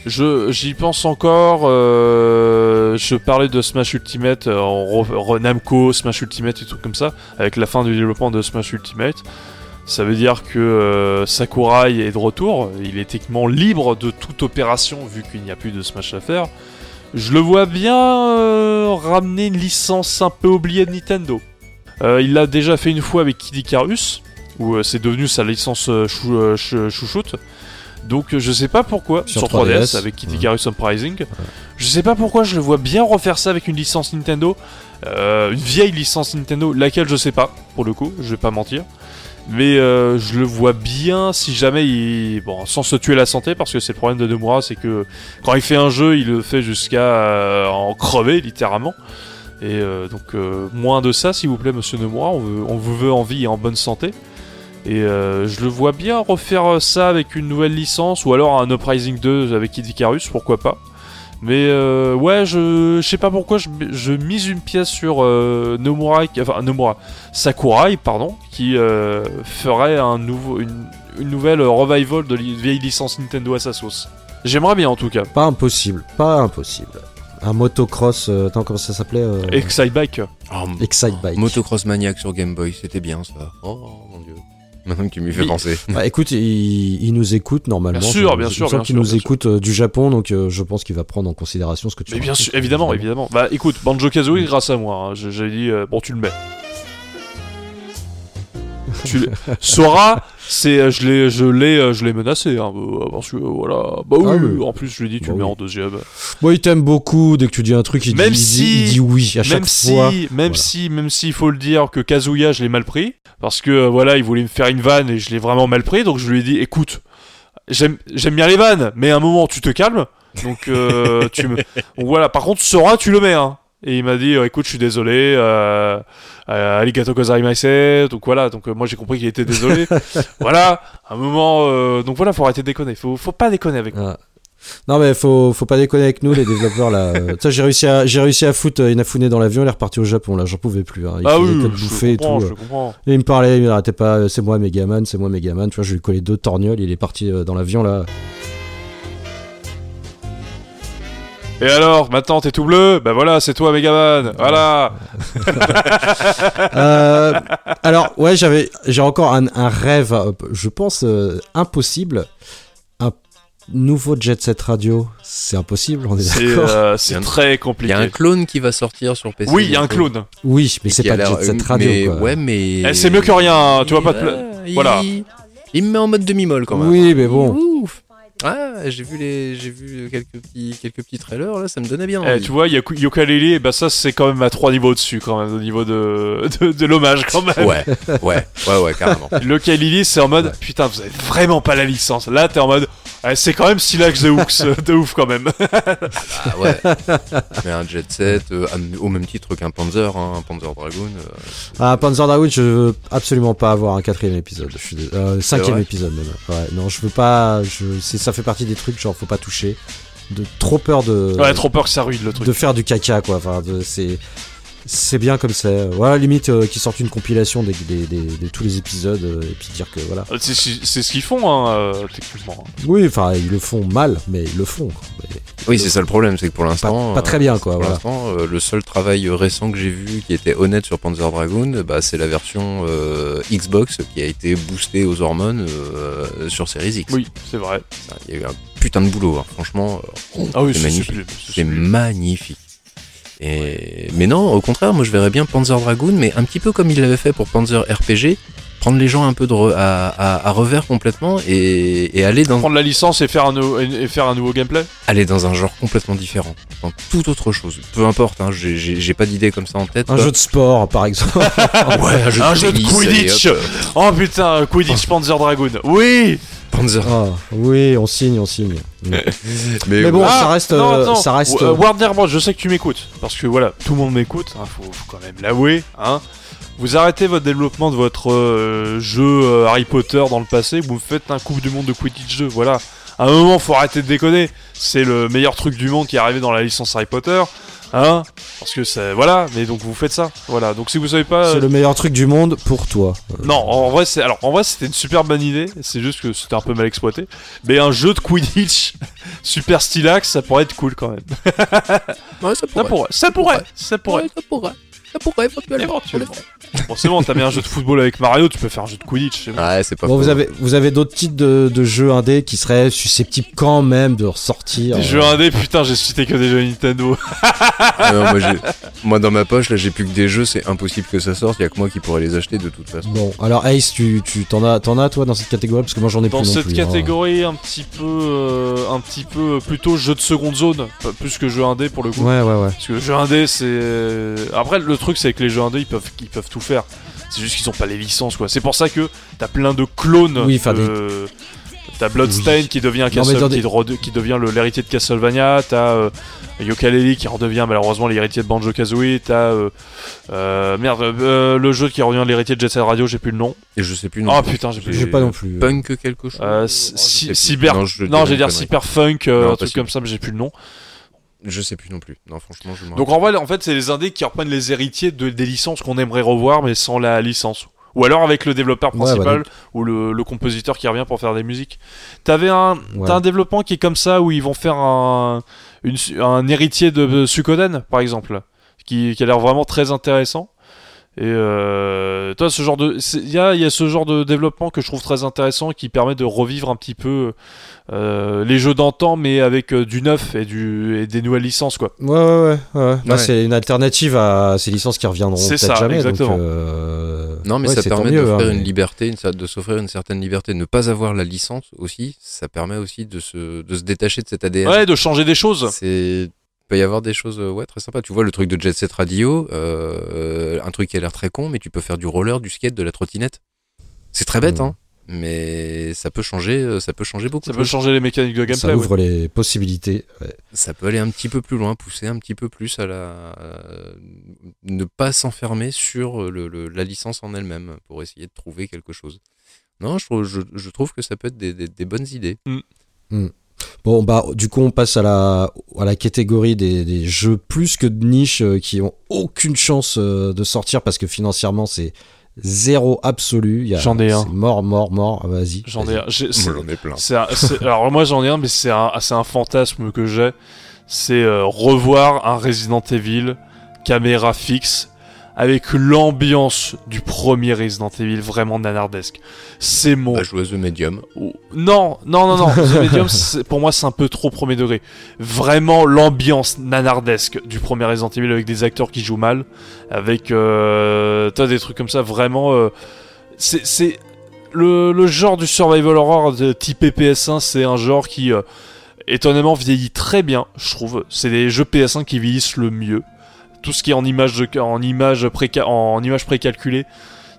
J'y pense encore. euh, je parlais de Smash Ultimate euh, en Namco, Smash Ultimate et tout comme ça, avec la fin du développement de Smash Ultimate. Ça veut dire que euh, Sakurai est de retour. Il est techniquement libre de toute opération vu qu'il n'y a plus de Smash à faire. Je le vois bien euh, ramener une licence un peu oubliée de Nintendo. Euh, il l'a déjà fait une fois avec Kid Icarus, où c'est devenu sa licence chou- ch- chouchoute. Donc je sais pas pourquoi Sur sur 3DS, 3DS, avec Kid ouais. Icarus Uprising. Je sais pas pourquoi je le vois bien refaire ça avec une licence Nintendo, une vieille licence Nintendo, laquelle je sais pas pour le coup, je vais pas mentir. Mais euh, je le vois bien si jamais il. Bon, sans se tuer la santé, parce que c'est le problème de Nomura, c'est que quand il fait un jeu, il le fait jusqu'à euh, en crever, littéralement. Et euh, donc, euh, moins de ça, s'il vous plaît, monsieur Nomura, on, vous veut en vie et en bonne santé. Et euh, je le vois bien refaire ça avec une nouvelle licence, ou alors un Uprising 2 avec Kid Icarus, pourquoi pas. Mais euh, ouais, je, je sais pas pourquoi je, je mise une pièce sur euh, Nomura, enfin Nomura, Sakurai, pardon, qui euh, ferait un nouveau, une, une nouvelle revival de li- vieille licence Nintendo à sa sauce. J'aimerais bien en tout cas. Pas impossible, pas impossible. Un motocross, euh, attends, comment ça s'appelait euh, Excite Bike. Oh, Excite Bike. Motocross Maniac sur Game Boy, c'était bien ça. Oh mon dieu. Maintenant que tu m'y fais Oui. penser. Bah, écoute, il, il nous écoute normalement. Bien sûr, bien sûr, sens bien qu'il sûr, nous bien écoute euh, du Japon, donc euh, je pense qu'il va prendre en considération ce que tu Mais bien sûr, évidemment, évidemment. Bah écoute, Banjo Kazooie grâce à moi. hein. J'avais dit, euh, bon, tu le mets. tu le- Sora, c'est, euh, je l'ai, je l'ai, euh, je l'ai menacé, hein, euh, parce que voilà. Bah oui, Ah oui. en plus je lui ai dit, tu Bah le mets oui. en deuxième. Bon, il t'aime beaucoup. Dès que tu dis un truc, il, Même dit, il si- il dit oui à chaque même fois. si, même Voilà. si, même s'il faut le dire que Kazuya, je l'ai mal pris, parce que voilà, il voulait me faire une vanne et je l'ai vraiment mal pris, donc je lui ai dit, écoute, j'aime, j'aime bien les vannes, mais à un moment tu te calmes, donc euh, tu me, donc voilà. Par contre, Sora, tu le mets, hein. Et il m'a dit, euh, écoute, je suis désolé, euh, euh, arigato gozaimasu, donc voilà, donc euh, moi j'ai compris qu'il était désolé. voilà, un moment, euh, donc voilà, faut arrêter de déconner, faut, faut pas déconner avec. Ah. Non mais faut, faut pas déconner avec nous les développeurs là. Tu sais, j'ai réussi à j'ai réussi à foutre Inafune dans l'avion, il est reparti au Japon là, j'en pouvais plus. Hein. Il ah oui, bouffer et tout. je comprends. Et il me parlait, il arrêtait pas, c'est moi Megaman, c'est moi Megaman. Tu vois, je lui ai collé deux torgnoles, il est parti dans l'avion là. Et alors, maintenant t'es tout bleu Bah voilà, c'est toi Megaman, voilà Euh, alors ouais, j'avais j'ai encore un, un rêve, je pense euh, impossible, un nouveau Jet Set Radio, c'est impossible, on est C'est d'accord. euh, Il y c'est a un- très Il y compliqué. a un clone qui va sortir sur PC. oui, il y a un clone. Oui, mais Et c'est pas l'air- Jet Set Radio mais, quoi. Ouais, mais. Eh, c'est mieux que rien, hein, tu vas pas te pla- Il- Voilà. Il me met en mode demi-molle quand même. Oui, mais bon. Ouf. Ah, j'ai vu les, j'ai vu quelques petits, quelques petits trailers là, ça me donnait bien. Eh, tu vois, y a Yooka-Laylee, et bah ça c'est quand même à trois niveaux dessus quand même, au niveau de, de, de l'hommage quand même. Ouais, ouais, ouais, ouais, carrément. Le Lily c'est en mode, putain, vous avez vraiment pas la licence. Là, t'es en mode, eh, c'est quand même Silax de ouf, de ouf quand même. Ah ouais. Mais un jet set, euh, au même titre qu'un Panzer, hein, un Panzer Dragoon. euh, Ah, Panzer Dragoon, je veux absolument pas avoir un quatrième épisode. Je suis dés- euh, cinquième épisode même. Ouais, non, je veux pas. Je, ça fait partie des trucs genre faut pas toucher. De trop peur de. ouais, trop peur que ça ruine le truc. de faire du caca quoi. Enfin, de- c'est c'est bien comme ça. Voilà, limite euh, qu'ils sortent une compilation des, des- des- de tous les épisodes euh, et puis dire que voilà. Euh, C'est ce qu'ils font, hein, euh, techniquement. Oui, enfin ils le font mal, mais ils le font. Mais Oui, c'est ça le problème, c'est que pour l'instant. pas très bien quoi. Pour Voilà. l'instant, euh, le seul travail récent que j'ai vu qui était honnête sur Panzer Dragoon, bah, c'est la version euh, Xbox qui a été boostée aux hormones euh, sur Series X. Oui, c'est vrai. Il y a eu un putain de boulot, hein. franchement, euh, Ah oui, C'est magnifique. c'est magnifique. Et... Mais non, au contraire, moi je verrais bien Panzer Dragoon, mais un petit peu comme il l'avait fait pour Panzer RPG, prendre les gens un peu de re- à, à- à revers complètement et, et aller, dans, Prendre la licence et faire un, nou- et faire un nouveau gameplay aller dans un genre complètement différent, dans toute autre chose. Peu importe, hein, j'ai- pas d'idée comme ça en tête. Un quoi. jeu de sport par exemple. Ouais, un jeu Un de jeu de Quidditch. Oh putain, Quidditch Panzer Dragoon. Oui Panzer. Ah, oui, on signe, on signe. Mais, Mais bon, ça reste, non, euh, ça reste. Euh, Warner Bros, je sais que tu m'écoutes. Parce que voilà, tout le monde m'écoute. hein, faut, faut quand même l'avouer. Hein. Vous arrêtez votre développement de votre euh, jeu euh, Harry Potter dans le passé. Vous me faites un Coupe du Monde de Quidditch 2. Voilà. À un moment, faut arrêter de déconner. C'est le meilleur truc du monde qui est arrivé dans la licence Harry Potter. Hein Parce que c'est. Voilà. Mais donc vous faites ça. Voilà. Donc si vous savez pas. C'est le meilleur truc du monde pour toi. Euh, Non, en vrai, c'est alors en vrai c'était une super bonne idée. C'est juste que c'était un peu mal exploité. Mais un jeu de Quidditch super stylax, ça pourrait être cool quand même. Ouais, ça Ça pourrait, ça pourrait, ça pourrait. Ouais, ça pourrait. Ça pourrait éventuellement. Éventuellement. Bon, t'as mis un jeu de football avec Mario, tu peux faire un jeu de Quidditch. bon. Ouais, c'est pas Bon, faux. vous avez, vous avez d'autres titres de, de jeux indés qui seraient susceptibles quand même de ressortir. Des euh, jeux indés, putain, j'ai cité que des jeux Nintendo. Ah non, moi, dans ma poche, là, j'ai plus que des jeux, c'est impossible que ça sorte. Il y a que moi qui pourrais les acheter de toute façon. Bon, alors Ace, tu, tu t'en as, t'en as toi dans cette catégorie parce que moi j'en ai Dans plus non cette plus, hein. catégorie, un petit peu, euh, un petit peu plutôt jeu de seconde zone, plus que jeu indé pour le coup. Ouais, ouais, ouais. Parce que jeu indé, c'est. Après, le truc, c'est que les jeux indés, ils peuvent, ils peuvent tout faire. C'est juste qu'ils ont pas les licences, quoi. C'est pour ça que t'as plein de clones. Oui, enfin, de- T'as Bloodstain Oui. qui devient, Castle- des- qui, devient le- l'héritier de Castlevania. T'as euh, Yooka-Laylee qui redevient malheureusement l'héritier de Banjo-Kazooie. T'as. Euh, euh, merde, euh, le jeu qui revient l'héritier de Jet Set Radio, j'ai plus le nom. Et je sais plus non Ah plus. putain, j'ai plus J'ai pas non plus. Punk quelque chose. Euh, Oh, cyber. Non, je Non, dire. Cyberpunk, euh, Non, un truc comme ça, mais j'ai plus le nom. Je sais plus non plus. Non, franchement, je Donc en vrai, en fait, c'est les indés qui reprennent les héritiers de, des licences qu'on aimerait revoir, mais sans la licence. Ou alors avec le développeur Ouais, principal bah donc- ou le, le compositeur qui revient pour faire des musiques. T'avais un, Ouais. t'as un développement qui est comme ça où ils vont faire un, une un héritier de Suikoden, par exemple, qui, qui a l'air vraiment très intéressant. Et euh, toi, ce genre de, il y a, il y a ce genre de développement que je trouve très intéressant qui permet de revivre un petit peu euh, les jeux d'antan, mais avec euh, du neuf et du et des nouvelles licences, quoi. Ouais, ouais, ouais. ouais. Bah, Ouais. c'est une alternative à ces licences qui reviendront C'est peut-être ça, jamais. exactement. Donc, euh, Non, mais ouais, ça permet mieux, d'offrir hein, une mais- liberté, une de s'offrir une certaine liberté, de ne pas avoir la licence aussi. Ça permet aussi de se, de se détacher de cet ADN. Ouais, de changer des choses. C'est peut y avoir des choses euh, ouais très sympas. Tu vois le truc de Jet Set Radio, euh, un truc qui a l'air très con, mais tu peux faire du roller, du skate, de la trottinette. C'est très bête, Mm. hein. Mais ça peut changer, euh, ça peut changer beaucoup. Ça peut changer les mécaniques de Ça gameplay. ouvre les possibilités. ouais. Ça peut aller un petit peu plus loin, pousser un petit peu plus à la, euh, ne pas s'enfermer sur le, le- la licence en elle-même pour essayer de trouver quelque chose. Non, je trouve, je, je trouve que ça peut être des, des- des bonnes idées. Bon, bah, du coup, on passe à la, à la catégorie des, des jeux plus que de niche euh, qui ont aucune chance euh, de sortir parce que financièrement, c'est zéro absolu. J'en ai un. C'est mort, mort, mort. Ah, Vas-y. J'en ai, un. J'en ai plein. un- alors moi j'en ai un, mais c'est un, c'est un fantasme que j'ai. C'est euh, revoir un Resident Evil caméra fixe avec l'ambiance du premier Resident Evil vraiment nanardesque. C'est mon Bah, jouer The Medium. Non, non, non, non. The Medium, pour moi, c'est un peu trop premier degré. Vraiment l'ambiance nanardesque du premier Resident Evil avec des acteurs qui jouent mal, avec euh, des trucs comme ça. Vraiment, euh, c'est c'est le, le genre du survival horror de type PS1. C'est un genre qui euh, étonnamment vieillit très bien, je trouve. C'est des jeux PS1 qui vieillissent le mieux. Tout ce qui est en image de, en image préca- en image précalculée,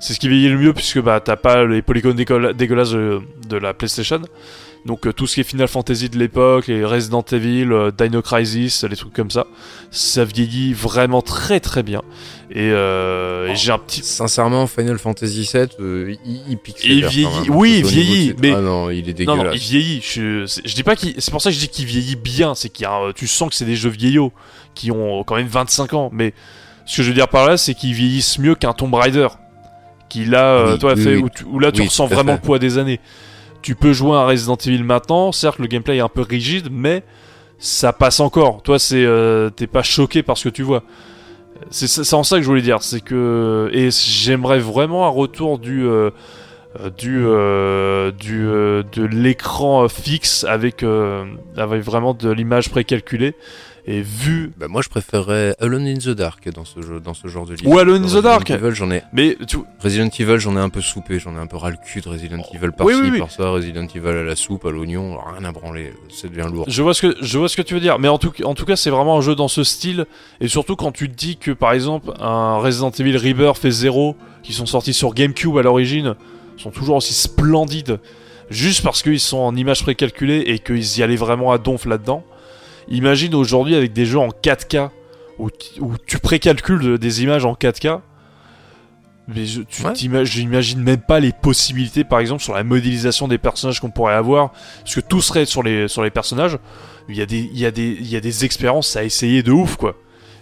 c'est ce qui vieillit le mieux puisque bah t'as pas les polygones dégueula- dégueulasses de, de la PlayStation. Donc euh, tout ce qui est Final Fantasy de l'époque, les Resident Evil, euh, Dino Crisis, les trucs comme ça, ça vieillit vraiment très très bien. Et, euh, et j'ai un petit Sincèrement, Final Fantasy VII, il, il pique. Il vieillit- quand même. oui, il de vieillit, mais- Ah non, il est Non, non, il dégueulasse. vieillit. Je, dis pas qu'il. C'est pour ça que je dis qu'il vieillit bien. C'est qu'il tu sens que c'est des jeux vieillots qui ont quand même 25 ans. Mais ce que je veux dire par là, c'est qu'ils vieillissent mieux qu'un Tomb Raider. Qui là, euh, Oui, toi, oui, fait, oui. Où, tu- où là, tu ressens vraiment le poids des années. Tu peux jouer à Resident Evil maintenant. Certes, le gameplay est un peu rigide, mais ça passe encore. Toi, c'est, euh, t'es pas choqué par ce que tu vois. C'est en ça que je voulais dire. C'est que et j'aimerais vraiment un retour du euh, du euh, du de l'écran fixe avec avec vraiment de l'image précalculée et vu Bah, moi, je préférerais Alone in the Dark dans ce jeu, dans ce genre de livre. Ou Alone in the Dark. Evil, j'en ai mais tu Resident Evil, j'en ai un peu soupé, j'en ai un peu ras le cul de Resident Evil par Oui, ci, oui, oui. par ça, Resident Evil à la soupe, à l'oignon, rien à branler, ça devient lourd. je vois ce que je vois ce que tu veux dire mais en tout en tout cas c'est vraiment un jeu dans ce style et surtout quand tu te dis que par exemple un Resident Evil Rebirth et Zero qui sont sortis sur GameCube à l'origine sont toujours aussi splendides juste parce qu'ils sont en images précalculées et qu'ils y allaient vraiment à donf là-dedans. Imagine aujourd'hui avec des jeux en 4K où, tu précalcules des images en 4K. Mais je, tu Ouais. j'imagine même pas les possibilités, par exemple, sur la modélisation des personnages qu'on pourrait avoir, parce que tout serait sur les, sur les personnages. Il y, a des, il, y a des, il y a des expériences à essayer de ouf, quoi.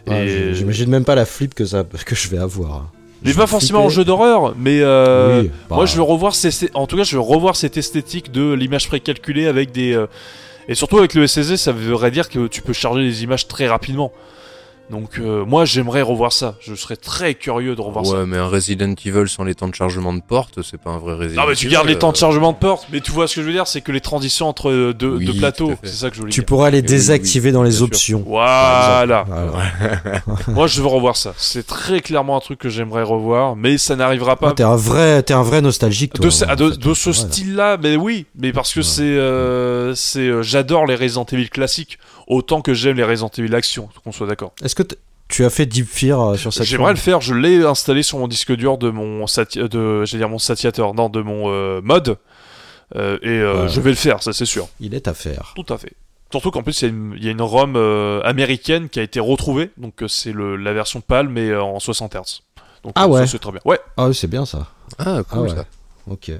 Ouais, Et- J'imagine même pas la flip que, ça, que je vais avoir. Mais Je pas forcément en jeu d'horreur, mais euh, Oui, bah, moi je veux revoir ces, en tout cas je veux revoir cette esthétique de l'image précalculée avec des euh, et surtout avec le SSD ça voudrait dire que tu peux charger les images très rapidement. Donc euh, moi j'aimerais revoir ça. Je serais très curieux de revoir Ouais, ça. mais un Resident Evil sans les temps de chargement de porte, c'est pas un vrai Resident Non mais tu Evil, gardes les euh, temps de chargement de porte, mais tu vois ce que je veux dire, c'est que les transitions entre euh, deux, Oui, deux tout plateaux, c'est ça que je voulais Tu dire. pourras les oui, oui, désactiver dans les options. Voilà. Voilà. Moi je veux revoir ça. C'est très clairement un truc que j'aimerais revoir, mais ça n'arrivera pas Ah, t'es un vrai, t'es un vrai nostalgique. Toi, de, ce- en ah, de, fait. de ce Ouais. style-là, mais oui, mais parce que Ouais. c'est, euh, c'est, euh, j'adore les Resident Evil classiques autant que j'aime les Resident Evil action, qu'on soit d'accord. Est-ce que tu as fait Deep Fear euh, sur cette J'aimerais le faire, je l'ai installé sur mon disque dur de mon sati- de, j'allais dire mon satiateur, non, de mon euh, mod, euh, et euh, Ouais. je vais le faire, ça c'est sûr, Il est à faire. tout à fait. Surtout qu'en plus il y a une, il y a une ROM euh, américaine qui a été retrouvée, donc c'est le, la version PAL mais euh, en 60 Hz. Donc Ah ça, ouais. c'est très bien. Ouais. Ah oui, c'est bien ça. Ah, cool Ah ouais. ça. Ok.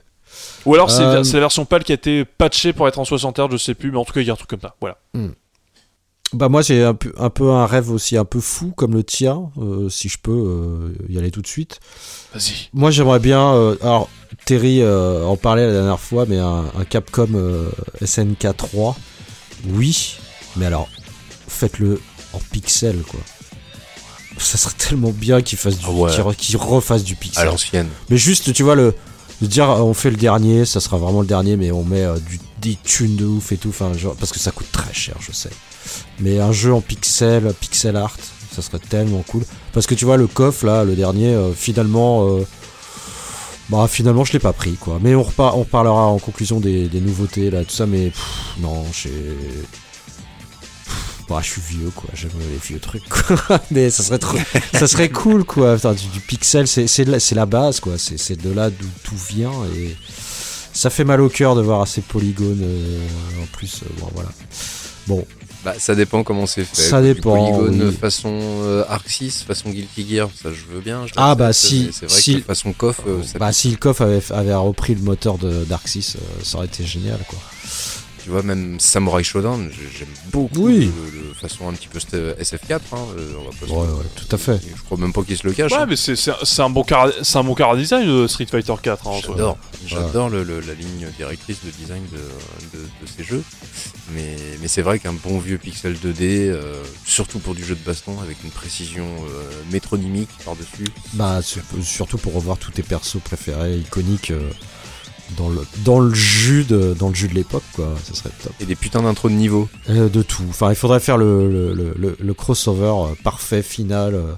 Ou alors c'est Euh, c'est la version PAL qui a été patchée pour être en 60 Hz, je sais plus, mais en tout cas il y a un truc comme ça. Voilà. Bah moi j'ai un peu, un peu un rêve aussi un peu fou comme le tien, euh, si je peux euh, y aller tout de suite. Vas-y. Moi j'aimerais bien, euh, alors Terry en parlait la dernière fois, mais un, un Capcom SNK 3, oui, mais alors faites-le en pixel quoi. Ça serait tellement bien qu'il fasse du, ouais. qu'il re- qu'il refasse du À pixel. l'ancienne. Mais juste, tu vois, le, de dire on fait le dernier, ça sera vraiment le dernier, mais on met du, des thunes de ouf et tout, enfin, genre, parce que ça coûte très cher, je sais. Mais un jeu en pixel, pixel art, ça serait tellement cool. Parce que tu vois, le coffre là, le dernier, euh, finalement, euh, bah finalement, je l'ai pas pris quoi. Mais on, on reparlera en conclusion des, nouveautés là, tout ça, mais non, j'ai. Bah, je suis vieux quoi, j'aime les vieux trucs quoi. mais ça serait trop, ça serait cool quoi. Du, pixel, c'est la, la base quoi. C'est de là d'où tout vient et ça fait mal au cœur de voir ces polygones euh, en plus. euh, bon voilà. Bon, Bah, ça dépend comment c'est fait. Ça dépend, Polygone oui. façon euh, Arc 6, façon Guilty Gear, ça je veux bien. je Ah, bah, si- C'est vrai si- que façon KOF, euh, bah si le coff avait, avait repris le moteur 6, euh, ça aurait été génial quoi. Tu vois, même Samurai Shodown, j'ai- j'aime beaucoup Oui. le, le façon un petit peu st- SF4. Hein, euh, on va pas se- Ouais, ouais, tout à fait. Je crois même pas qu'il se le cache. Ouais, hein. mais c'est un- bon car c'est un bon car design euh, Street Fighter 4 hein, en soi. J'adore, j'adore la ligne directrice de design de, de- de ces jeux. Mais, mais c'est vrai qu'un bon vieux pixel 2D, euh, surtout pour du jeu de baston, avec une précision euh, métronymique par-dessus. Bah sur- surtout pour revoir tous tes persos préférés, iconiques euh, dans le dans le jus de dans le jus de l'époque quoi. Ça serait top. Et des putains d'intro de niveau. Euh, de tout. Enfin, il faudrait faire le, le, le, crossover euh, parfait final. euh.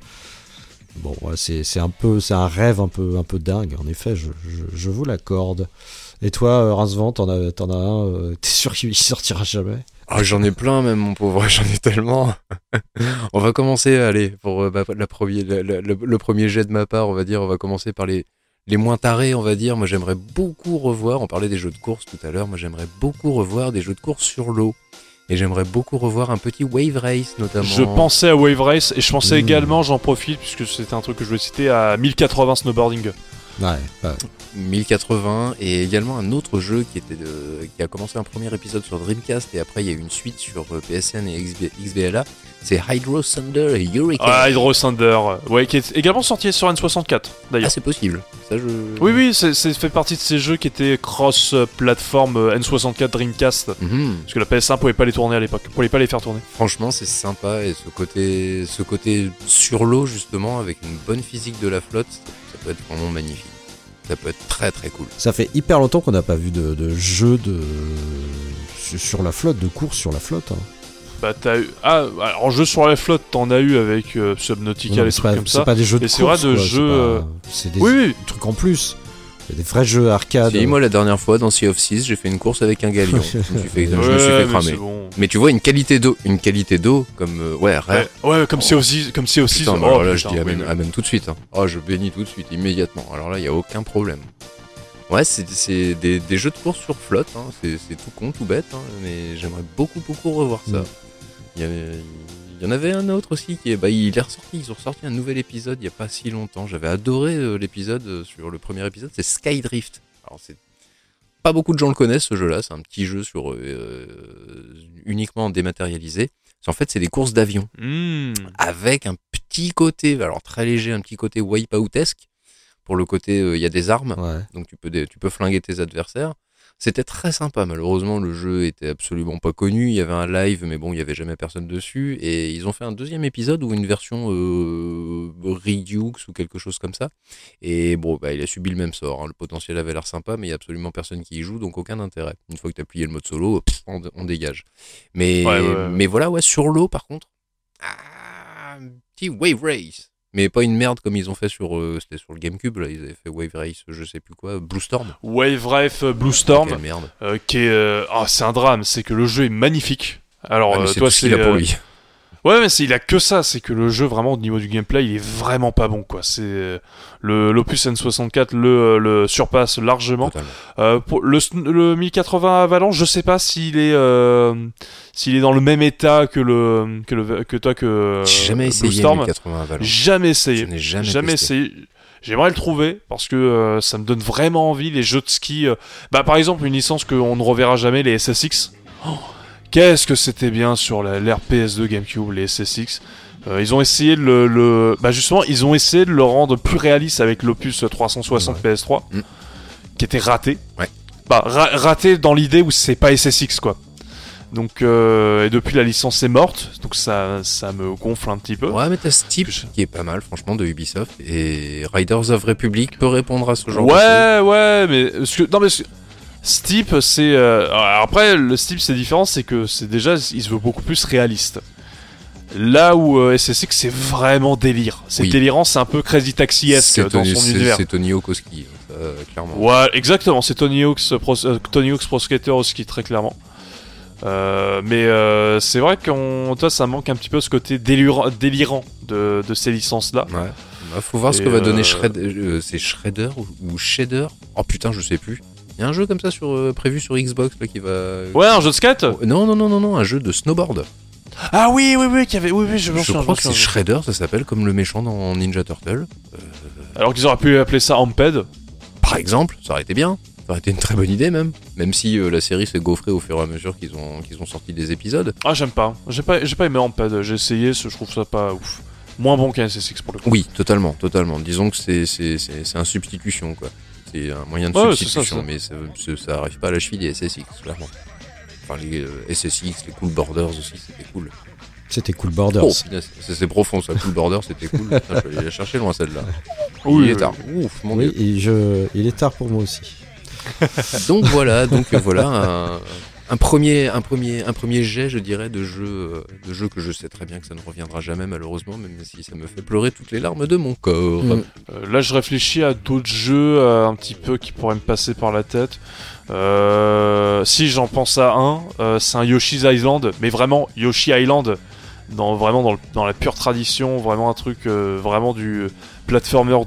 Bon, ouais, c'est un peu, c'est un rêve un peu, un peu dingue. En effet, je, je, je vous l'accorde. Et toi, Rincevent, t'en as, t'en as un. T'es sûr qu'il sortira jamais? Ah, j'en ai plein même, mon pauvre, j'en ai tellement. on va commencer, allez, pour bah, la premier, le- le premier jet de ma part, on va dire, on va commencer par les, les moins tarés, on va dire. Moi, j'aimerais beaucoup revoir, on parlait des jeux de course tout à l'heure, moi, j'aimerais beaucoup revoir des jeux de course sur l'eau. Et j'aimerais beaucoup revoir un petit Wave Race, notamment. Je pensais à Wave Race et je pensais Mmh. également, j'en profite puisque c'était un truc que je voulais citer, à 1080 snowboarding. Ouais. ouais. 1080 et également un autre jeu qui était de- qui a commencé un premier épisode sur Dreamcast et après il y a eu une suite sur euh, PSN et XB XBLA. C'est Hydro Thunder et Hurricane. Ah, Hydro Thunder, ouais, qui est également sorti sur N64 Ah, d'ailleurs. c'est possible. Ça je. oui, oui, c'est fait partie de ces jeux qui étaient cross-platform euh, N64 Dreamcast. Mhm. Parce que la PS1 pouvait pas les tourner à l'époque, pouvait pas les faire tourner. Franchement, c'est sympa et ce côté, ce côté sur l'eau justement avec une bonne physique de la flotte, peut être vraiment magnifique. Ça peut être très très cool. Ça fait hyper longtemps qu'on n'a pas vu de, de jeu de sur- la flotte, de course sur la flotte. hein. Bah, t'as eu. Ah, alors, jeu sur la flotte, t'en as eu avec euh, Subnautica, Non, les c'est trucs pas, comme c'est ça. pas des jeux de Et c'est vrai, course. de quoi, jeux, c'est euh, pas- C'est des Oui, oui, trucs en plus. Des vrais jeux arcade. Si, moi la dernière fois dans Sea of Thieves, j'ai fait une course avec un galion. je me suis fait, je me suis Ouais, fait mais cramer. bon. Mais tu vois une qualité d'eau, une qualité d'eau comme euh, ouais, rare. Ouais, ouais, comme c'est aussi, comme c'est aussi. Putain, oh, alors là, je dis oui, amène, oui. amène tout de suite. hein. Oh, je bénis tout de suite, immédiatement. Alors là, il y a aucun problème. Ouais, c'est des, des jeux de course sur flotte, hein. c'est c'est tout con, tout bête, hein, mais j'aimerais beaucoup, beaucoup revoir ça. Mm. Il, y avait- il y en avait un autre aussi qui est, bah, il est ressorti, ils ont ressorti un nouvel épisode il y a pas si longtemps. J'avais adoré euh, l'épisode euh, sur le premier épisode, c'est Skydrift. Alors c'est pas beaucoup de gens le connaissent ce jeu-là, c'est un petit jeu sur euh, uniquement dématérialisé. C'est- En fait, c'est des courses d'avion Hmm. avec un petit côté, alors très léger, un petit côté wipeoutesque. Pour le côté, euh, il y a des armes, Ouais. donc tu peux, dé- tu peux flinguer tes adversaires. C'était très sympa. Malheureusement, le jeu était absolument pas connu. Il y avait un live, mais bon, il y avait jamais personne dessus. Et ils ont fait un deuxième épisode ou une version euh, Redux ou quelque chose comme ça. Et bon, bah, il a subi le même sort. hein. Le potentiel avait l'air sympa, mais il y a absolument personne qui y joue, donc aucun intérêt. Une fois que tu as plié le mode solo, pff, on, on dégage. Mais, Ouais, ouais, ouais. mais voilà, ouais, sur l'eau, par contre, ah, petit Wave Race. Mais pas une merde comme ils ont fait sur, euh, c'était sur le GameCube, là, ils avaient fait Wave Race, je sais plus quoi, Blue Storm. Wave Ref euh, Blue Storm, merde. euh, qui est, euh, ah, c'est un drame. C'est que le jeu est magnifique. Alors, c'est toi, tout ce qu'il a c'est, pour lui. Ouais, mais il a que ça, c'est que le jeu vraiment au niveau du gameplay, il est vraiment pas bon quoi. C'est euh, le l'Opus N64 le, le surpasse largement. Euh, pour le, le 1080 Avalanche, je sais pas s'il est euh, s'il est dans le même état que le que le que toi que euh, jamais essayé Storm. 1080 Valorant. Jamais essayé. Je jamais, Jamais essayé. J'aimerais le trouver parce que euh, ça me donne vraiment envie les jeux de ski. Bah par exemple une licence qu'on ne reverra jamais les SSX. Oh, Qu'est-ce que c'était bien sur l'ère PS2 GameCube les SSX. Euh, ils ont essayé de le, le- bah justement ils ont essayé de le rendre plus réaliste avec l'Opus 360 PS3 Mm. qui était raté. Ouais. Bah ra- raté dans l'idée où c'est pas SSX quoi. Donc euh, et depuis la licence est morte donc ça ça me gonfle un petit peu. Ouais, mais t'as Steep Je- qui est pas mal, franchement, de Ubisoft. Et Riders of Republic peut répondre à ce genre de choses. Ouais, ouais, mais que- non mais Steep c'est euh, après le Steep c'est différent, c'est que c'est déjà il se veut beaucoup plus réaliste. Là où euh, SSX c'est vraiment délire, c'est Oui. délirant, c'est un peu Crazy Taxi-esque dans son univers. c'est Tony Hawk au ski, euh, clairement. Ouais, exactement, c'est Tony Hawk's Pro, euh, Tony Hawk's Pro Skater au ski très clairement. Mais c'est vrai qu'on toi ça manque un petit peu ce côté délirant, délirant de, de ces licences là. Ouais. Bah, faut voir ce que va donner Shred... euh, c'est Shredder ou, ou Shader? Oh putain, je sais plus. Il y a un jeu comme ça sur, euh, prévu sur Xbox là, qui va. Ouais, un jeu de skate? Non, non, non, non, non, un jeu de snowboard. Ah oui, oui, oui, qu'il y avait, oui, oui, je, Je crois que c'est. Shredder, ça s'appelle comme le méchant dans Ninja Turtle. Alors qu'ils auraient pu appeler ça Amped. Par exemple, ça aurait été bien. Ça aurait été une très bonne idée même. Même si euh, la série s'est gaufrée au fur et à mesure qu'ils ont, qu'ils ont sorti des épisodes. Ah, j'aime pas. J'ai pas, j'ai pas aimé Amped. J'ai essayé, je trouve ça pas ouf. Moins bon qu'un SSX pour le coup. Oui, totalement, totalement. Disons que c'est, c'est, c'est, c'est un substitution, quoi. C'est un moyen de Ouais, substitution, ça. mais ça, ça, ça arrive pas à la cheville des SSX, clairement. Enfin, les euh, SSX, les Cool Borders aussi, c'était cool. C'était Cool Borders. Oh, c'est, profond, ça. Cool Borders, c'était cool. Putain, je vais aller la chercher loin, celle-là. Oui, Il est oui, tard. Ouf, mon oui, dieu. et je... il est tard pour moi aussi. Donc voilà, donc euh, voilà un, un premier, un premier, un premier jet, je dirais, de jeu, euh, de jeu que je sais très bien que ça ne reviendra jamais malheureusement, même si ça me fait pleurer toutes les larmes de mon corps. Mm. Euh, là, je réfléchis à d'autres jeux euh, un petit peu qui pourraient me passer par la tête. Euh, si j'en pense à un, euh, c'est un Yoshi's Island, mais vraiment Yoshi Island, dans vraiment dans, le- dans la pure tradition, vraiment un truc euh, vraiment du platformer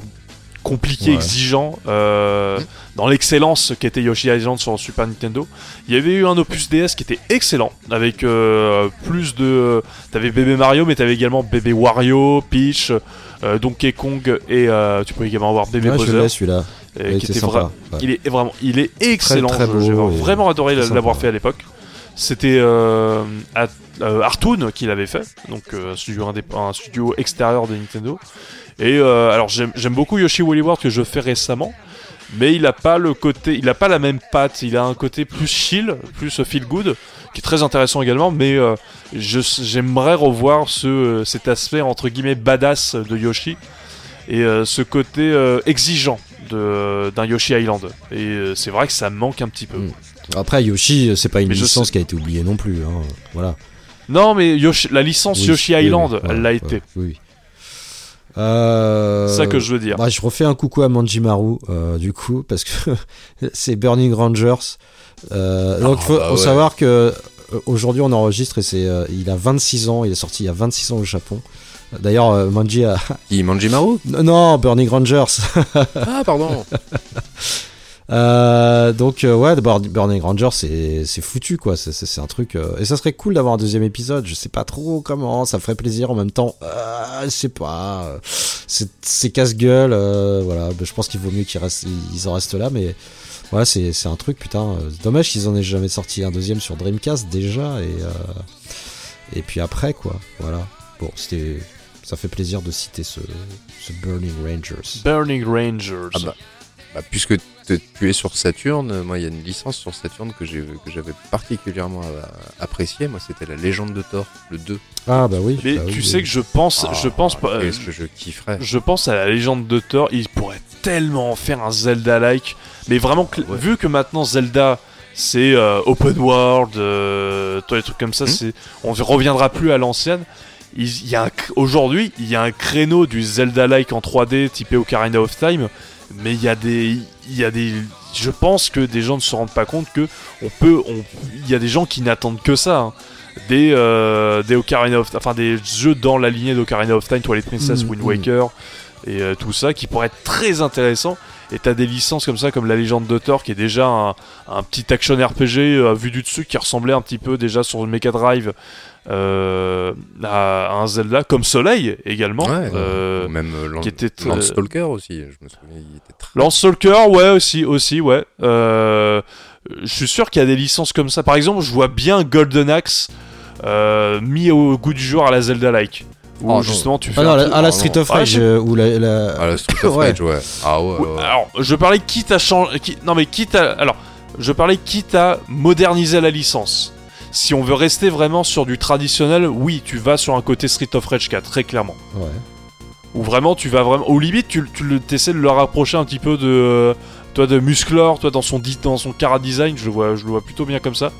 compliqué, Ouais. exigeant, euh, dans l'excellence qu'était Yoshi Island sur Super Nintendo. Il y avait eu un opus DS qui était excellent, avec euh, plus de... T'avais bébé Mario, mais t'avais également bébé Wario, Peach, euh, Donkey Kong et tu peux également avoir bébé Ouais, Bowser, celui-là. Il qui était était sympa. vra- ouais. il est vraiment, il est excellent. très. J'ai vraiment adoré l'avoir fait à l'époque. C'était euh, Artoon qui l'avait fait, donc un studio, indép- un studio extérieur de Nintendo. Et euh, alors j'aime beaucoup Yoshi Woolly World que je fais récemment, mais il a pas le côté, il a pas la même patte. Il a un côté plus chill, plus feel good, qui est très intéressant également. Mais euh, j'aimerais revoir ce euh, cet aspect entre guillemets badass de Yoshi et euh, ce côté exigeant d'un Yoshi Island. Et c'est vrai que ça me manque un petit peu. Mm. Après, Yoshi, c'est pas une Mais licence qui a été oubliée non plus. hein. Voilà. Non, mais Yoshi, la licence Oui, Yoshi Island, oui, elle l'a été. Oui. Euh, C'est ça que je veux dire. bah, je refais un coucou à Manjimaru, euh, du coup, parce que c'est Burning Rangers. Euh, donc, Ah, il faut, bah faut ouais. savoir que euh, aujourd'hui, on enregistre et c'est, euh, il a 26 ans. Il est sorti il y a 26 ans au Japon. D'ailleurs, euh, Manji a. Qui Manjimaru? Non, Burning Rangers. Ah, pardon. Euh, donc euh, ouais, Burn- Burning Ranger, c'est c'est foutu quoi. C'est- un truc. euh, et ça serait cool d'avoir un deuxième épisode. Je sais pas trop comment. Ça me ferait plaisir en même temps. Euh, je sais pas. C'est c'est casse-gueule. euh, voilà. Ben, Je pense qu'il vaut mieux qu'ils restent, ils en restent là. Mais ouais, c'est c'est un truc putain. euh, Dommage qu'ils en aient jamais sorti un deuxième sur Dreamcast déjà. Et euh, et puis après quoi. Voilà. Bon, c'était. Ça fait plaisir de citer ce, ce Burning Rangers. Burning Rangers. Ah bah, bah, puisque tu es sur Saturn, euh, moi il y a une licence sur Saturn que j'ai que j'avais particulièrement euh, appréciée. Moi c'était la Légende de Thor, le 2. Ah bah oui. Mais bah tu oui. sais que je pense, je pense pas. Qu'est-ce que je kifferais. Je pense à la légende de Thor, il pourrait tellement en faire un Zelda-like. Mais vraiment, Ouais. vu que maintenant Zelda c'est euh, open world, euh, toi, les trucs comme ça, c'est, on ne reviendra plus à l'ancienne. Il il y a un cr- aujourd'hui, il y a un créneau du Zelda-like en 3D typé Ocarina of Time, mais il y a des, il y a des, je pense que des gens ne se rendent pas compte que on peut, on, il y a des gens qui n'attendent que ça. hein. Des, euh, des Ocarina of enfin des jeux dans la lignée d'Ocarina of Time, Twilight Princess, Mhm, Wind mhm. Waker et euh, tout ça qui pourrait être très intéressant. Et t'as des licences comme ça, comme la légende de Thor, qui est déjà un, un petit action RPG euh, vu du dessus, qui ressemblait un petit peu déjà sur le Mega Drive euh, à, à un Zelda, comme Soleil également. Ouais, euh, même euh, qui était, Lance Stalker aussi. Je me souviens, il était très. Lance Stalker, ouais, aussi, aussi, ouais. Euh, je suis sûr qu'il y a des licences comme ça. Par exemple, je vois bien Golden Axe euh, mis au goût du jour à la Zelda-like. Où Oh justement tu fais Ah non, un la- à la Ah, Street of Ah, Rage je- euh, ou la, la- Ah, la Street of Ouais. Rage, ouais. Ah ouais, Ouais, ouais, ouais. Alors, je parlais quitte à changer. Non, mais quitte à. Alors, je parlais quitte à moderniser la licence. Si on veut rester vraiment sur du traditionnel, oui, tu vas sur un côté Street of Rage 4, très clairement. Ouais. Ou vraiment, tu vas vraiment. Au limite, tu, essaies de le rapprocher un petit peu de. euh, toi, de Musclor, toi, dans son, dans son cara design, je le, vois, je le vois plutôt bien comme ça.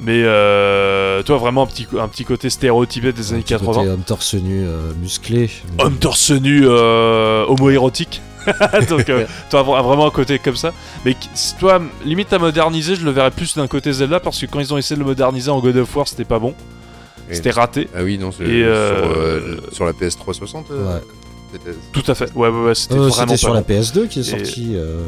Mais euh, toi, vraiment un petit, un petit côté stéréotypé des années Un petit 80. côté homme torse nu euh, musclé. Homme torse nu euh, homo-érotique. Donc, euh, toi, vra- vraiment un côté comme ça. Mais toi, limite à moderniser, je le verrais plus d'un côté Zelda parce que quand ils ont essayé de le moderniser en God of War, c'était pas bon. C'était raté. Ah oui, non, c'est Et, sur, euh, euh, sur la PS360. euh, Ouais. Tout à fait. Ouais, ouais, ouais, c'était Euh, vraiment C'était pas sur bon. la PS2 qui est Et- sorti. euh.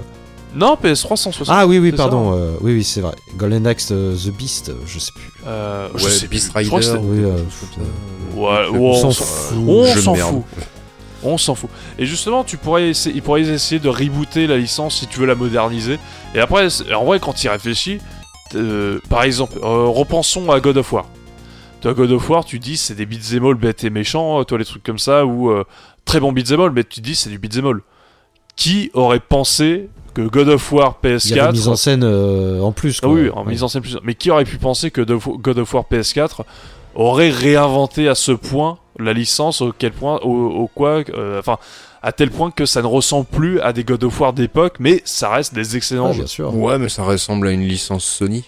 Non, PS3 160. Ah oui, oui, pardon. euh, oui, oui, c'est vrai. Golden Axe euh, The Beast, euh, je sais plus. Euh, je Ouais, sais Beast plus. Je crois que Rider. Oui, euh, Ouais, Je- ouais, on s'en fout. On je s'en fout. On s'en fout. Et justement, tu pourrais essayer, ils pourraient essayer de rebooter la licence si tu veux la moderniser. Et après, en vrai, quand tu y réfléchis, euh, par exemple, euh, repensons à God of War. Toi, God of War, tu dis c'est des beat'em all bêtes et méchants, toi les trucs comme ça, ou euh, très bon beat'em all, mais tu dis c'est du beat'em all. Qui aurait pensé que God of War Il y avait PS4 une mise en scène en plus. ah Quoi. oui, en Ouais. mise en scène plus. Mais qui aurait pu penser que God of War PS4 aurait réinventé à ce point la licence, au quel point, au, au quoi, euh, enfin, à tel point que ça ne ressemble plus à des God of War d'époque, mais ça reste des excellents Ah, jeux. bien sûr. Ouais, mais ça ressemble à une licence Sony.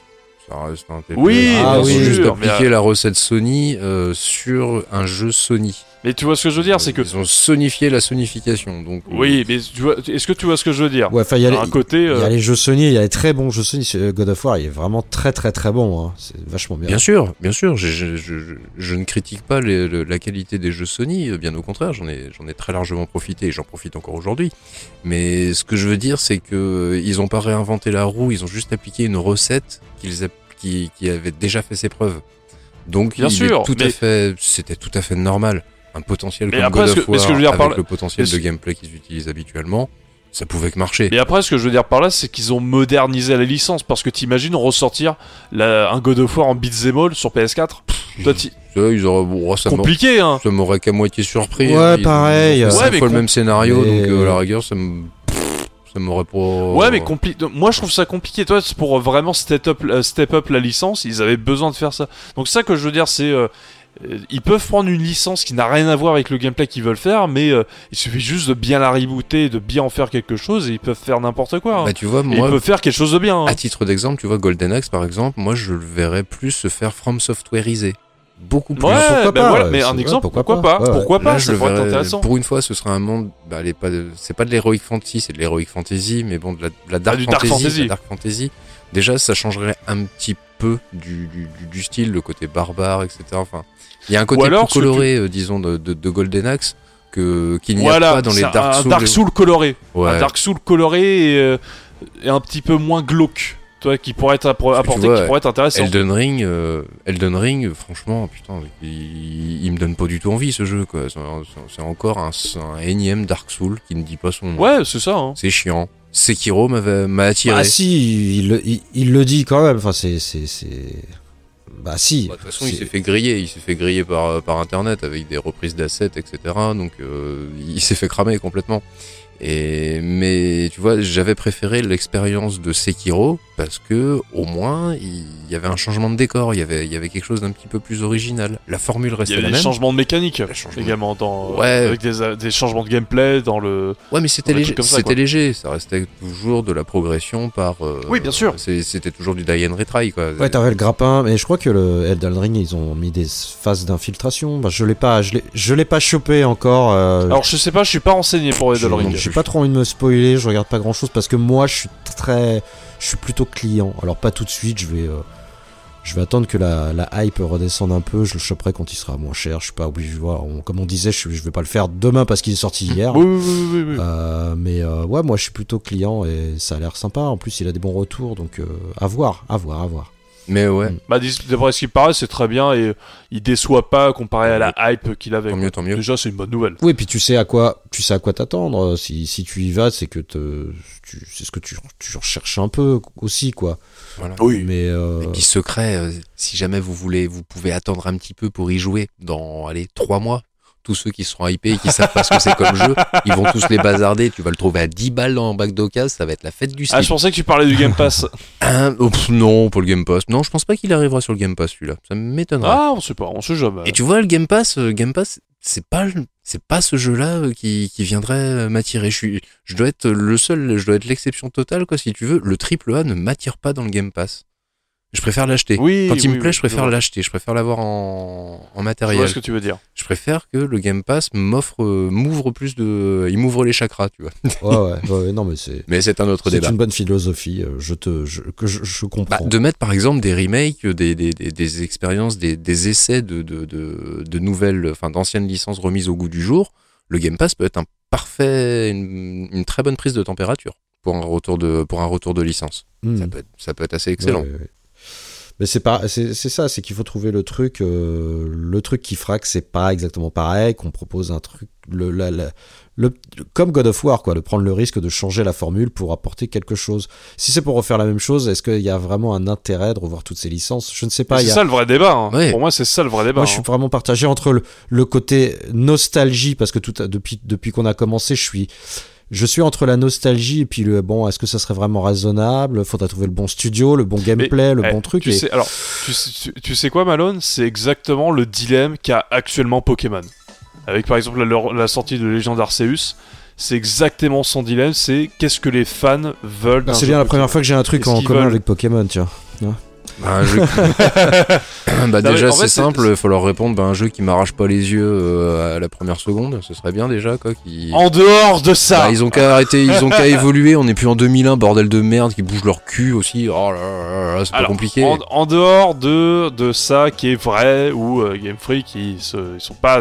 Ça reste un TPS. Oui, Ah Ils ont oui, juste mais, appliqué euh, la recette Sony euh, sur un jeu Sony. Mais tu vois ce que je veux dire, c'est que Ils ont sonifié la sonification. Donc, euh, oui, mais tu vois, est-ce que tu vois ce que je veux dire? Ouais, enfin, il y a les- Un côté, Il y a les jeux Sony, il y a les très bons jeux Sony. God of War, il est vraiment très très très bon. hein. C'est vachement bien. Bien sûr, bien sûr, je, je, je, je- je ne critique pas les- le- la qualité des jeux Sony, bien au contraire, j'en ai, j'en ai très largement profité et j'en profite encore aujourd'hui. Mais ce que je veux dire, c'est que ils ont pas réinventé la roue, ils ont juste appliqué une recette qu'ils qui, qui avait déjà fait ses preuves. Donc, Bien il sûr, est tout mais- à fait, c'était tout à fait normal. Un potentiel Mais comme après, God ce que- of mais ce War, que je veux dire avec là- le potentiel de gameplay qu'ils utilisent habituellement, ça pouvait que marcher. Et après, ce que je veux dire par là, c'est qu'ils ont modernisé la licence. Parce que t'imagines ressortir la- un God of War en beat'em all sur PS4 Toi, t'y- Ça, ils auraient, bon, ça m'aurait- compliqué, hein ça m'aurait qu'à moitié surpris. Ouais, hein. Pareil, cinq Ouais, mais fois le même scénario, mais- donc euh, à la rigueur, ça me, ça m'aurait pas. Ouais, mais compli- moi je trouve ça compliqué. Toi, c'est pour vraiment step up, euh, step up la licence, ils avaient besoin de faire ça. Donc, ça que je veux dire, c'est. euh, euh, ils peuvent prendre une licence qui n'a rien à voir avec le gameplay qu'ils veulent faire, mais euh, il suffit juste de bien la rebooter, de bien en faire quelque chose, et ils peuvent faire n'importe quoi. hein. Bah, tu vois, Et moi, ils peuvent faire quelque chose de bien. hein. à titre d'exemple, tu vois, Golden Axe, par exemple, moi, je le verrais plus se faire from softwareisé. Beaucoup plus. Ouais, pourquoi bah pas, voilà, mais c'est- un exemple, pourquoi pourquoi, pas, pas, ouais, ouais. Pourquoi pas, Là, ça pourrait être intéressant. Pour une fois, ce serait un monde, bah, allez, pas de- c'est pas de l'heroic fantasy, c'est de l'heroic fantasy, mais bon, de la, de la dark, du dark fantasy, fantasy. la dark fantasy. Déjà, ça changerait un petit peu du, du, du- du style, le côté barbare, etc. Enfin, il y a un côté alors, plus coloré, euh, disons, de, de, de Golden Axe que qu'il n'y a Voilà, pas dans les c'est un- Dark un Souls. Dark Soul coloré. Ouais. Un Dark Soul coloré et, euh, est un petit peu moins glauque. Toi, qui pourrait être apporté, vois, qui pourrait être intéressant. Elden Ring, euh, Elden Ring, franchement, putain, il, il me donne pas du tout envie ce jeu, quoi. C'est encore un, un énième Dark Soul qui ne dit pas son nom. Ouais, c'est ça. Hein. C'est chiant. Sekiro m'avait- m'a attiré. Ah si, il, le- il, il le dit quand même. Enfin, c'est, c'est, c'est. Bah si. Bah, De toute façon, il s'est fait griller. Il s'est fait griller par, par internet avec des reprises d'assets, etc. Donc, euh, il s'est fait cramer complètement. Et mais tu vois, j'avais préféré l'expérience de Sekiro parce que au moins il y avait un changement de décor, il y avait il y avait quelque chose d'un petit peu plus original. La formule Il y restait a la des même. changements de mécanique également, dans, Ouais. avec des, des changements de gameplay dans le. Ouais, mais c'était Des léger. C'était léger. Ça restait toujours de la progression par. euh, Oui, bien sûr. C'était toujours du die and retry quoi. Ouais, t'avais le grappin, mais je crois que le Elden Ring, ils ont mis des phases d'infiltration. Bah, je l'ai pas, je l'ai, je l'ai pas chopé encore. euh, Alors, je sais pas, je suis pas renseigné pour Elden Ring. J'ai pas trop envie de me spoiler, je regarde pas grand chose parce que moi, je suis très, je suis plutôt client. Alors pas tout de suite, je vais, euh, je vais attendre que la, la hype redescende un peu. Je le choperai quand il sera moins cher. Je suis pas obligé. Voilà, on- comme on disait, je, je vais pas le faire demain parce qu'il est sorti hier. Oui, oui, oui, oui, oui. Euh, mais euh, ouais, moi je suis plutôt client et ça a l'air sympa. En plus, il a des bons retours, donc à voir, à voir, à voir. Mais ouais. Mm. Bah, dis- d'après ce qu'il paraît, c'est très bien et il déçoit pas comparé à la hype qu'il avait. Tant mieux, tant mieux. Déjà, c'est une bonne nouvelle. Oui, puis tu sais à quoi, tu sais à quoi t'attendre. Si, si tu y vas, c'est que te, tu, c'est ce que tu, tu recherches un peu aussi, quoi. Voilà. Oui. Mais euh, Et puis secret, euh, si jamais vous voulez, vous pouvez attendre un petit peu pour y jouer dans, allez, trois mois. Tous ceux qui seront hypés et qui savent pas ce que c'est comme jeu, ils vont tous les bazarder. Tu vas le trouver à 10 balles dans le bac d'occasion, ça va être la fête du Ah, slip. je pensais que tu parlais du Game Pass. Hein Oh, pff, non, pour le Game Pass. Non, je pense pas qu'il arrivera sur le Game Pass celui-là. Ça m'étonnerait. ah, on sait pas, on sait jamais. Et tu vois, le Game Pass, euh, Game Pass, c'est pas, le- c'est pas ce jeu-là euh, qui, qui viendrait euh, m'attirer. Je suis, je dois être le seul, je dois être l'exception totale, quoi, si tu veux. Le triple A ne m'attire pas dans le Game Pass. Je préfère l'acheter. Oui, Quand il oui, me plaît, oui, je préfère l'acheter. Je préfère l'avoir en, en Je matériel. vois ce que tu veux dire. Je préfère que le Game Pass m'offre, euh, m'ouvre plus de, il m'ouvre les chakras, tu vois. ouais, ouais, ouais, non, mais c'est, Mais c'est un autre c'est débat. une bonne philosophie. euh, Je te, je, que je, je Bah, comprends. de mettre par exemple des remakes, des, des, des, des expériences, des, des essais de, de, de, de nouvelles, enfin d'anciennes licences remises au goût du jour, le Game Pass peut être un parfait, une, une très bonne prise de température pour un retour de, pour un retour de licence. Hmm. Ça, peut être, ça peut être assez excellent. Ouais, ouais, ouais. Mais c'est pas, c'est c'est ça, c'est qu'il faut trouver le truc, euh, le truc qui fera que c'est pas exactement pareil, qu'on propose un truc, le, la- la- le, comme God of War, quoi, de prendre le risque de changer la formule pour apporter quelque chose. Si c'est pour refaire la même chose, est-ce qu'il y a vraiment un intérêt de revoir toutes ces licences? Je ne sais pas. c'est a- ça le vrai débat. hein. Ouais. Pour moi, c'est ça le vrai débat. Moi, je hein. suis vraiment partagé entre le, le côté nostalgie, parce que tout a- depuis, depuis qu'on a commencé, je suis, je suis entre la nostalgie et puis le bon, est-ce que ça serait vraiment raisonnable? Faudra trouver le bon studio, le bon gameplay, le Eh, bon truc. Tu et- sais, alors, tu sais, tu- tu sais quoi, Malone? C'est exactement le dilemme qu'a actuellement Pokémon. Avec par exemple la, la sortie de Légende Arceus, c'est exactement son dilemme. C'est qu'est-ce que les fans veulent. Bah, c'est bien la première fois que j'ai un truc en commun veulent- avec Pokémon, tiens. Bah, un jeu- bah, mais déjà, en fait, c'est simple, il faut leur répondre bah, un jeu qui m'arrache pas les yeux euh, à la première seconde, ce serait bien déjà, quoi. Qui... En dehors de ça, Bah, ils ont qu'à arrêter, ils ont qu'à évoluer. On n'est plus en 2001, bordel de merde, qui bouge leur cul aussi. Oh là là là, c'est pas compliqué. en, en dehors de, de ça qui est vrai ou euh, Game Freak, ils, se- ils sont pas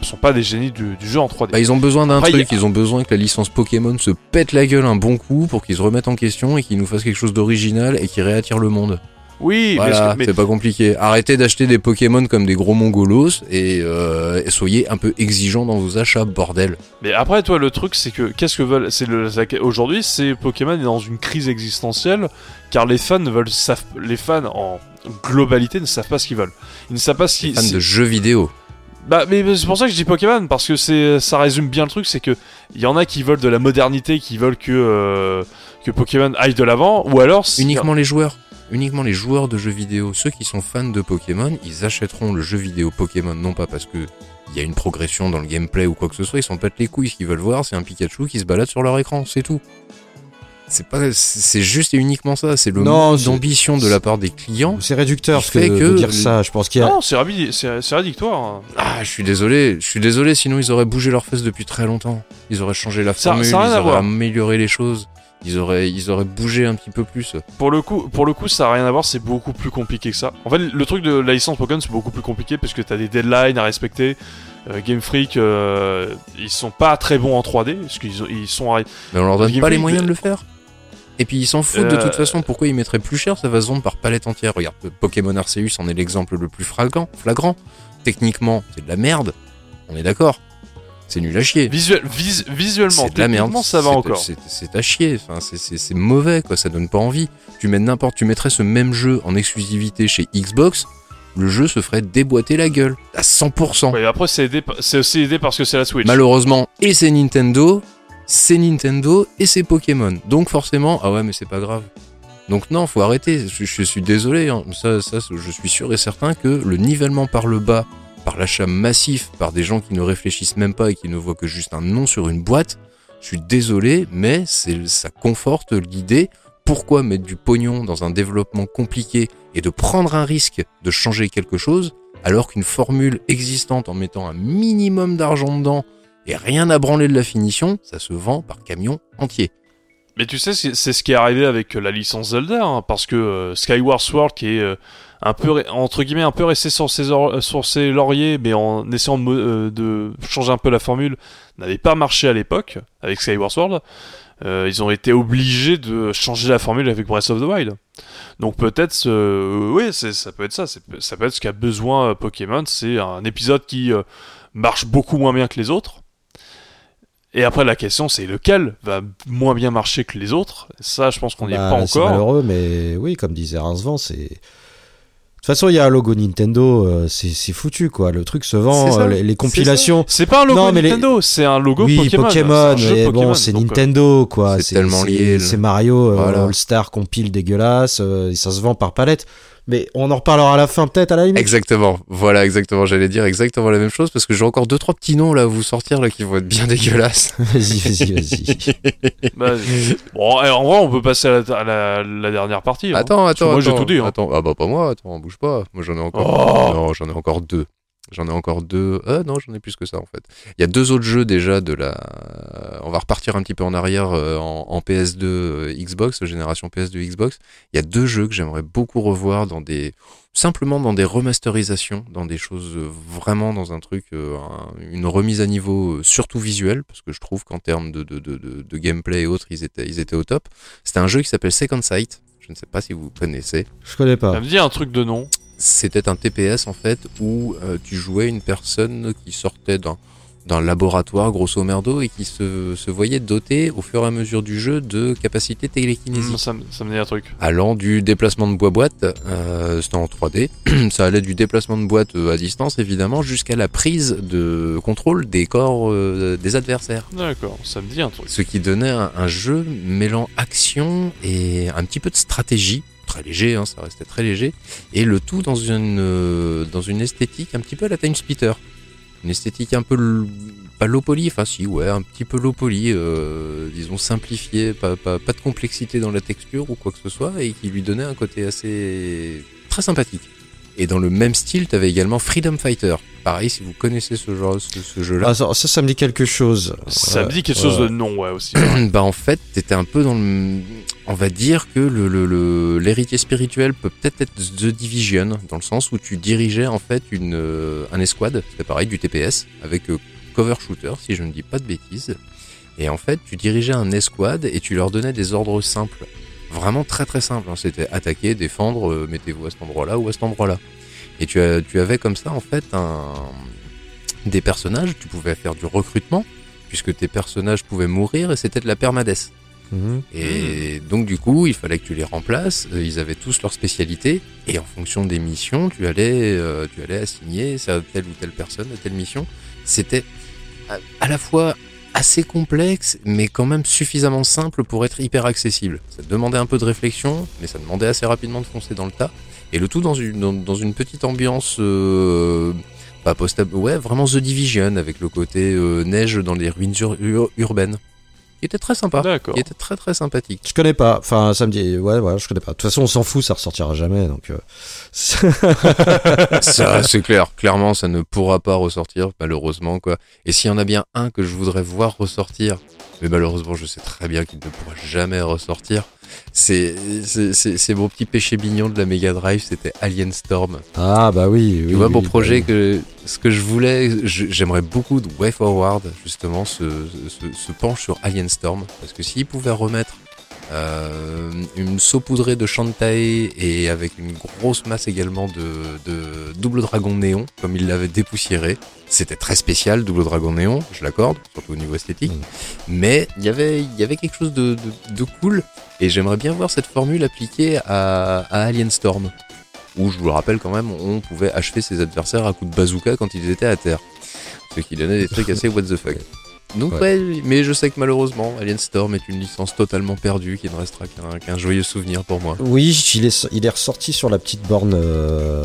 ils sont pas des génies du, du jeu en 3D. Bah, ils ont besoin d'un truc, il ils ont besoin que la licence Pokémon se pète la gueule un bon coup pour qu'ils se remettent en question et qu'ils nous fassent quelque chose d'original et qui réattire le monde. Oui, mais Voilà, c'est pas compliqué. Arrêtez d'acheter des Pokémon comme des gros mongolos et, euh, soyez un peu exigeants dans vos achats, bordel. mais après, toi, le truc, c'est que qu'est-ce que veulent. C'est le aujourd'hui, c'est Pokémon est dans une crise existentielle car les fans veulent savent, les fans en globalité ne savent pas ce qu'ils veulent. Ils ne savent pas ce qu'ils. fans de jeux vidéo. Bah, mais c'est pour ça que je dis Pokémon parce que c'est ça résume bien le truc, c'est que il y en a qui veulent de la modernité, qui veulent que euh, que Pokémon aille de l'avant, ou alors Uniquement les joueurs. Uniquement les joueurs de jeux vidéo. Ceux qui sont fans de Pokémon, ils achèteront le jeu vidéo Pokémon non pas parce que il y a une progression dans le gameplay ou quoi que ce soit, ils s'en pètent les couilles. Ce qu'ils veulent voir, c'est un Pikachu qui se balade sur leur écran, c'est tout. C'est pas, c'est juste et uniquement ça. C'est le Non, d'ambition de la part des clients. C'est réducteur ce que que de dire le- ça. Je pense qu'il y a. Non, c'est rédictoire. Ah, je suis désolé, je suis désolé. Sinon, ils auraient bougé leurs fesses depuis très longtemps. Ils auraient changé la formule, ça ils auraient amélioré les choses. Ils auraient, ils auraient bougé un petit peu plus. Pour le coup, pour le coup, ça a rien à voir, c'est beaucoup plus compliqué que ça. En fait, le truc de la licence Pokémon, c'est beaucoup plus compliqué parce que t'as des deadlines à respecter. Euh, Game Freak, euh, ils sont pas très bons en 3D parce qu'ils ils sont Mais on leur donne Game pas les moyens euh, de le faire. Et puis ils s'en foutent de Euh, toute façon. Pourquoi ils mettraient plus cher Ça va se vendre par palette entière? Regarde, Pokémon Arceus en est l'exemple le plus flagrant. flagrant. Techniquement, c'est de la merde. On est d'accord. C'est nul à chier. Visuel, vis- visuellement, C'est de la merde. ça va C'est- encore. c'est- à chier. Enfin, c'est- mauvais, quoi. Ça donne pas envie. Tu mets n'importe, tu mettrais ce même jeu en exclusivité chez Xbox, le jeu se ferait déboîter la gueule à 100%. Ouais, après, c'est aussi aidé parce que c'est la Switch. Malheureusement, et c'est Nintendo, c'est Nintendo et c'est Pokémon. Donc forcément, ah ouais, mais c'est pas grave. Donc non, faut arrêter. Je, je suis désolé. hein. Ça, ça, je suis sûr et certain que le nivellement par le bas, par l'achat massif, par des gens qui ne réfléchissent même pas et qui ne voient que juste un nom sur une boîte, je suis désolé, mais ça conforte l'idée. Pourquoi mettre du pognon dans un développement compliqué et de prendre un risque de changer quelque chose alors qu'une formule existante en mettant un minimum d'argent dedans et rien à branler de la finition, ça se vend par camion entier. Mais tu sais, c'est ce qui est arrivé avec euh, la licence Zelda, hein, parce que euh, Skyward Sword, qui est euh, un peu, entre guillemets, un peu resté sur ses, euh, sur ses lauriers, mais en essayant de, euh, de changer un peu la formule, n'avait pas marché à l'époque avec Skyward Sword. Euh, ils ont été obligés de changer la formule avec Breath of the Wild. Donc peut-être, oui, ça peut être ça. Ça peut être ce qu'a besoin Pokémon. C'est un épisode qui marche beaucoup moins bien que les autres. Et après la question c'est lequel va moins bien marcher que les autres? Ça je pense qu'on n'y est Bah, pas c'est encore. malheureux, mais oui, comme disait Rincevent, c'est. De toute façon, il y a un logo Nintendo, euh, c'est c'est foutu quoi. Le truc se C'est vend, ça, euh, les, les compilations. C'est pas un logo Non, mais les- Nintendo, c'est un logo oui, Pokémon. C'est mais Pokémon, bon, c'est euh, Nintendo quoi. c'est tellement lié, C'est c'est Mario euh, Voilà. All Star compile dégueulasse, euh, et ça se vend par palette. Mais on en reparlera à la fin peut-être à la limite. Exactement, voilà, exactement. J'allais dire exactement la même chose parce que j'ai encore deux trois petits noms là à vous sortir là qui vont être bien dégueulasses. Vas-y, vas-y, vas-y. bah, bon, et en vrai, on peut passer à la, à la- la dernière partie. hein. Attends, attends, moi, j'ai tout dit, hein. Attends, ah bah pas moi, attends, bouge pas. Moi j'en ai encore. Oh. Non, j'en ai encore deux. J'en ai encore deux. Ah non, j'en ai plus que ça en fait. Il y a deux autres jeux déjà de la. On va repartir un petit peu en arrière euh, en, en PS2 euh, Xbox, génération PS2 Xbox. Il y a deux jeux que j'aimerais beaucoup revoir dans des simplement dans des remasterisations, dans des choses vraiment dans un truc, euh, un- une remise à niveau surtout visuelle, parce que je trouve qu'en termes de, de, de, de, de gameplay et autres, ils étaient, ils étaient au top. C'était un jeu qui s'appelle Second Sight. Je ne sais pas si vous connaissez Je connais pas. Ça me dit un truc de nom. C'était un TPS en fait où euh, tu jouais une personne qui sortait d'un d'un laboratoire grosso merdo et qui se, se voyait doté au fur et à mesure du jeu de capacités télékinésiques Hmm, ça, me- ça me dit un truc. allant du déplacement de boîte euh, c'était en 3D ça allait du déplacement de boîte euh, à distance évidemment jusqu'à la prise de contrôle des corps euh, des adversaires D'accord, ça me dit un truc. ce qui donnait un, un jeu mêlant action et un petit peu de stratégie très léger hein, ça restait très léger. Et le tout dans une euh, dans une esthétique un petit peu à la Time Splitter une esthétique un peu pas low poly enfin si ouais un petit peu low poly euh, disons simplifié pas, pas, pas de complexité dans la texture ou quoi que ce soit et qui lui donnait un côté assez très sympathique et dans le même style tu avais également Freedom Fighter pareil si vous connaissez ce genre ce, ce jeu là Ah, ça, ça, me dit quelque chose. Ça me dit quelque chose ouais. de non, ouais, aussi. bah en fait, t'étais un peu dans le... On va dire que le, le, le- l'héritier spirituel peut peut-être être The Division, dans le sens où tu dirigeais en fait une, euh, un escouade, c'était pareil, du TPS, avec euh, cover shooter, si je ne dis pas de bêtises. Et en fait, tu dirigeais un escouade et tu leur donnais des ordres simples. Vraiment très très simples. hein. C'était attaquer, défendre, euh, mettez-vous à cet endroit-là ou à cet endroit-là. Et tu, as, tu avais comme ça en fait un... des personnages, tu pouvais faire du recrutement, puisque tes personnages pouvaient mourir et c'était de la permadesse. Mhm. Et donc du coup, il fallait que tu les remplaces. Euh, Ils avaient tous leur spécialité et en fonction des missions, tu allais, euh, tu allais assigner ça à telle ou telle personne à telle mission. C'était à, à la fois assez complexe, mais quand même suffisamment simple pour être hyper accessible. Ça demandait un peu de réflexion, mais ça demandait assez rapidement de foncer dans le tas. Et le tout dans une, dans, une petite ambiance, euh, pas post ouais, vraiment The Division, avec le côté euh, neige dans les ruines ur- ur- urbaines, qui était très sympa D'accord. qui était très très sympathique. Je connais pas. Enfin, ça me dit. Ouais, ouais, je connais pas. De toute façon, on s'en fout, ça ressortira jamais. Donc. euh, Ça, c'est clair. Clairement, ça ne pourra pas ressortir, malheureusement, quoi. Et s'il y en a bien un que je voudrais voir ressortir, mais malheureusement, je sais très bien qu'il ne pourra jamais ressortir, c'est, c'est, mon petit péché mignon de la Mega Drive, c'était Alien Storm. Ah, bah oui. oui tu vois, oui, mon bah projet, oui. que, ce que je voulais, j'aimerais beaucoup de Way Forward, justement, se, se, se penche sur Alien Storm. Parce que s'ils pouvaient remettre euh, une saupoudrée de Shantae et avec une grosse masse également de, de double dragon néon, comme il l'avait dépoussiéré. C'était très spécial, double dragon néon, je l'accorde, surtout au niveau esthétique. Mais il y avait, il y avait quelque chose de, de, de cool et j'aimerais bien voir cette formule appliquée à, à Alien Storm. Où, je vous le rappelle quand même, on pouvait achever ses adversaires à coups de bazooka quand ils étaient à terre. Ce qui donnait des trucs assez what the fuck. Donc ouais. mais je sais que malheureusement, Alien Storm est une licence totalement perdue qui ne restera qu'un joyeux souvenir pour moi. Oui, il est, il est ressorti sur la petite borne euh,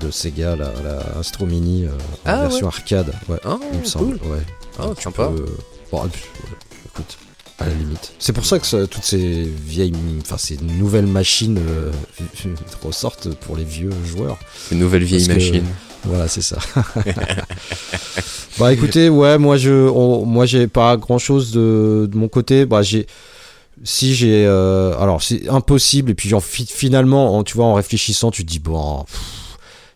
de Sega, la, la Astro Mini, euh, en Ah, version arcade. Ouais, Ah, il me semble. Ouais. Ah, sympa. euh, bon, écoute, à la limite. C'est pour ça que ça- toutes ces vieilles, enfin ces nouvelles machines ressortent pour les vieux joueurs. Une nouvelle vieille Parce que- machine. Voilà, c'est ça. bah écoutez, ouais, moi je, on- moi j'ai pas grand chose de, de mon côté. Bah j'ai, si j'ai, euh, alors c'est impossible. Et puis en, fi- finalement, en, tu vois, en réfléchissant, tu te dis bon,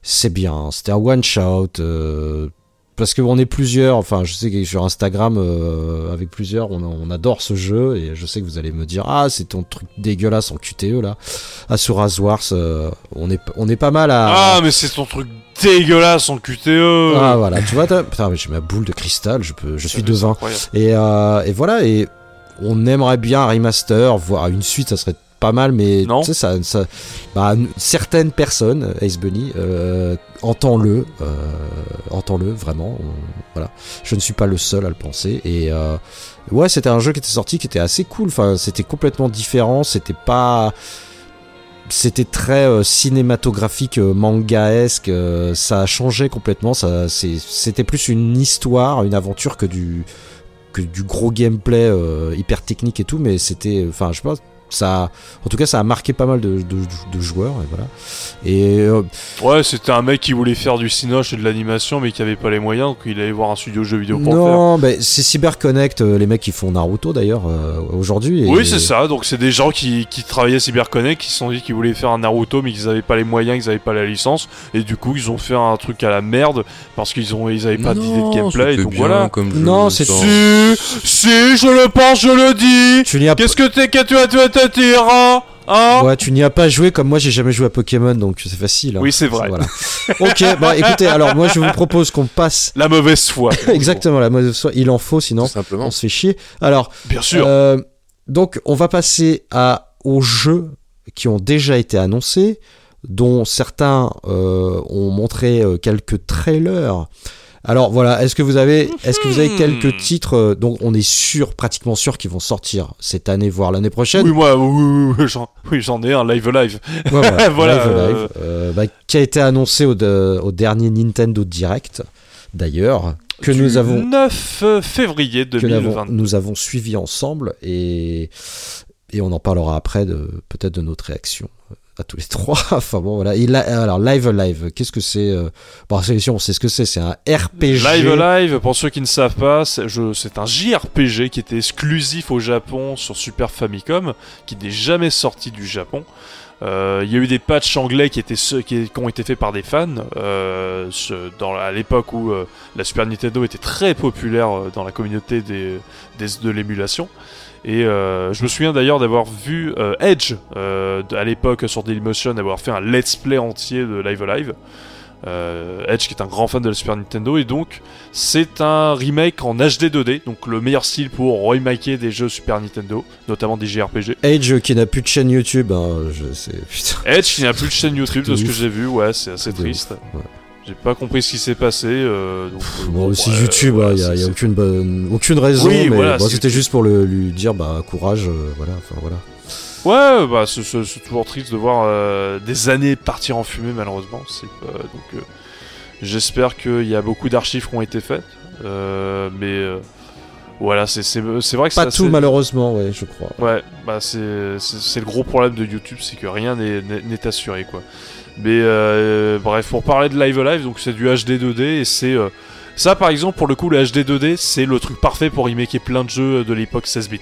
c'est bien. C'était un one shot. euh, parce qu'on est plusieurs, enfin je sais que sur Instagram euh, avec plusieurs, on, on adore ce jeu et je sais que vous allez me dire ah c'est ton truc dégueulasse en QTE là, Asura's Wars, euh, on est on est pas mal à Ah, mais c'est ton truc dégueulasse en QTE. ah voilà, tu vois, putain, mais j'ai ma boule de cristal, je peux, je suis devin. Et, euh, et voilà, et on aimerait bien un remaster, voire une suite, ça serait pas mal, mais Non. ça, ça, bah, certaines personnes, Ace Bunny, euh, entends-le, euh, entends-le vraiment. on- voilà, je ne suis pas le seul à le penser. Et euh, ouais, c'était un jeu qui était sorti, qui était assez cool. Enfin, c'était complètement différent. C'était pas c'était très euh, cinématographique, euh, mangaesque. euh, ça a changé complètement. Ça, c'était plus une histoire, une aventure que du que du gros gameplay euh, hyper technique et tout. Mais c'était, enfin, je sais pas. Ça, en tout cas, ça a marqué pas mal de, de, de joueurs et voilà. Et euh, Ouais, c'était un mec qui voulait faire du cinoche et de l'animation, mais qui avait pas les moyens, donc il allait voir un studio jeux vidéo pour non, mais c'est CyberConnect, euh, les mecs qui font Naruto d'ailleurs euh, aujourd'hui. et- Oui, c'est ça. Donc, c'est des gens qui, qui travaillaient à CyberConnect qui se sont dit qu'ils voulaient faire un Naruto, mais qu'ils avaient pas les moyens, qu'ils avaient pas la licence. Et du coup, ils ont fait un truc à la merde parce qu'ils ont, ils avaient pas d'idée de gameplay. Et donc voilà. Non, c'est- Si, si, je le pense, je le dis. Qu'est-ce que t'es, que tu as, tu as, as, hein Ouais, tu n'y as pas joué comme moi, j'ai jamais joué à Pokémon, donc c'est facile. hein. Oui, c'est vrai. Voilà. ok, bon, écoutez, alors moi je vous propose qu'on passe La mauvaise foi. exactement la mode soit il en faut, sinon simplement. on se fait chier. Alors, Bien sûr. euh, donc on va passer à aux jeux qui ont déjà été annoncés, dont certains euh, ont montré euh, quelques trailers. Alors voilà, est-ce que vous avez, est-ce que vous avez Mhm. quelques titres euh, dont on est sûr, pratiquement sûr, qu'ils vont sortir cette année, voire l'année prochaine? Oui, moi, oui, oui, oui, j'en, oui, j'en ai un live live. Ouais, voilà, Voilà, live, euh, live, euh, bah, qui a été annoncé au, de- au dernier Nintendo Direct, d'ailleurs, que Du nous avons 9 février que nous avons, 2020. suivi ensemble et et on en parlera après de peut-être de notre réaction à tous les trois. enfin bon voilà. Alors live live, qu'est-ce que c'est euh, Bon, c'est on sait ce que c'est, c'est un RPG. Live Live, pour ceux qui ne savent pas, c'est un JRPG qui était exclusif au Japon sur Super Famicom, qui n'est jamais sorti du Japon. Euh, Il y a eu des patchs anglais qui, étaient ceux qui, ont été faits par des fans euh, à l'époque où euh, la Super Nintendo était très populaire dans la communauté de l'émulation. Et euh, je me souviens d'ailleurs d'avoir vu euh, Edge euh, à l'époque sur Dailymotion, d'avoir fait un let's play entier de Live Live. Euh, Edge qui est un grand fan de la Super Nintendo et donc c'est un remake en HD 2D, donc le meilleur style pour remaker des jeux Super Nintendo, notamment des JRPG. Age qui n'a plus de chaîne YouTube, hein, je sais. Putain. Edge qui n'a plus de chaîne YouTube de ce que j'ai vu, ouais, c'est assez triste. ouais. J'ai pas compris ce qui s'est passé. euh, donc, euh, Bon, ouais, YouTube, il voilà, n'y a, y a aucune, bonne, aucune raison, Oui, mais voilà, bon, c'est c'était juste pour le, lui dire bah courage, euh, voilà, enfin voilà. Ouais, bah c'est toujours triste de voir euh, des années partir en fumée malheureusement. C'est donc j'espère qu'il y a beaucoup d'archives qui ont été faites, mais voilà, c'est vrai que Pas tout assez- malheureusement, ouais, je crois. Ouais, bah c'est le gros problème de YouTube, c'est que rien n'est assuré quoi. Mais euh, bref, pour parler de Live Live, donc c'est du HD 2D et c'est euh, ça par exemple pour le coup le HD 2D c'est le truc parfait pour remaker plein de jeux de l'époque 16 bits.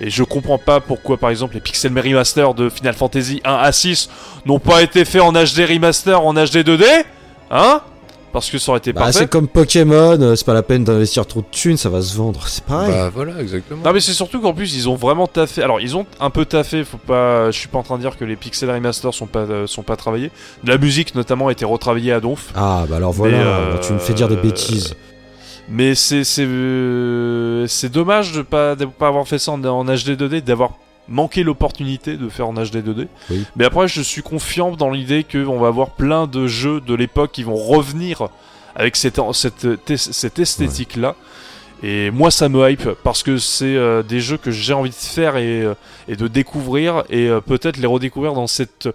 Et je comprends pas pourquoi par exemple les Pixel Remaster de Final Fantasy 1 à 6 n'ont pas été faits en HD Remaster en HD 2D, hein? Parce que ça aurait été Bah, parfait. c'est comme Pokémon, euh, c'est pas la peine d'investir trop de thunes, ça va se vendre. C'est pareil. Bah voilà, exactement. Non mais c'est surtout qu'en plus ils ont vraiment taffé. Alors ils ont un peu taffé. Faut pas. Je suis pas en train de dire que les pixel remaster sont pas euh, sont pas travaillés. La musique notamment a été retravaillée à donf. Ah, bah alors voilà, euh, tu me fais dire des bêtises. Mais c'est c'est euh, c'est dommage de pas de pas avoir fait ça en, en HD 2D, d'avoir manqué l'opportunité de faire en HD 2D. Oui. Mais après je suis confiant dans l'idée qu'on va avoir plein de jeux de l'époque qui vont revenir avec cette cette cette esthétique là. Et moi ça me hype parce que c'est euh, des jeux que j'ai envie de faire et, euh, et de découvrir et euh, peut-être les redécouvrir dans cette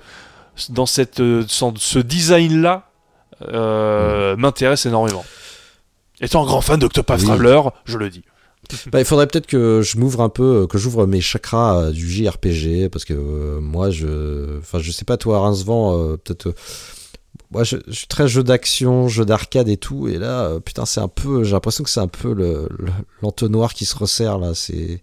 dans cette sans- ce design là m'intéresse énormément. Étant un grand fan d'Octopath Oui. Traveler, je le dis. Bah, il faudrait peut-être que je m'ouvre un peu, euh, que j'ouvre mes chakras euh, du JRPG, parce que euh, moi, je, enfin, je sais pas toi, Rincevent, peut-être. moi, je, suis très jeu d'action, jeu d'arcade et tout, et là, putain, c'est un peu, j'ai l'impression que c'est un peu le- le- l'entonnoir qui se resserre là. C'est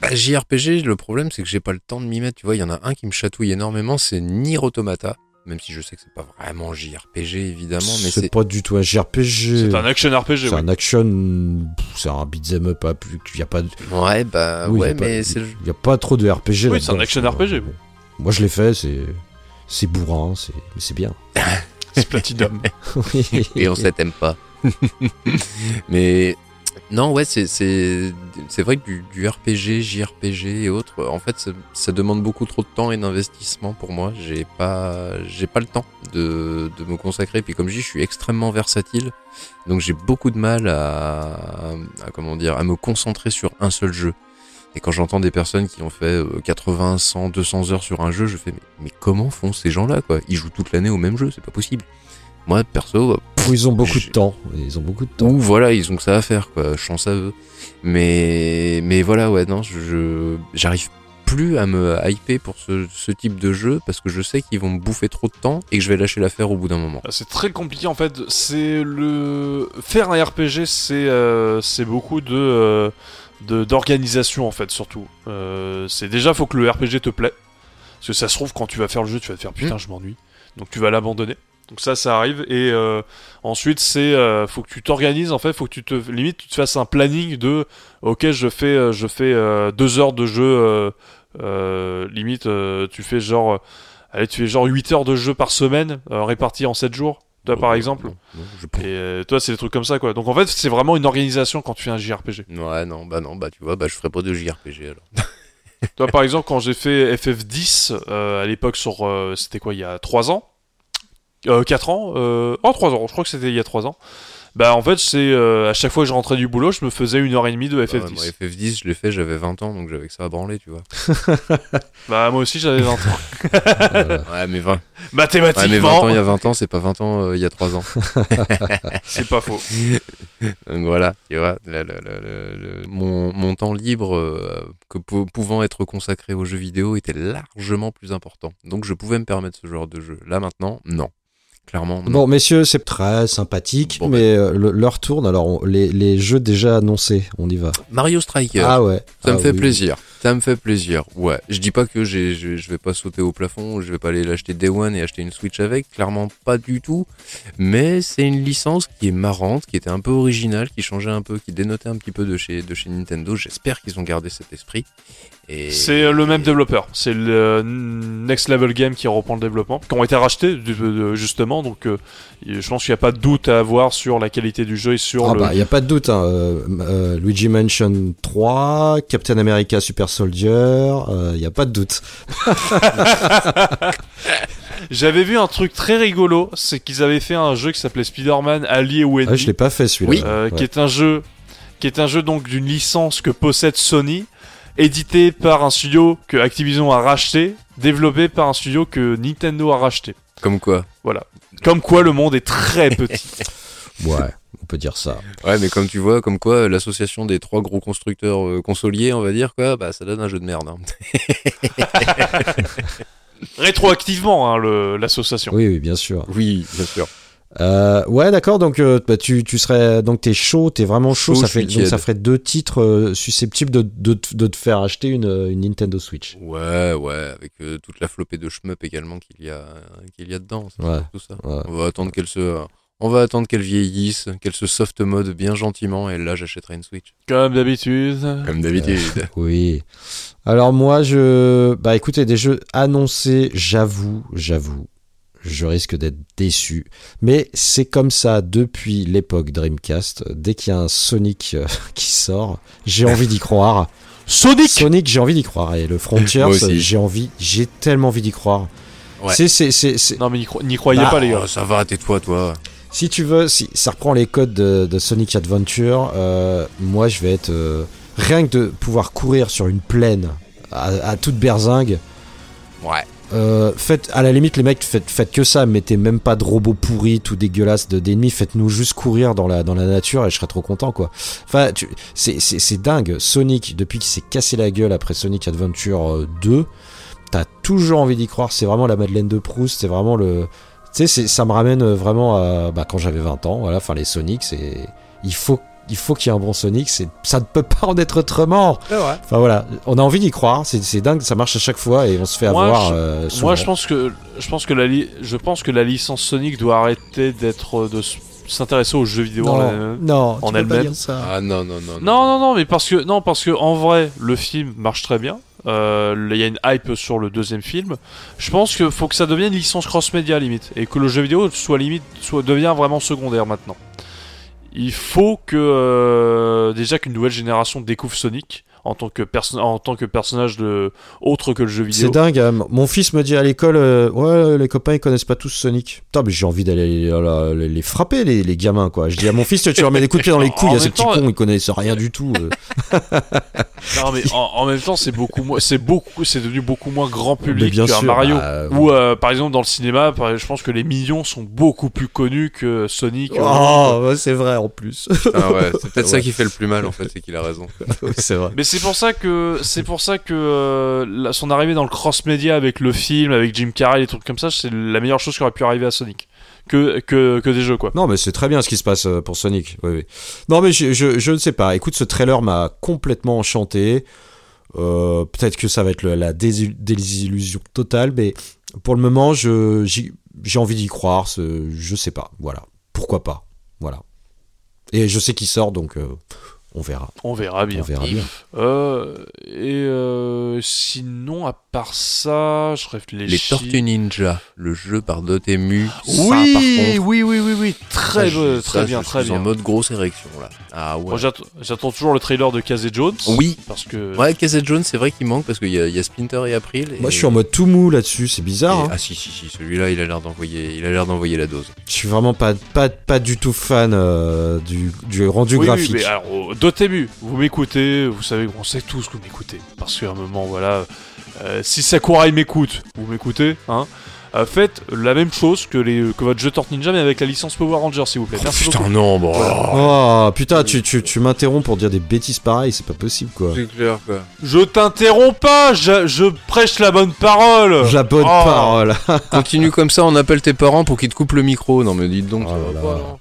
Bah, JRPG, le problème, c'est que j'ai pas le temps de m'y mettre. Tu vois, il y en a un qui me chatouille énormément, c'est Nier Automata. Même si je sais que c'est pas vraiment JRPG, évidemment, mais c'est c'est. pas du tout un JRPG. C'est un action RPG, C'est ouais. un action, c'est un beat'em up, pas plus. Y a pas, de- Ouais, bah, oui, ouais, mais c'est le il y a pas trop de RPG. Oui, c'est un action. RPG. Bon. Moi, je l'ai fait, c'est, c'est bourrin, c'est, mais c'est bien. C'est Platinum. et on s'aime pas. Mais non, ouais, c'est c'est c'est vrai que du, du RPG, JRPG et autres, en fait, ça, demande beaucoup trop de temps et d'investissement pour moi. J'ai pas j'ai pas le temps de de me consacrer. Puis comme je dis, je suis extrêmement versatile, donc j'ai beaucoup de mal à, à comment dire à me concentrer sur un seul jeu. Et quand j'entends des personnes qui ont fait euh, 80, 100, 200 heures sur un jeu, je fais mais, mais comment font ces gens-là quoi? Ils jouent toute l'année au même jeu, c'est pas possible. Moi perso, Ou ils ont beaucoup Je- de temps. Ils ont beaucoup de temps. ou voilà, ils ont que ça à faire, quoi. Chance à eux. Mais, mais voilà, ouais, non, je, j'arrive plus à me hyper pour ce, ce type de jeu parce que je sais qu'ils vont me bouffer trop de temps et que je vais lâcher l'affaire au bout d'un moment. C'est très compliqué en fait. C'est le faire un RPG, c'est euh, c'est beaucoup de euh, de- d'organisation en fait surtout. Euh, c'est déjà faut que le RPG te plaît parce que ça se trouve quand tu vas faire le jeu, tu vas te faire putain je m'ennuie. Donc tu vas l'abandonner. Donc ça ça arrive et euh, ensuite c'est euh, faut que tu t'organises en fait, faut que tu te limite tu te fasses un planning de ok je fais euh, je fais euh, deux heures de jeu limite tu fais genre Allez, tu fais genre 8 heures de jeu par semaine, réparties en 7 jours, toi par exemple. non, non, je- Et toi, c'est des trucs comme ça, quoi. Donc en fait, c'est vraiment une organisation quand tu fais un JRPG. Ouais, non, bah non, bah tu vois, bah je ferai pas de JRPG alors. toi, par exemple, quand j'ai fait FF10 euh, à l'époque sur. c'était quoi, il y a 3 ans euh, 4 ans euh, Oh, 3 ans, je crois que c'était il y a 3 ans. Bah en fait, c'est euh, à chaque fois que je rentrais du boulot, je me faisais une heure et demie de Ouais, FF10. moi, FF10, je l'ai fait, j'avais 20 ans, donc j'avais que ça à branler, tu vois. Bah moi aussi, j'avais 20 ans. Voilà. Ouais, mais 20, ouais, Mathématiquement, mais 20 ans il y a 20 ans, c'est pas 20 ans euh, il y a 3 ans. c'est pas faux. Donc voilà, tu vois, le- le- le- mon, mon temps libre euh, que pou- pouvant être consacré aux jeux vidéo était largement plus important. Donc je pouvais me permettre ce genre de jeu. Là maintenant, non. Clairement. Bon, messieurs, c'est très sympathique, Bon, mais euh, le- l'heure tourne. Alors, on- les, les jeux déjà annoncés, on y va. Mario Striker, Ah ouais. ça me Ah fait oui. plaisir. Ça me fait plaisir. Ouais, je dis pas que j'ai, je, je vais pas sauter au plafond, je vais pas aller l'acheter Day One et acheter une Switch avec, clairement pas du tout. Mais c'est une licence qui est marrante, qui était un peu originale, qui changeait un peu, qui dénotait un petit peu de chez, de chez Nintendo. J'espère qu'ils ont gardé cet esprit. Et C'est euh, le même développeur. C'est le euh, Next Level Game qui reprend le développement, qui ont été rachetés de- justement. Donc, euh, je pense qu'il n'y a pas de doute à avoir sur la qualité du jeu et sur Ah le. bah, il n'y a pas de doute. Hein. euh, euh, Luigi Mansion 3, Captain America Super Soldier, il n'y a pas de doute. J'avais vu un truc très rigolo, c'est qu'ils avaient fait un jeu qui s'appelait Spider-Man Allié ou Ah, je l'ai pas fait celui-là. Oui. euh, Ouais. qui est un jeu, qui est un jeu donc d'une licence que possède Sony, édité par un studio que Activision a racheté, développé par un studio que Nintendo a racheté. comme quoi. Comme quoi le monde est très petit. Ouais, on peut dire ça. Ouais, mais comme tu vois, comme quoi l'association des trois gros constructeurs euh, consoliers, on va dire quoi, bah ça donne un jeu de merde. hein. Rétroactivement, hein, l'association. Oui, oui, bien sûr. Oui, bien sûr. Euh, ouais, d'accord. Donc, euh, bah, tu, tu serais, donc t'es chaud, t'es vraiment chaud. Chaud, ça fait, donc ça ferait deux titres euh, susceptibles de, de, te- de te faire acheter une, une Nintendo Switch. Ouais, ouais, avec euh, toute la flopée de shmup également qu'il y a, qu'il y a dedans. Ouais. Tout ça. Ouais. On va attendre qu'elle se, On va attendre qu'elle vieillisse, qu'elle se soft mode bien gentiment, et là j'achèterai une Switch. Comme d'habitude. Comme d'habitude. Oui. Alors moi, je... Bah écoutez, des jeux annoncés, j'avoue, j'avoue, je risque d'être déçu. Mais c'est comme ça depuis l'époque Dreamcast. Dès qu'il y a un Sonic euh, qui sort, j'ai envie d'y croire. Sonic Sonic, j'ai envie d'y croire. Et le aussi. j'ai envie, j'ai tellement envie d'y croire. Ouais. C'est, c'est, c'est, c'est- Non mais n'y cro- n'y croyez Bah, pas les gars. Oh, ça va, tais-toi, toi. Si tu veux, si ça reprend les codes de, de Sonic Adventure, euh, moi je vais être euh, rien que de pouvoir courir sur une plaine à, à toute berzingue. Ouais. Euh, faites à la limite les mecs faites, faites que ça, mettez même pas de robots pourris, tout dégueulasse de d'ennemis, faites-nous juste courir dans la dans la nature et je serais trop content quoi. Enfin, c'est dingue. Sonic depuis qu'il s'est cassé la gueule après Sonic Adventure euh, 2, t'as toujours envie d'y croire. C'est vraiment la Madeleine de Proust. C'est vraiment le tu sais, ça me ramène euh, vraiment à bah, quand j'avais 20 ans. Voilà, enfin les Sonic, c'est il faut il faut qu'il y ait un bon Sonic. C'est ça ne peut pas en être autrement. C'est vrai. Enfin voilà, on a envie d'y croire. C'est c'est dingue, ça marche à chaque fois et on se fait Moi, avoir. je- euh, Moi je pense que je pense que la li- je pense que la licence Sonic doit arrêter d'être de s'intéresser aux jeux vidéo en non, elle-même. non, en tu peux pas elle-même. dire ça. Ah non, non, non. Non non non mais parce que non parce que en vrai le film marche très bien. Euh, Il y a une hype sur le deuxième film. Je pense qu'il faut que ça devienne une licence cross-média limite et que le jeu vidéo soit limite soit devient vraiment secondaire maintenant. Il faut que euh, déjà qu'une nouvelle génération découvre Sonic en tant que perso- en tant que personnage de autre que le jeu vidéo. C'est dingue. hein. Mon fils me dit à l'école, euh, ouais, les copains ils connaissent pas tous Sonic. Putain, mais j'ai envie d'aller euh, les, les frapper les, les gamins quoi. Je dis à mon fils, tu leur mets des coups de pied dans les couilles. À ces petits cons, ils connaissent rien du tout. euh. Non mais en, en même temps c'est beaucoup moins c'est beaucoup c'est devenu beaucoup moins grand public bien qu'un sûr, Mario bah, ou euh, par exemple dans le cinéma je pense que les millions sont beaucoup plus connus que Sonic euh, Oh, ouais, c'est vrai en plus. Ah ouais, c'est peut-être ça qui fait le plus mal en fait, c'est qu'il a raison. c'est vrai. mais c'est pour ça que c'est pour ça que euh, son arrivée dans le cross média avec le film avec Jim Carrey les trucs comme ça c'est la meilleure chose qui aurait pu arriver à Sonic que que, des jeux quoi Non, mais c'est très bien ce qui se passe euh, pour Sonic. Non, mais je, je, ne sais pas. Écoute, ce trailer m'a complètement enchanté. Euh, Peut-être que ça va être la désil- désillusion totale, mais pour le moment, j'ai envie d'y croire. Je sais pas. Voilà. Pourquoi pas Voilà. Et je sais qu'il sort, donc on verra. on verra bien On verra bien. Euh, et euh, sinon à part ça je réfléchis Les Tortues Ninja, le jeu par Dotemu. ça, oui, par contre, oui, oui, oui, oui, très, ça, be- je- très ça, bien, je très suis bien. en mode grosse érection là. Ah ouais. J'attends toujours le trailer de Casey Jones. Oui. Parce que. Ouais, Cassette Jones, c'est vrai qu'il manque parce qu'il y, a- il y a Splinter et April. Moi, je suis en mode tout mou là-dessus. C'est bizarre. et- hein. Ah si si si, celui-là, il a l'air d'envoyer, il a l'air d'envoyer la dose. Je suis vraiment pas, pas, pas du tout fan euh, du, du rendu Oui, oui, graphique. mais alors, Dotemu, vous m'écoutez, vous savez, on sait tous que vous m'écoutez. Parce qu'à un moment, voilà, euh, si Sakurai m'écoute, vous m'écoutez, hein, euh, faites la même chose que, les, que votre jeu Tortue Ninja, mais avec la licence Power Ranger, s'il vous plaît. Merci beaucoup. non, bon. Oh putain, tu, tu, tu m'interromps pour dire des bêtises pareilles, c'est pas possible quoi. C'est clair quoi. Je t'interromps pas, je, je prêche la bonne parole. La bonne Oh. parole. Continue comme ça, on appelle tes parents pour qu'ils te coupent le micro. Non mais dites donc. Oh là là. pas, non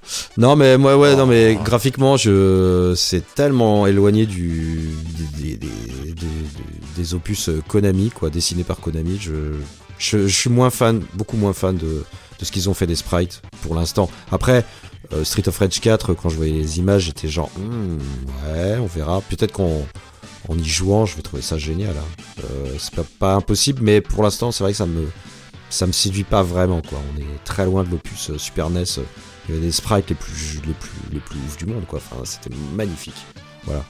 Non mais moi ouais, non mais Oh. graphiquement je c'est tellement éloigné du des, des, des, des- des opus Konami quoi, dessinés par Konami. Je, je, suis moins fan, beaucoup moins fan de, ce qu'ils ont fait des sprites pour l'instant. Après euh, Street of Rage 4, quand je voyais les images, j'étais genre Hmm, ouais, on verra. Peut-être qu'en en y jouant, je vais trouver ça génial. hein. Euh, c'est pas, impossible, mais pour l'instant, c'est vrai que ça me ça me séduit pas vraiment quoi. On est très loin de l'opus euh, Super NES. euh, Il y avait des sprites les plus les plus ouf du monde quoi. Enfin, c'était magnifique. Voilà,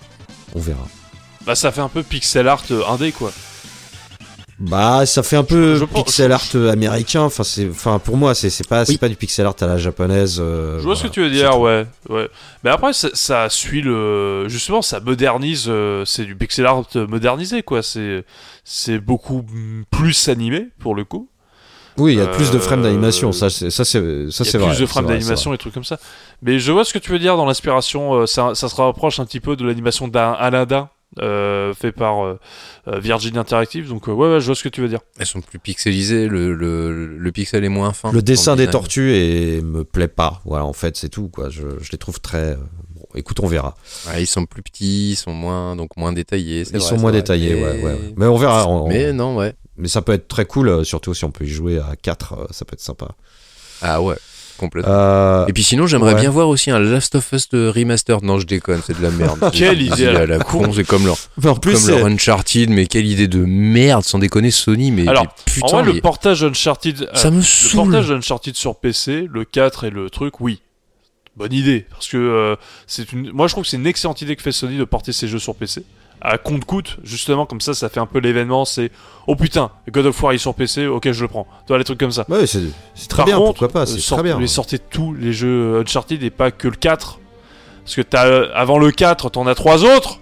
on verra. Bah, ça fait un peu pixel art indé, quoi. Bah, ça fait un peu Je pixel art américain. Enfin, c'est enfin pour moi, c'est c'est pas c'est Oui. pas du pixel art à la japonaise. euh, Je vois ce que tu veux dire, ouais, ouais. Mais après, ça, ça suit le, justement, ça modernise. euh, c'est du pixel art modernisé, quoi. C'est, c'est beaucoup plus animé pour le coup. Oui, il y a plus de frames Euh, d'animation. Ça, c'est ça, c'est ça, Il y a c'est plus vrai. de frames vrai, d'animation et trucs comme ça. Mais je vois ce que tu veux dire dans l'inspiration. euh, ça, ça se rapproche un petit peu de l'animation d'Aladdin. Euh, fait par euh, euh, Virgin Interactive donc euh, ouais, ouais je vois ce que tu veux dire Elles sont plus pixelisées, le, le, le pixel est moins fin. Le dessin des tortues et me plaît pas. Voilà, en fait, c'est tout quoi. Je, je les trouve très. Bon, écoute, on verra. Ouais, ils sont plus petits, ils sont moins, donc moins détaillés. Ils vrai, sont moins vrai. détaillés, Mais- ouais, ouais, ouais. Mais on verra. on- Mais non, ouais. Mais ça peut être très cool, surtout si on peut y jouer à 4, ça peut être sympa. Ah ouais. Complètement. Euh, Et puis sinon, j'aimerais ouais. bien voir aussi un Last of Us de remaster. Non, je déconne, c'est de la merde. Quelle idée c'est à la con, c'est comme leur, mais en plus, comme c'est- leur Uncharted, mais quelle idée de merde, sans déconner Sony, mais, Alors, mais putain, en vrai, le portage Uncharted, euh, ça me le saoule. portage Uncharted sur PC, le 4 et le truc, oui. Bonne idée, parce que euh, c'est une. Moi, je trouve que c'est une excellente idée que fait Sony de porter ses jeux sur PC. À compte coûte, justement, comme ça, ça fait un peu l'événement. C'est oh putain, God of War est sur PC, ok, je le prends. Tu vois, les trucs comme ça. ouais, c'est très Par bien, contre, pourquoi pas, euh, c'est sort- très bien. les sortez tous les jeux Uncharted et pas que le 4. Parce que t'as, euh, avant le 4, t'en as trois autres.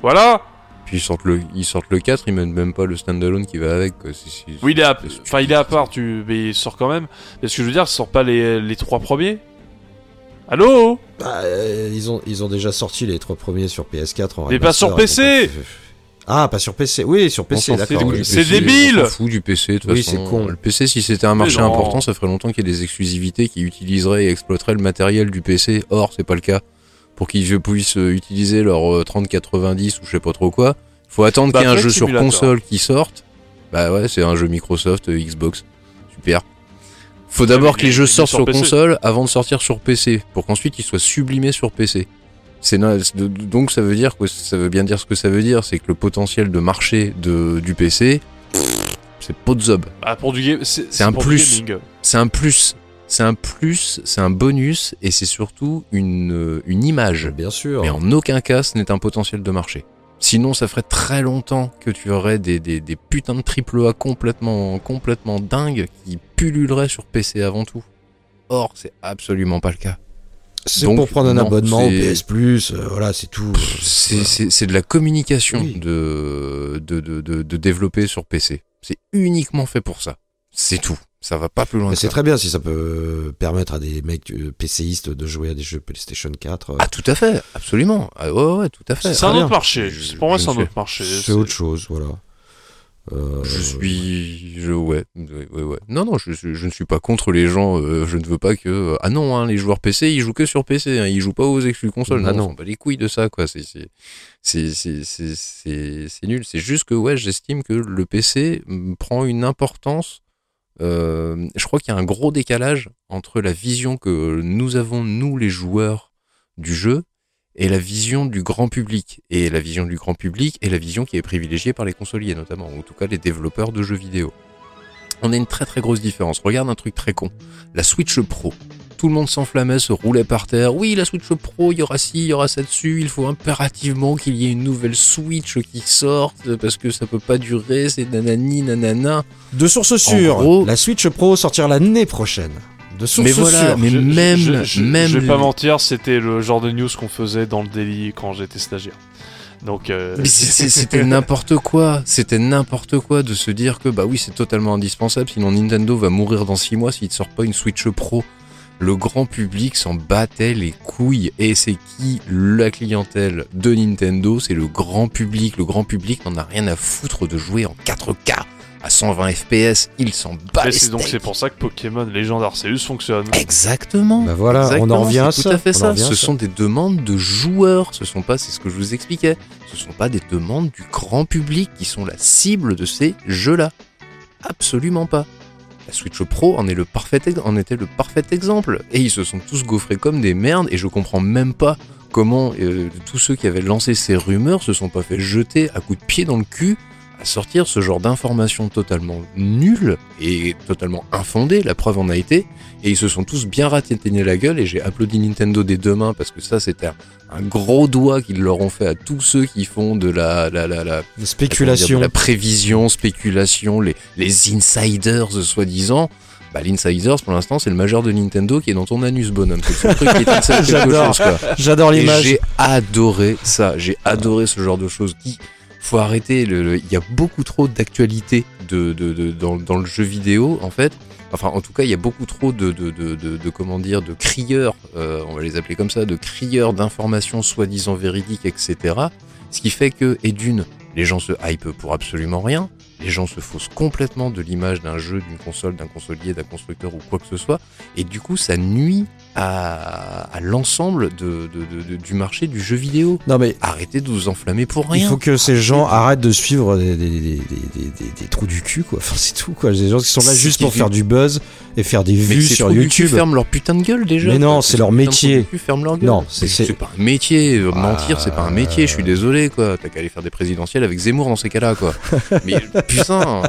Voilà. Puis ils sortent le, ils sortent le 4, ils mettent même pas le standalone qui va avec. Quoi. Oui, il est à, enfin, il est à part, tu, mais il sort quand même. Mais ce que je veux dire, il sort pas les, les trois premiers. Allô Bah, euh, ils, ont, ils ont déjà sorti les trois premiers sur PS4 en Mais pas sur PC. pas- Ah, pas sur PC. Oui, sur PC, d'accord. C'est débile On fout du PC, de toute Oui, façon. c'est con. Le PC, si c'était un marché important, ça ferait longtemps qu'il y ait des exclusivités qui utiliseraient et exploiteraient le matériel du PC. Or, c'est pas le cas. Pour qu'ils puissent euh, utiliser leur euh, 3090 ou je sais pas trop quoi, faut attendre Bah, qu'il y ait un jeu sur console qui sorte. Bah ouais, c'est un jeu Microsoft, euh, Xbox. Super. Faut d'abord que les jeux sortent sur PC. console avant de sortir sur PC, pour qu'ensuite ils soient sublimés sur PC. C'est donc ça veut dire que ça veut bien dire ce que ça veut dire, c'est que le potentiel de marché de, du PC, c'est pot de zob. Bah, pour du game, c'est, un plus. C'est un plus, c'est un plus, c'est un bonus et c'est surtout une, euh, une image. Bien sûr. Mais en aucun cas ce n'est un potentiel de marché. Sinon ça ferait très longtemps que tu aurais des, des, des putains de triple A complètement, complètement dingues qui pulluleraient sur PC avant tout. Or c'est absolument pas le cas. C'est pour prendre un non, abonnement au PS Plus, euh, voilà, c'est tout. C'est Voilà. c'est- c'est de la communication Oui. de, de, de, de développer sur PC. C'est uniquement fait pour ça. C'est tout. Ça va pas plus loin c'est très bien si ça peut permettre à des mecs euh, PCistes de jouer à des jeux PlayStation 4. euh, Ah tout à fait, absolument. Ah, ouais, ouais, tout à fait. C'est un autre marché. Je- pour moi, c'est un autre marché. c'est autre chose, voilà. Euh, Je suis, je ouais, ouais, ouais, ouais. Non, non, je, je, je ne suis pas contre les gens. euh, je ne veux pas que ah non, hein, les joueurs PC, ils jouent que sur PC. Hein, ils jouent pas aux exclus consoles. Non, Non, non. pas les couilles de ça, quoi. C'est, c'est, c'est, c'est, c'est, c'est, c'est nul. C'est juste que ouais, j'estime que le PC mm, prend une importance. Euh, je crois qu'il y a un gros décalage entre la vision que nous avons nous les joueurs du jeu et la vision du grand public. Et la vision du grand public est la vision qui est privilégiée par les consoliers notamment, ou en tout cas les développeurs de jeux vidéo. On a une très très grosse différence. Regarde un truc très con. La Switch Pro. Tout le monde s'enflammait, se roulait par terre. Oui, la Switch Pro, il y aura ci, il y aura ça dessus. Il faut impérativement qu'il y ait une nouvelle Switch qui sorte parce que ça peut pas durer. C'est nanani nanana. De sources sûres, gros- la Switch Pro sortira l'année prochaine. De sources Mais voilà, sûres. mais Je- même, je, je- même. Je vais pas mentir, c'était le genre de news qu'on faisait dans le daily quand j'étais stagiaire. Donc, euh, c'était n'importe quoi. C'était n'importe quoi de se dire que bah oui c'est totalement indispensable. Sinon Nintendo va mourir dans 6 mois s'il ne sort pas une Switch Pro. Le grand public s'en battait les couilles. Et c'est qui la clientèle de Nintendo? C'est le grand public. Le grand public n'en a rien à foutre de jouer en 4K à 120 FPS. Il s'en bat c'est donc c'est pour ça que Pokémon Legend Arceus fonctionne. Exactement. Bah voilà, on en revient à ça. Tout à fait on en ça. à Ce ça. sont des demandes de joueurs. Ce sont pas, c'est ce que je vous expliquais. Ce sont pas des demandes du grand public qui sont la cible de ces jeux-là. Absolument pas. La Switch Pro en était le parfait exemple. Et ils se sont tous gaufrés comme des merdes. Et je comprends même pas comment euh, tous ceux qui avaient lancé ces rumeurs se sont pas fait jeter à coups de pied dans le cul à sortir ce genre d'informations totalement nulles et totalement infondées. La preuve en a été. Et ils se sont tous bien ratétinés la gueule et j'ai applaudi Nintendo des deux mains parce que ça c'était un, un gros doigt qu'ils leur ont fait à tous ceux qui font de la, la, la, la, Des spéculations. la spéculation, spéculation, les, les insiders soi-disant. Bah, l'insiders pour l'instant c'est le majeur de Nintendo qui est dans ton anus bonhomme. C'est le truc qui est J'adore. J'adore l'image. j'ai adoré ça. J'ai adoré ce genre de choses. Qui faut arrêter. Il y a beaucoup trop d'actualité de, de, de- dans, le jeu vidéo en fait. Enfin, en tout cas, il y a beaucoup trop de, de- comment dire, de crieurs, euh, on va les appeler comme ça, de crieurs d'informations soi-disant véridiques, etc. Ce qui fait que, et d'une, les gens se hype pour absolument rien. Les gens se faussent complètement de l'image d'un jeu, d'une console, d'un consolier, d'un constructeur ou quoi que ce soit. Et du coup, ça nuit à, à l'ensemble de, de- de- de- du marché du jeu vidéo. Non mais Arrêtez de vous enflammer pour il rien. faut que ces gens arrêtent de suivre des, trous du cul quoi. Enfin c'est tout quoi. Des gens qui sont là juste pour faire du buzz et faire des vues sur trous du cul YouTube. ferment leur putain de gueule déjà. Mais non, c'est Ces leur métier. trous du cul ferment leur gueule. Non, c'est- pas un métier. euh, Mentir, c'est pas un métier. Je suis Euh. désolé quoi. T'as qu'à aller faire des présidentielles avec Zemmour dans ces cas-là quoi. Mais putain,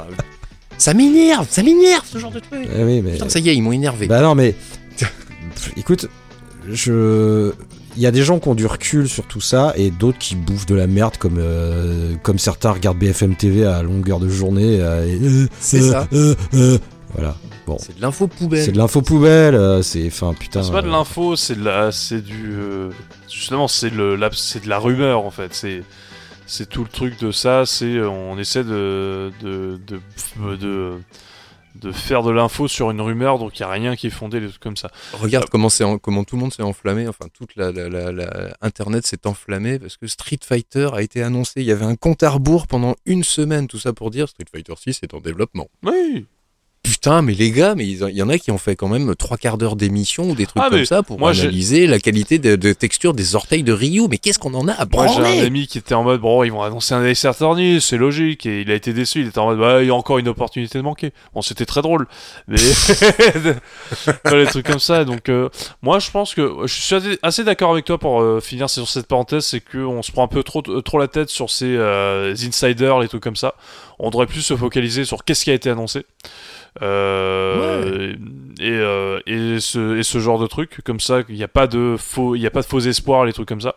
ça m'énerve, ça m'énerve ce genre de truc. Eh oui, mais Putain, ça y est, ils m'ont énervé. Bah non, mais écoute, je. Il y a des gens qui ont du recul sur tout ça et d'autres qui bouffent de la merde comme euh, comme certains regardent BFM TV à longueur de journée. euh, et, euh, C'est euh, ça. euh, euh. voilà. Bon, C'est de l'info poubelle. c'est de l'info poubelle. euh, C'est enfin putain. C'est pas de l'info, c'est de la, c'est du, euh, justement, c'est le, la- c'est de la rumeur en fait. C'est, c'est tout le truc de ça. C'est, on essaie de, de, de, de, de faire de l'info sur une rumeur, donc il y a rien qui est fondé, des trucs comme ça. Regarde comment, c'est en- comment tout le monde s'est enflammé, enfin toute la, la- la- la- Internet s'est enflammé parce que Street Fighter a été annoncé. Il y avait un compte à rebours pendant une semaine, tout ça pour dire Street Fighter 6 est en développement. Oui. Putain, mais les gars, mais il y en a qui ont fait quand même trois quarts d'heure d'émission ou des trucs Ah, comme ça pour moi, analyser la qualité de, de texture des orteils de Ryu. Mais qu'est-ce qu'on en a à Moi j'ai un ami qui était en mode bon ils vont annoncer un Ace Attorney, c'est logique et il a été déçu, il était en mode bah il y a encore une opportunité de manquer. Bon c'était très drôle mais les trucs comme ça donc euh, moi je pense que je suis assez- d'accord avec toi pour euh, finir sur cette parenthèse c'est que on se prend un peu trop trop la tête sur ces euh, insiders les trucs comme ça. On devrait plus se focaliser sur qu'est-ce qui a été annoncé. Euh, et, euh, et, ce, et ce genre de trucs comme ça il n'y a pas de faux il y a pas de faux espoirs les trucs comme ça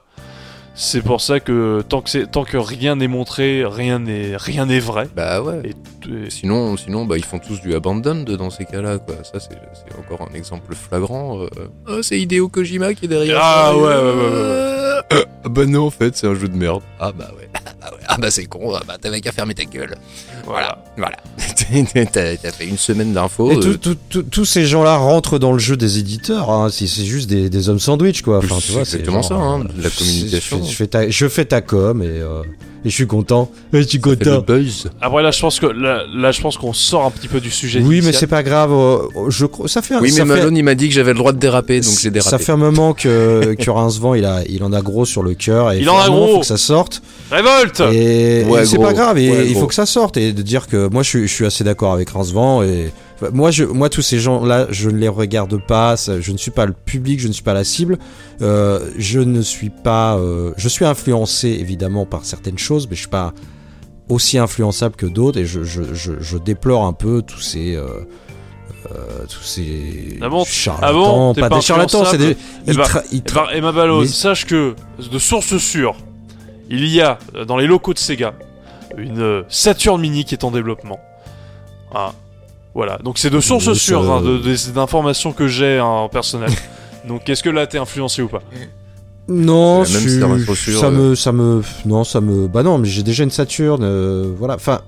c'est pour ça que tant que tant que rien n'est montré rien n'est rien n'est vrai Bah ouais. et, et- Sinon, sinon bah, ils font tous du abandon dans ces cas-là. Quoi. Ça, c'est c'est encore un exemple flagrant. euh. Ah, c'est Hideo Kojima qui est derrière. Ah, ouais, ouais, ouais, ouais, Euh, ah bah non, en fait, c'est un jeu de merde. Ah bah ouais. Ah, ouais. Ah bah c'est con. Ah bah t'avais qu'à fermer ta gueule. voilà Voilà. T'as fait une semaine d'infos. Et euh, tous ces gens-là rentrent dans le jeu des éditeurs. hein. C'est juste des, des hommes sandwich, quoi. Enfin, tu C'est exactement genre, ça, hein, euh, la communication. Je, je fais ta, je fais ta com et, euh, et je suis content. Et je suis fait le content. buzz. après là je pense que là, là, je pense qu'on sort un petit peu du sujet Oui, mais initial. c'est pas grave. euh, Je, crois- ça fait, un- Oui, mais ça fait, Malone, il m'a dit que j'avais le droit de déraper, donc j'ai dérapé. ça fait un moment que, que Rincevent, il, a, il en a gros sur le cœur. et Il en a gros. faut que ça sorte. révolte Et, Ouais, et c'est pas grave, et Ouais, il faut que ça sorte. Et de dire que moi, je, suis- je suis assez d'accord avec Rincevent. Et moi, je, moi, tous ces gens-là, je ne les regarde pas. je ne suis pas le public, je ne suis pas la cible. Euh, je ne suis pas. euh, je suis influencé évidemment par certaines choses, mais je suis pas aussi influençable que d'autres. Et je, je, je, je déplore un peu tous ces. euh, euh, tous ces Ah bon? Charlatans, Ah bon? pas, pas des charlatans, c'est des. Ils Eh tra- ben, Emma Balloz, Mais- sache que de source sûre, il y a euh, dans les locaux de Sega une euh, Saturn Mini qui est en développement. Ah, voilà, donc c'est de source Oui, sûre, ça- hein, de- des d'informations que j'ai hein, en personnel. donc est-ce que là t'es influencé ou pas? Non, je même suis- ça euh. me, ça me, non, ça me, bah non, mais j'ai déjà une Saturn, euh, voilà. Enfin,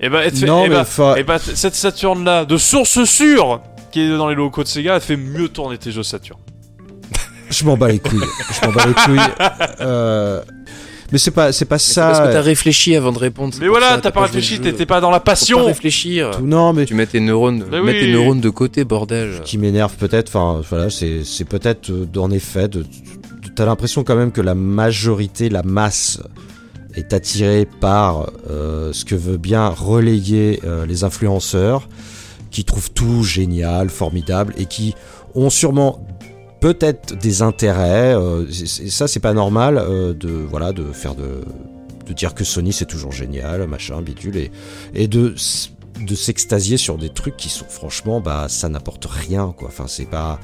Eh ben, elle te fait- non, eh mais ben, enfin, eh ben, t- cette Saturn là, de source sûre, qui est dans les locaux de Sega, elle fait mieux tourner tes jeux Saturn. je m'en bats les couilles, je m'en bats les couilles. Euh, mais c'est pas, c'est pas Mais c'est parce que ça. t'as réfléchi avant de répondre. Mais voilà, ça, t'as pas réfléchi, t'étais pas dans la Faut pas passion. réfléchir. tout- Non, mais Tu mets tes neurones, Bah mets tes neurones de côté, bordel. qui m'énerve peut-être. Enfin, voilà, c'est, c'est peut-être euh, en effet. T'as l'impression quand même que la majorité, la masse, est attirée par euh, ce que veut bien relayer euh, les influenceurs, qui trouvent tout génial, formidable, et qui ont sûrement peut-être des intérêts. euh, ça, c'est pas normal euh, de voilà de faire de de dire que Sony c'est toujours génial, machin, bidule, et, de de s'extasier sur des trucs qui sont franchement bah ça n'apporte rien quoi. Enfin c'est pas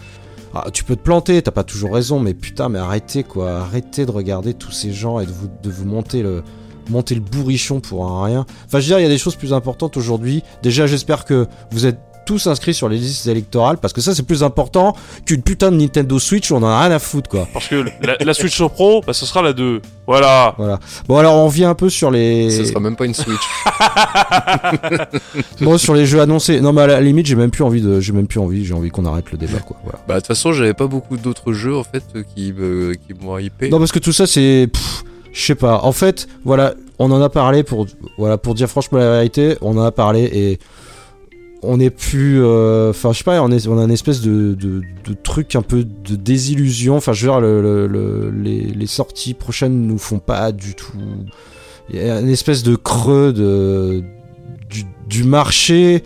ah, tu peux te planter, t'as pas toujours raison, mais putain mais arrêtez quoi, arrêtez de regarder tous ces gens et de vous de vous monter le monter le bourrichon pour rien. Enfin je veux dire il y a des choses plus importantes aujourd'hui. Déjà j'espère que vous êtes tous inscrits sur les listes électorales parce que ça c'est plus important qu'une putain de Nintendo Switch où on en a rien à foutre quoi. Parce que la, la Switch Pro, bah, ce sera la 2. Voilà. Voilà. Bon alors on vient un peu sur les Ce sera même pas une Switch. bon sur les jeux annoncés. Non mais à la limite j'ai même plus envie de j'ai même plus envie, j'ai envie qu'on arrête le débat quoi. Voilà. bah, de toute façon, j'avais pas beaucoup d'autres jeux, en fait, qui, me- qui m'ont hypé. Non parce que tout ça c'est je sais pas. En fait, voilà, on en a parlé pour voilà pour dire franchement la vérité, on en a parlé et on est plus euh, enfin je sais pas on est on a une espèce de, de, truc un peu de désillusion. Enfin je veux dire le, le- le- les, les sorties prochaines nous font pas du tout il y a une espèce de creux de du, du marché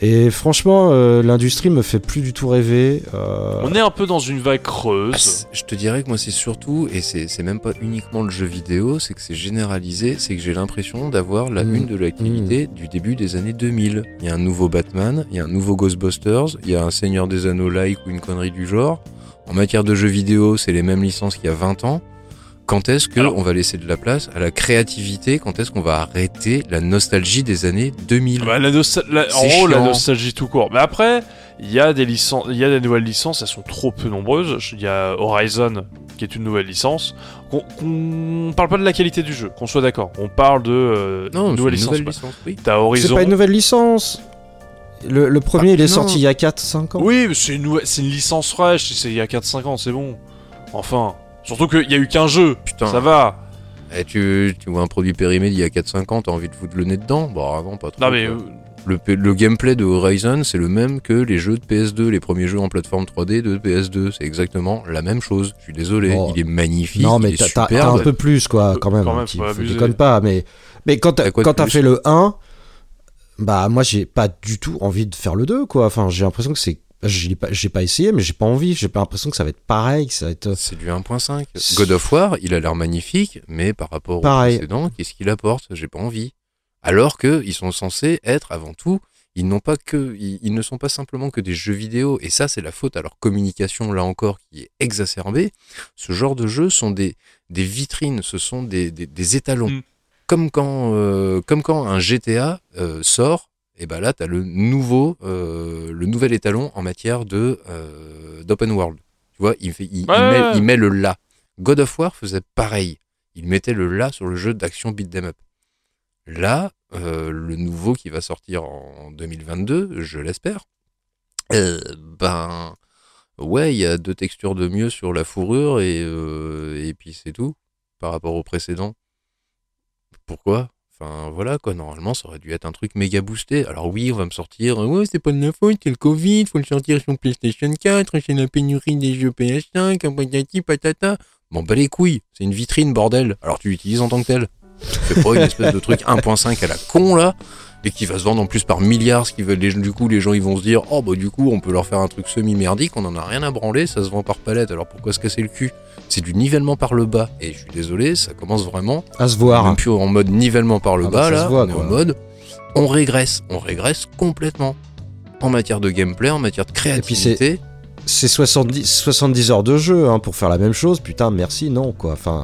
et franchement euh, l'industrie me fait plus du tout rêver euh, On est un peu dans une vague Ah, creuse. c'est- je te dirais que moi c'est surtout, et c'est c'est même pas uniquement le jeu vidéo, c'est que c'est généralisé, c'est que j'ai l'impression d'avoir la Mm. une de l'activité du début des années 2000. Il y a un nouveau Batman, il y a un nouveau Ghostbusters, il y a un Seigneur des Anneaux like ou une connerie du genre. En matière de jeux vidéo, c'est les mêmes licences qu'il y a 20 ans. Quand est-ce que Alors- on va laisser de la place à la créativité? Quand est-ce qu'on va arrêter la nostalgie des années 2000 Bah, la en C'est gros, la nostalgie tout court. Mais après, il y a des licences, il y a des nouvelles licences, elles sont trop peu nombreuses. Il y a Horizon, qui est une nouvelle licence. Qu'on qu'on parle pas de la qualité du jeu, qu'on soit d'accord. On parle de euh, Non, c'est nouvelle une licence. nouvelle licence, oui. T'as c'est Horizon. pas une nouvelle licence le, le premier Ah, il est non. sorti il y a 4-5 ans Oui, mais c'est une, c'est une licence fraîche. C'est il y a 4-5 ans, c'est bon. Enfin, surtout qu'il y a eu qu'un jeu. Putain. Ça va. Eh, tu, tu vois un produit périmé d'il y a 4-5 ans, t'as envie de foutre le nez dedans? Bon, avant, pas trop. Non mais euh, Le, gameplay de Horizon, c'est le même que les jeux de PS2, les premiers jeux en plateforme 3D de PS2. C'est exactement la même chose. Je suis désolé, Oh. il est magnifique, Non, mais t'as- un peu plus, quoi, quand même. Quand même, petit- faut faut abuser. déconne pas, mais, mais quand t'as fait le 1, bah, moi, j'ai pas du tout envie de faire le 2, quoi. Enfin, j'ai l'impression que c'est. J'ai pas, j'ai pas essayé, mais j'ai pas envie. J'ai pas l'impression que ça va être pareil, que ça va être. C'est du 1.5. God of War, il a l'air magnifique, mais par rapport Pareil. au précédent, qu'est-ce qu'il apporte? J'ai pas envie. Alors que ils sont censés être avant tout, ils n'ont pas que, ils, ils ne sont pas simplement que des jeux vidéo. Et ça, c'est la faute à leur communication là encore qui est exacerbée. Ce genre de jeux sont des des vitrines, ce sont des des, des étalons. Mm. Comme quand euh, comme quand un GTA euh, sort. Et ben là, tu as le nouveau, euh, le nouvel étalon en matière de euh, d'open world. Tu vois, il, fait, il, met, ouais. il met le là. God of War faisait pareil. Il mettait le là sur le jeu d'action beat 'em up. Là, euh, le nouveau qui va sortir en 2022, je l'espère, ben ouais, il y a deux textures de mieux sur la fourrure et, et puis c'est tout par rapport au précédent. Pourquoi? Enfin voilà quoi, normalement ça aurait dû être un truc méga boosté. Alors oui, on va me sortir, ouais c'est pas de la faute, c'est le Covid, faut le sortir sur PlayStation 4, c'est la pénurie des jeux PS5, un patati patata. Bon bah les couilles, c'est une vitrine bordel, alors tu l'utilises en tant que tel. C'est pas une espèce de truc 1.5 à la con là, et qui va se vendre en plus par milliards, ce qui veut, les- du coup les gens ils vont se dire, oh bah du coup on peut leur faire un truc semi-merdique, on en a rien à branler, ça se vend par palette, alors pourquoi se casser le cul? C'est du nivellement par le bas, et je suis désolé, ça commence vraiment À se voir. même plus en mode nivellement par le Ah bah, bas, là, voit, on est en mode on régresse, on régresse complètement. En matière de gameplay, en matière de créativité. C'est 70, 70 heures de jeu hein, pour faire la même chose. Putain, merci, non, quoi. Enfin.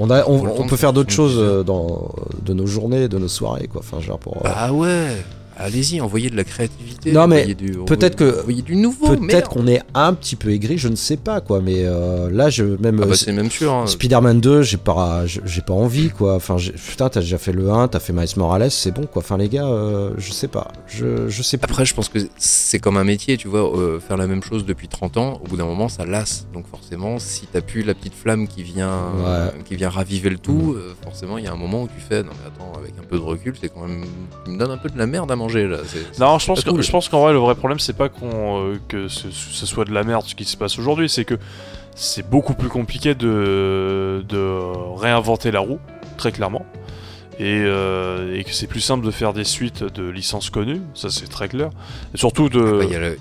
On, a, peut faire d'autres 70 choses euh, dans, de nos journées, de nos soirées, quoi. Enfin, genre pour. euh, Ah ouais, allez-y, envoyez de la créativité. Non, mais peut-être que- envoyez du nouveau. Peut-être merde. qu'on est un petit peu aigri, je ne sais pas, quoi. Mais euh, là, je même. Ah euh, bah c'est même sûr. hein. Spider-Man 2, j'ai pas, j'ai pas envie, quoi. Enfin, putain, t'as déjà fait le 1, t'as fait Miles Morales, c'est bon, quoi. Enfin, les gars, euh, je sais pas. Je, je sais pas. Après, je pense que c'est comme un métier, tu vois, euh, faire la même chose depuis 30 ans, au bout d'un moment, ça lasse. Donc forcément, si t'as plus la petite flamme qui vient, euh, qui vient raviver le tout, euh, forcément, il y a un moment où tu fais, non mais attends, avec un peu de recul, c'est quand même, il me donne un peu de la merde à manger là. Non, je pense, que, je pense qu'en vrai, le vrai problème, c'est pas qu'on, euh, que ce, ce soit de la merde ce qui se passe aujourd'hui, c'est que c'est beaucoup plus compliqué de, de réinventer la roue, très clairement. Et, euh, et que c'est plus simple de faire des suites de licences connues, ça c'est très clair. Et surtout de. Ah bah,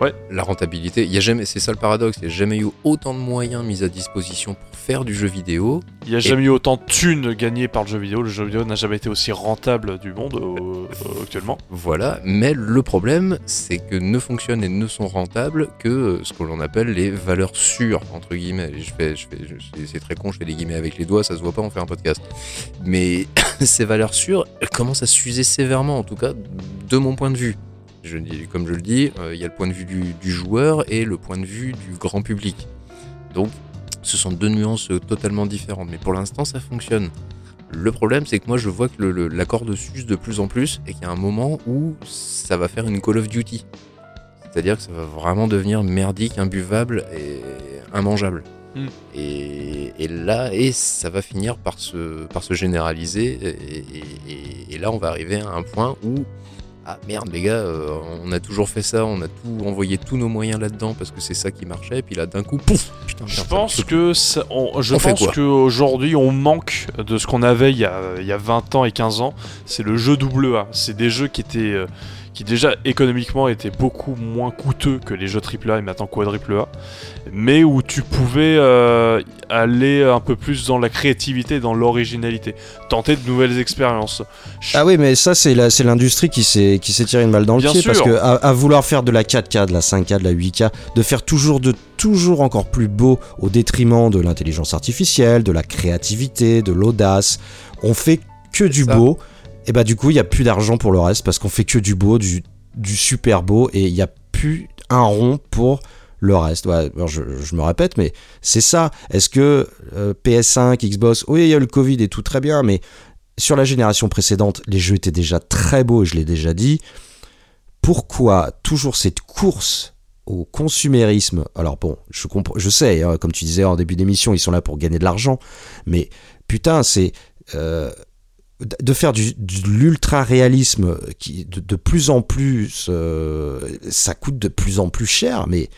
Ouais. La rentabilité, il y a jamais, c'est ça le paradoxe, il n'y a jamais eu autant de moyens mis à disposition pour faire du jeu vidéo. Il n'y a jamais eu autant de thunes gagnées par le jeu vidéo. Le jeu vidéo n'a jamais été aussi rentable du monde euh, actuellement. Voilà, mais le problème, c'est que ne fonctionnent et ne sont rentables que euh, ce que l'on appelle les valeurs sûres, entre guillemets. Et Je fais, je fais, je- c'est très con, je fais des guillemets avec les doigts, ça se voit pas, on fait un podcast. Mais ces valeurs sûres, elles commencent à s'user sévèrement, en tout cas, de mon point de vue. Je comme je le dis, euh, il y a le point de vue du, du joueur et le point de vue du grand public. Donc, ce sont deux nuances totalement différentes, mais pour l'instant, ça fonctionne. Le problème, c'est que moi, je vois que le- le- la corde s'use de plus en plus et qu'il y a un moment où ça va faire une Call of Duty. C'est-à-dire que ça va vraiment devenir merdique, imbuvable et immangeable. Mm. Et, et là, et ça va finir par se, par se généraliser. Et, et- et- et là, on va arriver à un point où, ah merde les gars, euh, on a toujours fait ça, on a tout envoyé tous nos moyens là-dedans parce que c'est ça qui marchait, et puis là d'un coup, pouf, putain, Je pense que ça- on- je On pense qu'aujourd'hui on manque de ce qu'on avait il y, a, il y a 20 ans et 15 ans. C'est le jeu AA. C'est des jeux qui étaient euh, qui déjà économiquement étaient beaucoup moins coûteux que les jeux AAA et maintenant quadruple A, mais où tu pouvais euh, aller un peu plus dans la créativité, dans l'originalité, tenter de nouvelles expériences. Ah oui, mais ça, c'est la- c'est l'industrie qui s'est qui s'est tiré une balle dans le Bien pied. Parce sûr. que à, à vouloir faire de la 4K, de la 5K, de la 8K, de faire toujours de toujours encore plus beau au détriment de l'intelligence artificielle, de la créativité, de l'audace, on fait que du Ça. beau. Et bah du coup, il y a plus d'argent pour le reste parce qu'on fait que du beau, du, super beau, et il y a plus un rond pour le reste. Je, me répète, mais c'est ça. Est-ce que euh, PS5, Xbox, oui, il y a le Covid et tout très bien, mais sur la génération précédente, les jeux étaient déjà très beaux, je l'ai déjà dit. Pourquoi toujours cette course au consumérisme? Alors bon, je, comprends, je sais, hein, comme tu disais en début d'émission, ils sont là pour gagner de l'argent, mais putain, c'est euh, de faire du, de l'ultra réalisme qui de, de plus en plus, euh, ça coûte de plus en plus cher, mais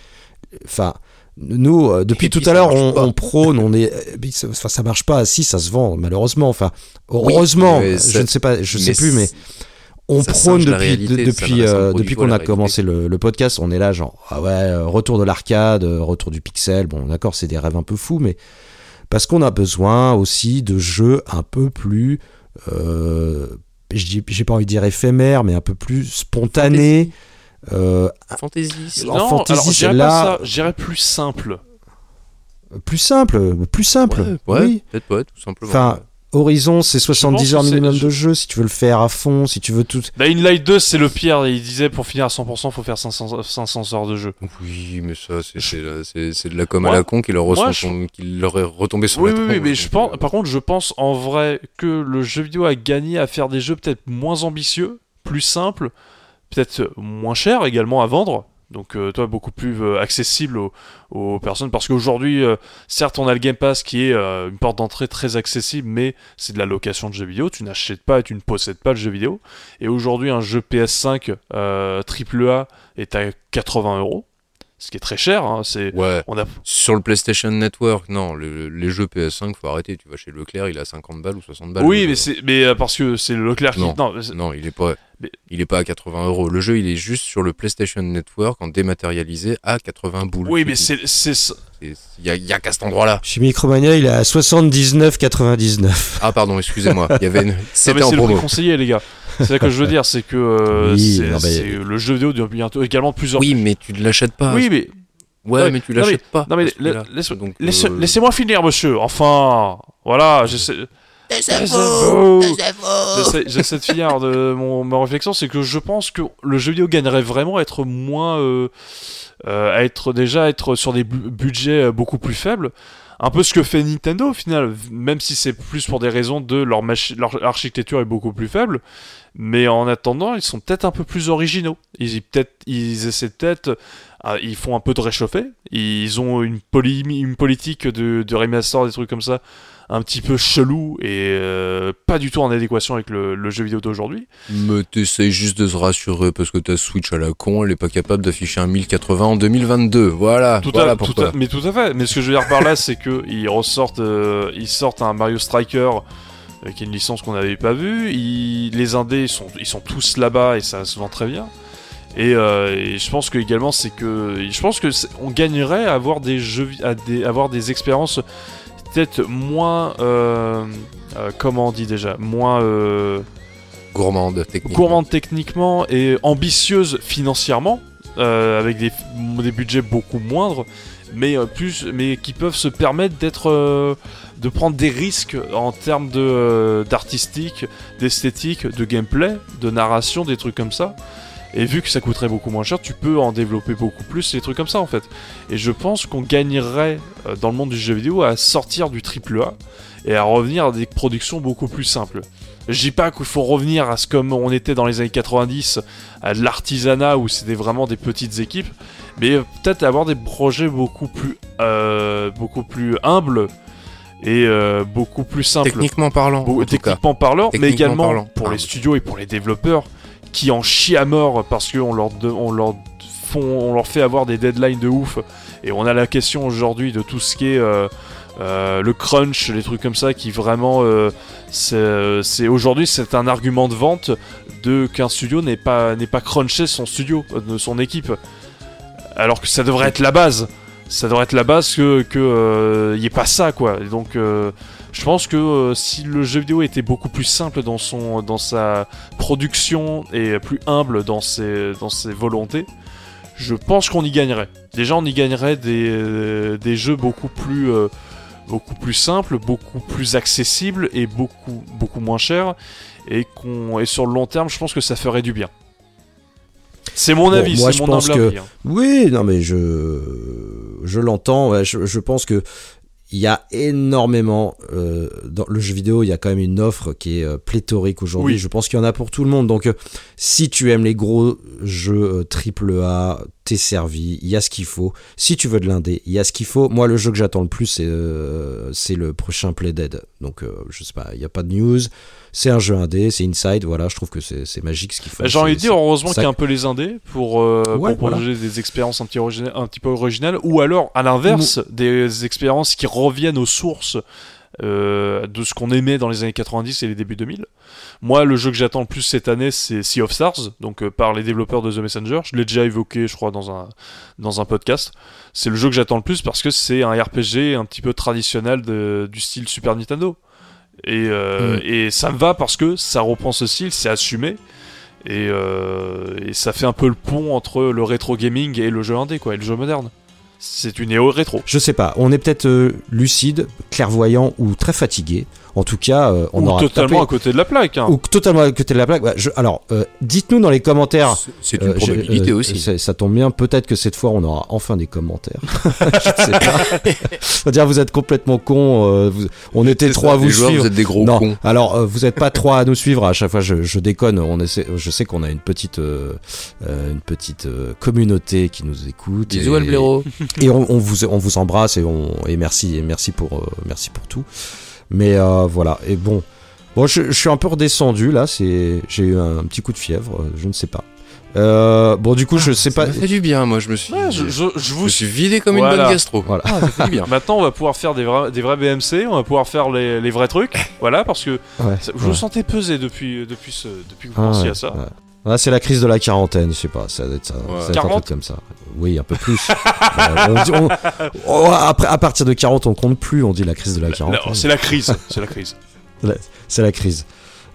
enfin. Nous, euh, depuis tout à l'heure, on, prône, on est, euh, enfin, ça marche pas. Si, ça se vend, malheureusement. Enfin, Oui, heureusement, je ne sais pas, je sais plus, mais on prône depuis, réalité, depuis, euh, depuis qu'on a réalité. commencé le, le podcast, on est là, genre, ah ouais, retour de l'arcade, retour du pixel. Bon, d'accord, c'est des rêves un peu fous, mais parce qu'on a besoin aussi de jeux un peu plus, j'ai pas envie de dire éphémères, mais un peu plus spontanés. Euh, Fantasy. En non, fantasy, alors je dirais là- pas ça, plus simple. plus simple, plus simple. Ouais, ouais, oui. peut-être pas, tout simplement. Enfin, Horizon, c'est 70 que heures minimum de jeu si tu veux le faire à fond, si tu veux tout. Dying Light 2, c'est le pire. Il disait pour finir à 100%, faut faire 500, 500 heures de jeu. Oui, mais ça, c'est- c'est c'est- c'est de la com à la con qui leur, moi, ressemble- je- qui leur est retombé sur Oui, la oui, oui, mais je pense, par contre, je pense en vrai que le jeu vidéo a gagné à faire des jeux peut-être moins ambitieux, plus simples, peut-être moins chers également à vendre. Donc, euh, toi, beaucoup plus euh, accessible aux, personnes. Parce qu'aujourd'hui, euh, certes, on a le Game Pass qui est une porte d'entrée très accessible, mais c'est de la location de jeux vidéo. Tu n'achètes pas et tu ne possèdes pas le jeu vidéo. Et aujourd'hui, un jeu PS5 euh, AAA est à 80 euros. Ce qui est très cher. hein, c'est, Ouais, on a, sur le PlayStation Network, non, le- les jeux PS5, faut arrêter. Tu vas chez Leclerc, il a 50 balles ou 60 balles. oui, mais c'est, mais euh, parce que c'est le Leclerc qui. Non. Non, c'est- Non, il est pas. Mais- Il est pas à 80 euros. Le jeu, il est juste sur le PlayStation Network en dématérialisé à 80 boules. Oui, mais c'est, c'est, C'est- Il y a, y a qu'à cet endroit-là. Chez Micromania, il est à 79,99. Ah, pardon, excusez-moi. Il y avait une... Non, C'était mais en c'est le prix promo. conseillé, les gars. C'est ça que je veux dire, c'est que euh, Oui, c'est, non, mais- c'est le jeu vidéo devient bientôt également plusieurs. Oui, mais tu ne l'achètes pas. Oui, mais Ouais, non, mais tu non, l'achètes pas. non mais la- laisse, Donc, laisse- euh, laissez-moi finir, monsieur. Enfin, voilà, j'essaie. Laissez-vous. J'essaie, j'essaie de finir de mon ma réflexion, c'est que je pense que le jeu vidéo gagnerait vraiment à être moins, euh, euh, à être déjà être sur des bu- budgets euh, beaucoup plus faibles. Un peu ce que fait Nintendo au final, même si c'est plus pour des raisons de leur, architecture est beaucoup plus faible. Mais en attendant, ils sont peut-être un peu plus originaux. Ils, peut-être, ils essaient peut-être, ah, ils font un peu de réchauffer. Ils ont une, poli- une politique de, de remaster, des trucs comme ça, un petit peu chelou et euh, pas du tout en adéquation avec le, le jeu vidéo d'aujourd'hui. Mais t'essayes juste de se rassurer parce que ta Switch à la con, elle est pas capable d'afficher un 1080 en 2022. Voilà. Tout voilà à, tout pourquoi. à- mais tout à fait. Mais ce que je veux dire par là, c'est que ils ressortent, euh, ils sortent un Mario Striker qui est une licence qu'on n'avait pas vue. Ils- les indés ils sont, ils sont tous là-bas et ça se vend très bien. Et, euh, et je pense que également c'est que je pense que on gagnerait à avoir des jeux, à des, avoir des expériences peut-être moins, euh, euh, comment on dit déjà, moins euh, Gourmande, techniquement. gourmande techniquement et ambitieuse financièrement, avec des, des budgets beaucoup moindres, mais plus, mais qui peuvent se permettre d'être, de prendre des risques en termes de d'artistique, d'esthétique, de gameplay, de narration, des trucs comme ça. Et vu que ça coûterait beaucoup moins cher, tu peux en développer beaucoup plus, des trucs comme ça en fait. Et je pense qu'on gagnerait euh, dans le monde du jeu vidéo à sortir du triple A et à revenir à des productions beaucoup plus simples. Je dis pas qu'il faut revenir à ce comme on était dans les années 90, à de l'artisanat où c'était vraiment des petites équipes, mais peut-être avoir des projets beaucoup plus, euh, beaucoup plus humbles et euh, beaucoup plus simples. Techniquement parlant. Cas. techniquement parlant, mais également parlant. pour Ah, les oui. studios et pour les développeurs qui en chient à mort parce qu'on leur, leur, leur fait avoir des deadlines de ouf. Et on a la question aujourd'hui de tout ce qui est euh, euh, le crunch, les trucs comme ça, qui vraiment, euh, c'est aujourd'hui, c'est un argument de vente de qu'un studio n'est pas pas crunché son studio, son équipe, alors que ça devrait être la base. Ça devrait être la base que que euh, y ait pas ça quoi. Et donc euh, je pense que euh, si le jeu vidéo était beaucoup plus simple dans son dans sa production et plus humble dans ses dans ses volontés, je pense qu'on y gagnerait. Déjà on y gagnerait des euh, des jeux beaucoup plus beaucoup plus simples, beaucoup plus accessibles et beaucoup beaucoup moins chers et qu'on et sur le long terme, je pense que ça ferait du bien. C'est mon Bon, avis, moi, c'est je mon pense humble que- avis. hein. Oui, non mais je je l'entends. ouais, je, je pense que il y a énormément euh, dans le jeu vidéo. Il y a quand même une offre qui est euh, pléthorique aujourd'hui. Oui. Je pense qu'il y en a pour tout le monde. Donc euh, si tu aimes les gros jeux triple A, t'es servi. Il y a ce qu'il faut. Si tu veux de l'indé, il y a ce qu'il faut. Moi, le jeu que j'attends le plus, c'est c'est le prochain Play Dead. Donc je sais pas, il y a pas de news. C'est un jeu indé, c'est Inside. Voilà, je trouve que c'est magique ce qu'ils font. Bah, J'ai envie de dire, heureusement qu'il y a un peu les indés pour, euh, Ouais, pour proposer des expériences un petit, origina- un petit peu originales, ou alors, à l'inverse, des expériences qui reviennent aux sources euh, de ce qu'on aimait dans les années 90 et les débuts 2000. Moi, le jeu que j'attends le plus cette année, c'est Sea of Stars, donc euh, par les développeurs de The Messenger. Je l'ai déjà évoqué, je crois, dans un, dans un podcast. C'est le jeu que j'attends le plus parce que c'est un RPG un petit peu traditionnel de- du style Super Nintendo. Et, euh, Mm. et ça me va parce que ça reprend ce style, c'est assumé. Et, euh, et ça fait un peu le pont entre le rétro gaming et le jeu indé, quoi, et le jeu moderne. C'est une néo rétro. Je sais pas, on est peut-être euh, lucide, clairvoyant ou très fatigué. En tout cas, euh, on Ou aura totalement tapé- à côté de la plaque. Hein. ou totalement à côté de la plaque. Je- alors, euh, dites-nous dans les commentaires. C'est- une euh, probabilité euh, aussi. Ça, ça tombe bien. Peut-être que cette fois, on aura enfin des commentaires. je sais pas. Faut dire, vous êtes complètement cons. euh, vous- on était trois ça, à vous joueurs, suivre. Vous êtes des gros non, cons. alors euh, vous n'êtes pas trois à nous suivre. À chaque fois, je, je déconne. On essaie, je sais qu'on a une petite, une petite euh, communauté qui nous écoute. Bisous, et-. et on, on vous on vous embrasse et on et merci et merci pour euh, merci pour tout mais euh, voilà et bon bon je, je suis un peu redescendu là c'est j'ai eu un, petit coup de fièvre euh, je ne sais pas euh, bon du coup je sais Ça pas m'a fait du bien, moi je me suis, Ouais, je, je- je je vous me suis vidé comme une bonne gastro. Voilà. Ah, ça fait du bien. Maintenant, on va pouvoir faire des vrais, des vrais BMC, on va pouvoir faire les, les vrais trucs. voilà, parce que ouais, ça- je ouais. vous sentais peser depuis, depuis, ce, depuis que vous Ah, pensiez ouais, à ça. Ouais, c'est la crise de la quarantaine, je sais pas, ça doit être, ça, Ouais. ça doit être un 40? truc comme ça. Oui, un peu plus. Ouais, on dit- on- oh, après, à partir de 40, on compte plus, on dit la crise de la quarantaine. Non, C'est la crise, c'est la crise. C'est la crise.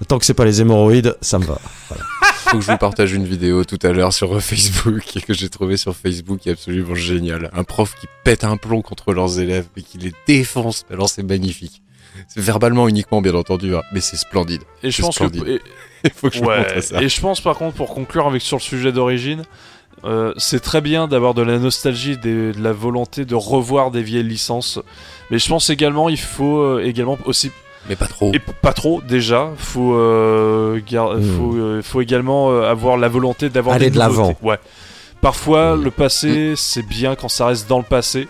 Tant que c'est pas les hémorroïdes, ça me va. Faut que je vous partage une vidéo tout à l'heure sur Facebook que j'ai trouvé sur Facebook qui est absolument géniale. Un prof qui pète un plomb contre leurs élèves et qui les défonce. Alors c'est magnifique. C'est verbalement uniquement bien entendu, hein, mais c'est splendide. Et je pense que. splendide. et- Il faut que je vous Ouais, montre ça. et je pense par contre, pour conclure avec sur le sujet d'origine, euh, c'est très bien d'avoir de la nostalgie, des- de la volonté de revoir des vieilles licences. Mais je pense également, il faut euh, également aussi, Mais pas trop. et pas trop déjà, faut, euh, gar- Hmm. faut, euh, faut également euh, avoir la volonté d'avoir Aller des de l'avant. Ouais. Parfois, Oui. le passé, c'est bien quand ça reste dans le passé.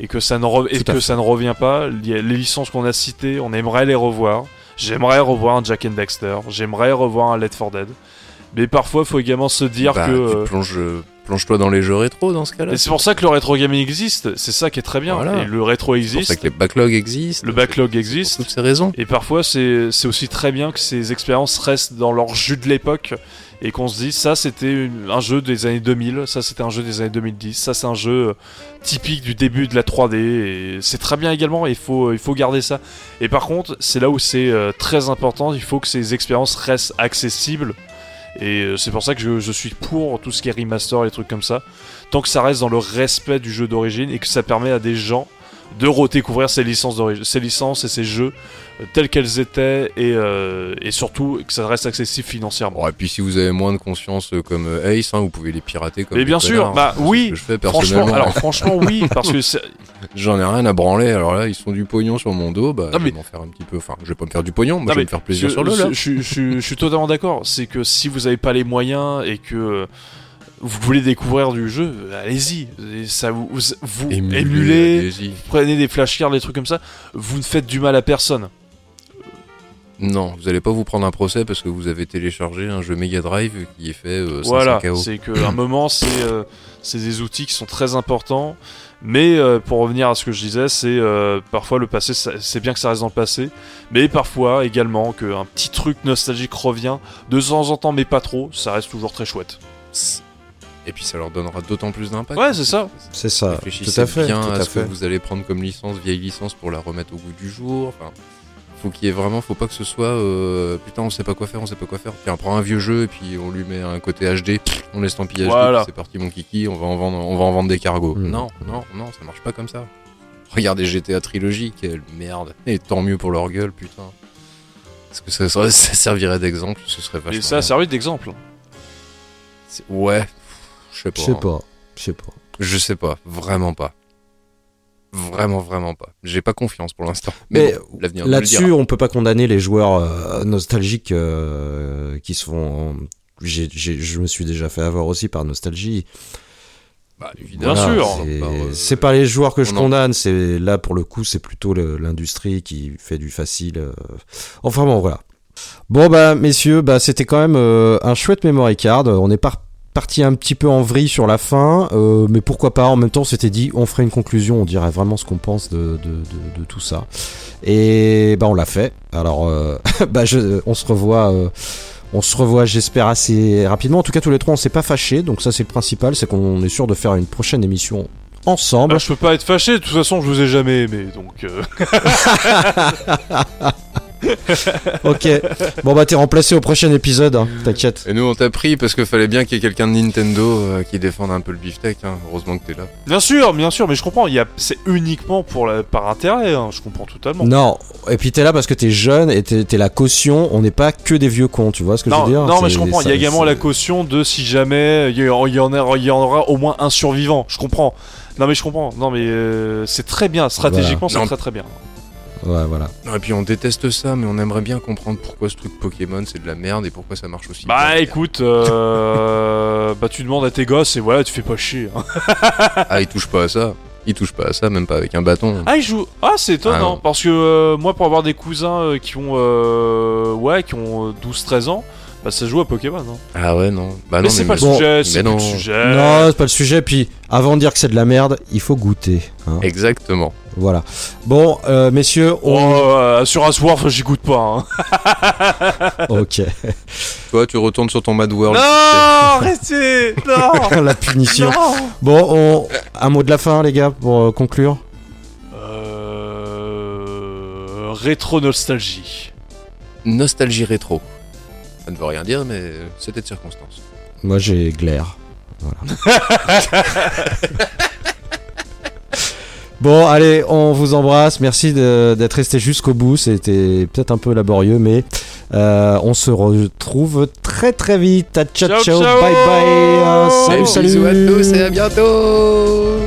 Et que ça ne, re- et Tout à que fait. ça ne revient pas. Les licences qu'on a citées, on aimerait les revoir. J'aimerais revoir un Jack and Dexter. J'aimerais revoir un Left 4 Dead. Mais parfois, il faut également se dire Bah, que. euh, plonges, plonge-toi dans les jeux rétro dans ce cas-là. Et c'est pour ça que le rétro gaming existe. C'est ça qui est très bien. Voilà. Et le rétro C'est pour ça existe. que les backlogs existent. Le backlog Pour existe. toutes ces raisons. Et parfois, c'est aussi très bien que ces expériences restent dans leur jus de l'époque et qu'on se dise ça c'était un jeu des années 2000, ça c'était un jeu des années 2010, ça c'est un jeu euh, typique du début de la 3D et c'est très bien également et il faut, garder ça. Et par contre, c'est là où c'est euh, très important, il faut que ces expériences restent accessibles et euh, c'est pour ça que je, suis pour tout ce qui est remaster et trucs comme ça, tant que ça reste dans le respect du jeu d'origine et que ça permet à des gens de redécouvrir ces licences, ces licences et ces jeux euh, telles qu'elles étaient et, euh, et surtout que ça reste accessible financièrement. Et puis si vous avez moins de conscience euh, comme euh, Ace, hein, vous pouvez les pirater comme Mais bien sûr, connards. bah oui, je fais Franchement, alors franchement oui, parce que J'en ai rien à branler. Alors là, ils sont du pognon sur mon dos. Bah, Non, je mais- vais m'en faire un petit peu. Enfin, je vais pas me faire du pognon. Moi, Non, je vais me faire plaisir je, sur le je, je- suis totalement d'accord. C'est que si vous n'avez pas les moyens et que vous voulez découvrir du jeu, allez-y. Ça vous, vous, émulez, prenez des flashcards, des trucs comme ça. Vous ne faites du mal à personne. Non, vous allez pas vous prendre un procès parce que vous avez téléchargé un jeu Mega Drive qui est fait euh, 500 Voilà, KO. c'est qu'à un moment, c'est euh, c'est des outils qui sont très importants. Mais euh, pour revenir à ce que je disais, c'est euh, parfois le passé, c'est bien que ça reste dans le passé, mais parfois également qu'un petit truc nostalgique revient de temps en temps, mais pas trop, ça reste toujours très chouette. Et puis ça leur donnera d'autant plus d'impact. Ouais, c'est ça. C'est ça, Réfléchissez tout à fait. bien tout à, à ce que vous allez prendre comme licence, vieille licence pour la remettre au goût du jour. Enfin, faut qu'il y ait vraiment, faut pas que ce soit euh, putain on sait pas quoi faire, on sait pas quoi faire. Puis on prend un vieux jeu et puis on lui met un côté HD, on laisse tant pis HD, Voilà. c'est parti mon kiki, on va en vendre, on va en vendre des cargos. Mm. Non, non, non, ça marche pas comme ça. Regardez GTA Trilogy, quelle merde. Et tant mieux pour leur gueule, putain. Est-ce que ça, ça- ça servirait d'exemple Ce serait vachement Et ça a bien. servi d'exemple. Ouais, je sais pas. Je sais pas, je sais pas. Je sais pas, vraiment pas. Vraiment, vraiment pas. J'ai pas confiance pour l'instant. Mais bon, Là-dessus, on peut pas condamner les joueurs euh, nostalgiques euh, qui se font. je me suis déjà fait avoir aussi par nostalgie. Bah, évidemment. Bien sûr. c'est- Bah, euh, C'est pas les joueurs que je en- condamne, c'est là pour le coup, c'est plutôt l'industrie qui fait du facile. euh. Enfin bon, voilà. Bon bah messieurs, bah c'était quand même euh, un chouette memory card. On est par- parti un petit peu en vrille sur la fin, euh, mais pourquoi pas En même temps, on s'était dit, on ferait une conclusion, on dirait vraiment ce qu'on pense de, de, de- de tout ça. Et bah on l'a fait. Alors, euh, bah je, on se revoit. euh, on se revoit, j'espère, assez rapidement. En tout cas, tous les trois, on s'est pas fâchés. Donc ça, c'est le principal, c'est qu'on est sûr de faire une prochaine émission ensemble. Bah, je peux pas être fâché, de toute façon, je vous ai jamais aimé, donc. ok. Bon bah t'es remplacé au prochain épisode, hein, t'inquiète. Et nous, on t'a pris parce qu'il fallait bien qu'il y ait quelqu'un de Nintendo euh, qui défende un peu le beefsteak. Hein. Heureusement que t'es là. Bien sûr, bien sûr, mais je comprends. Il y a, c'est uniquement pour la, par intérêt. hein, je comprends totalement. Non, et puis t'es là parce que t'es jeune et t'es t'es la caution. On n'est pas que des vieux cons, tu vois ce que je veux dire? non, mais je comprends. Il y a également c'est- la caution de si jamais il y, en- a- il y en aura au moins un survivant. Je comprends. Non, mais je comprends. Non, mais euh, c'est très bien. Stratégiquement, Voilà. c'est très très bien. Ouais, voilà. Non, et puis on déteste ça, mais on aimerait bien comprendre pourquoi ce truc Pokémon c'est de la merde et pourquoi ça marche aussi. Bah bien. écoute, euh, bah tu demandes à tes gosses et voilà, tu fais pas chier. hein. Ah, il touche pas à ça. Il touche pas à ça, même pas avec un bâton. Ah, ils jouent. Ah, c'est Ah, étonnant non. parce que euh, moi, pour avoir des cousins euh, qui ont, euh, ouais, qui ont euh, 12-13 ans, bah ça joue à Pokémon. hein. Ah ouais, non. Bah mais non, c'est pas bon, le sujet. C'est non. le sujet. Non, c'est pas le sujet. Puis avant de dire que c'est de la merde, il faut goûter. hein. Exactement. Voilà. Bon, euh, messieurs, Oh, on. euh, sur Aswarf, j'y goûte pas. Hein. Ok. Toi, tu retournes sur ton Mad World. non, arrêtez Non la punition. Non Bon, on... un mot de la fin, les gars, pour euh, conclure. Euh... Rétro nostalgie. Nostalgie rétro. Ça ne veut rien dire, mais c'était de circonstance. Moi, j'ai glaire. Voilà. Bon, allez, on vous embrasse. Merci de- d'être resté jusqu'au bout. C'était peut-être un peu laborieux, mais euh, on se retrouve très très vite. Ciao, ciao, Ciao, ciao. bye bye. Euh, salut, Et salut. bisous à tous et à bientôt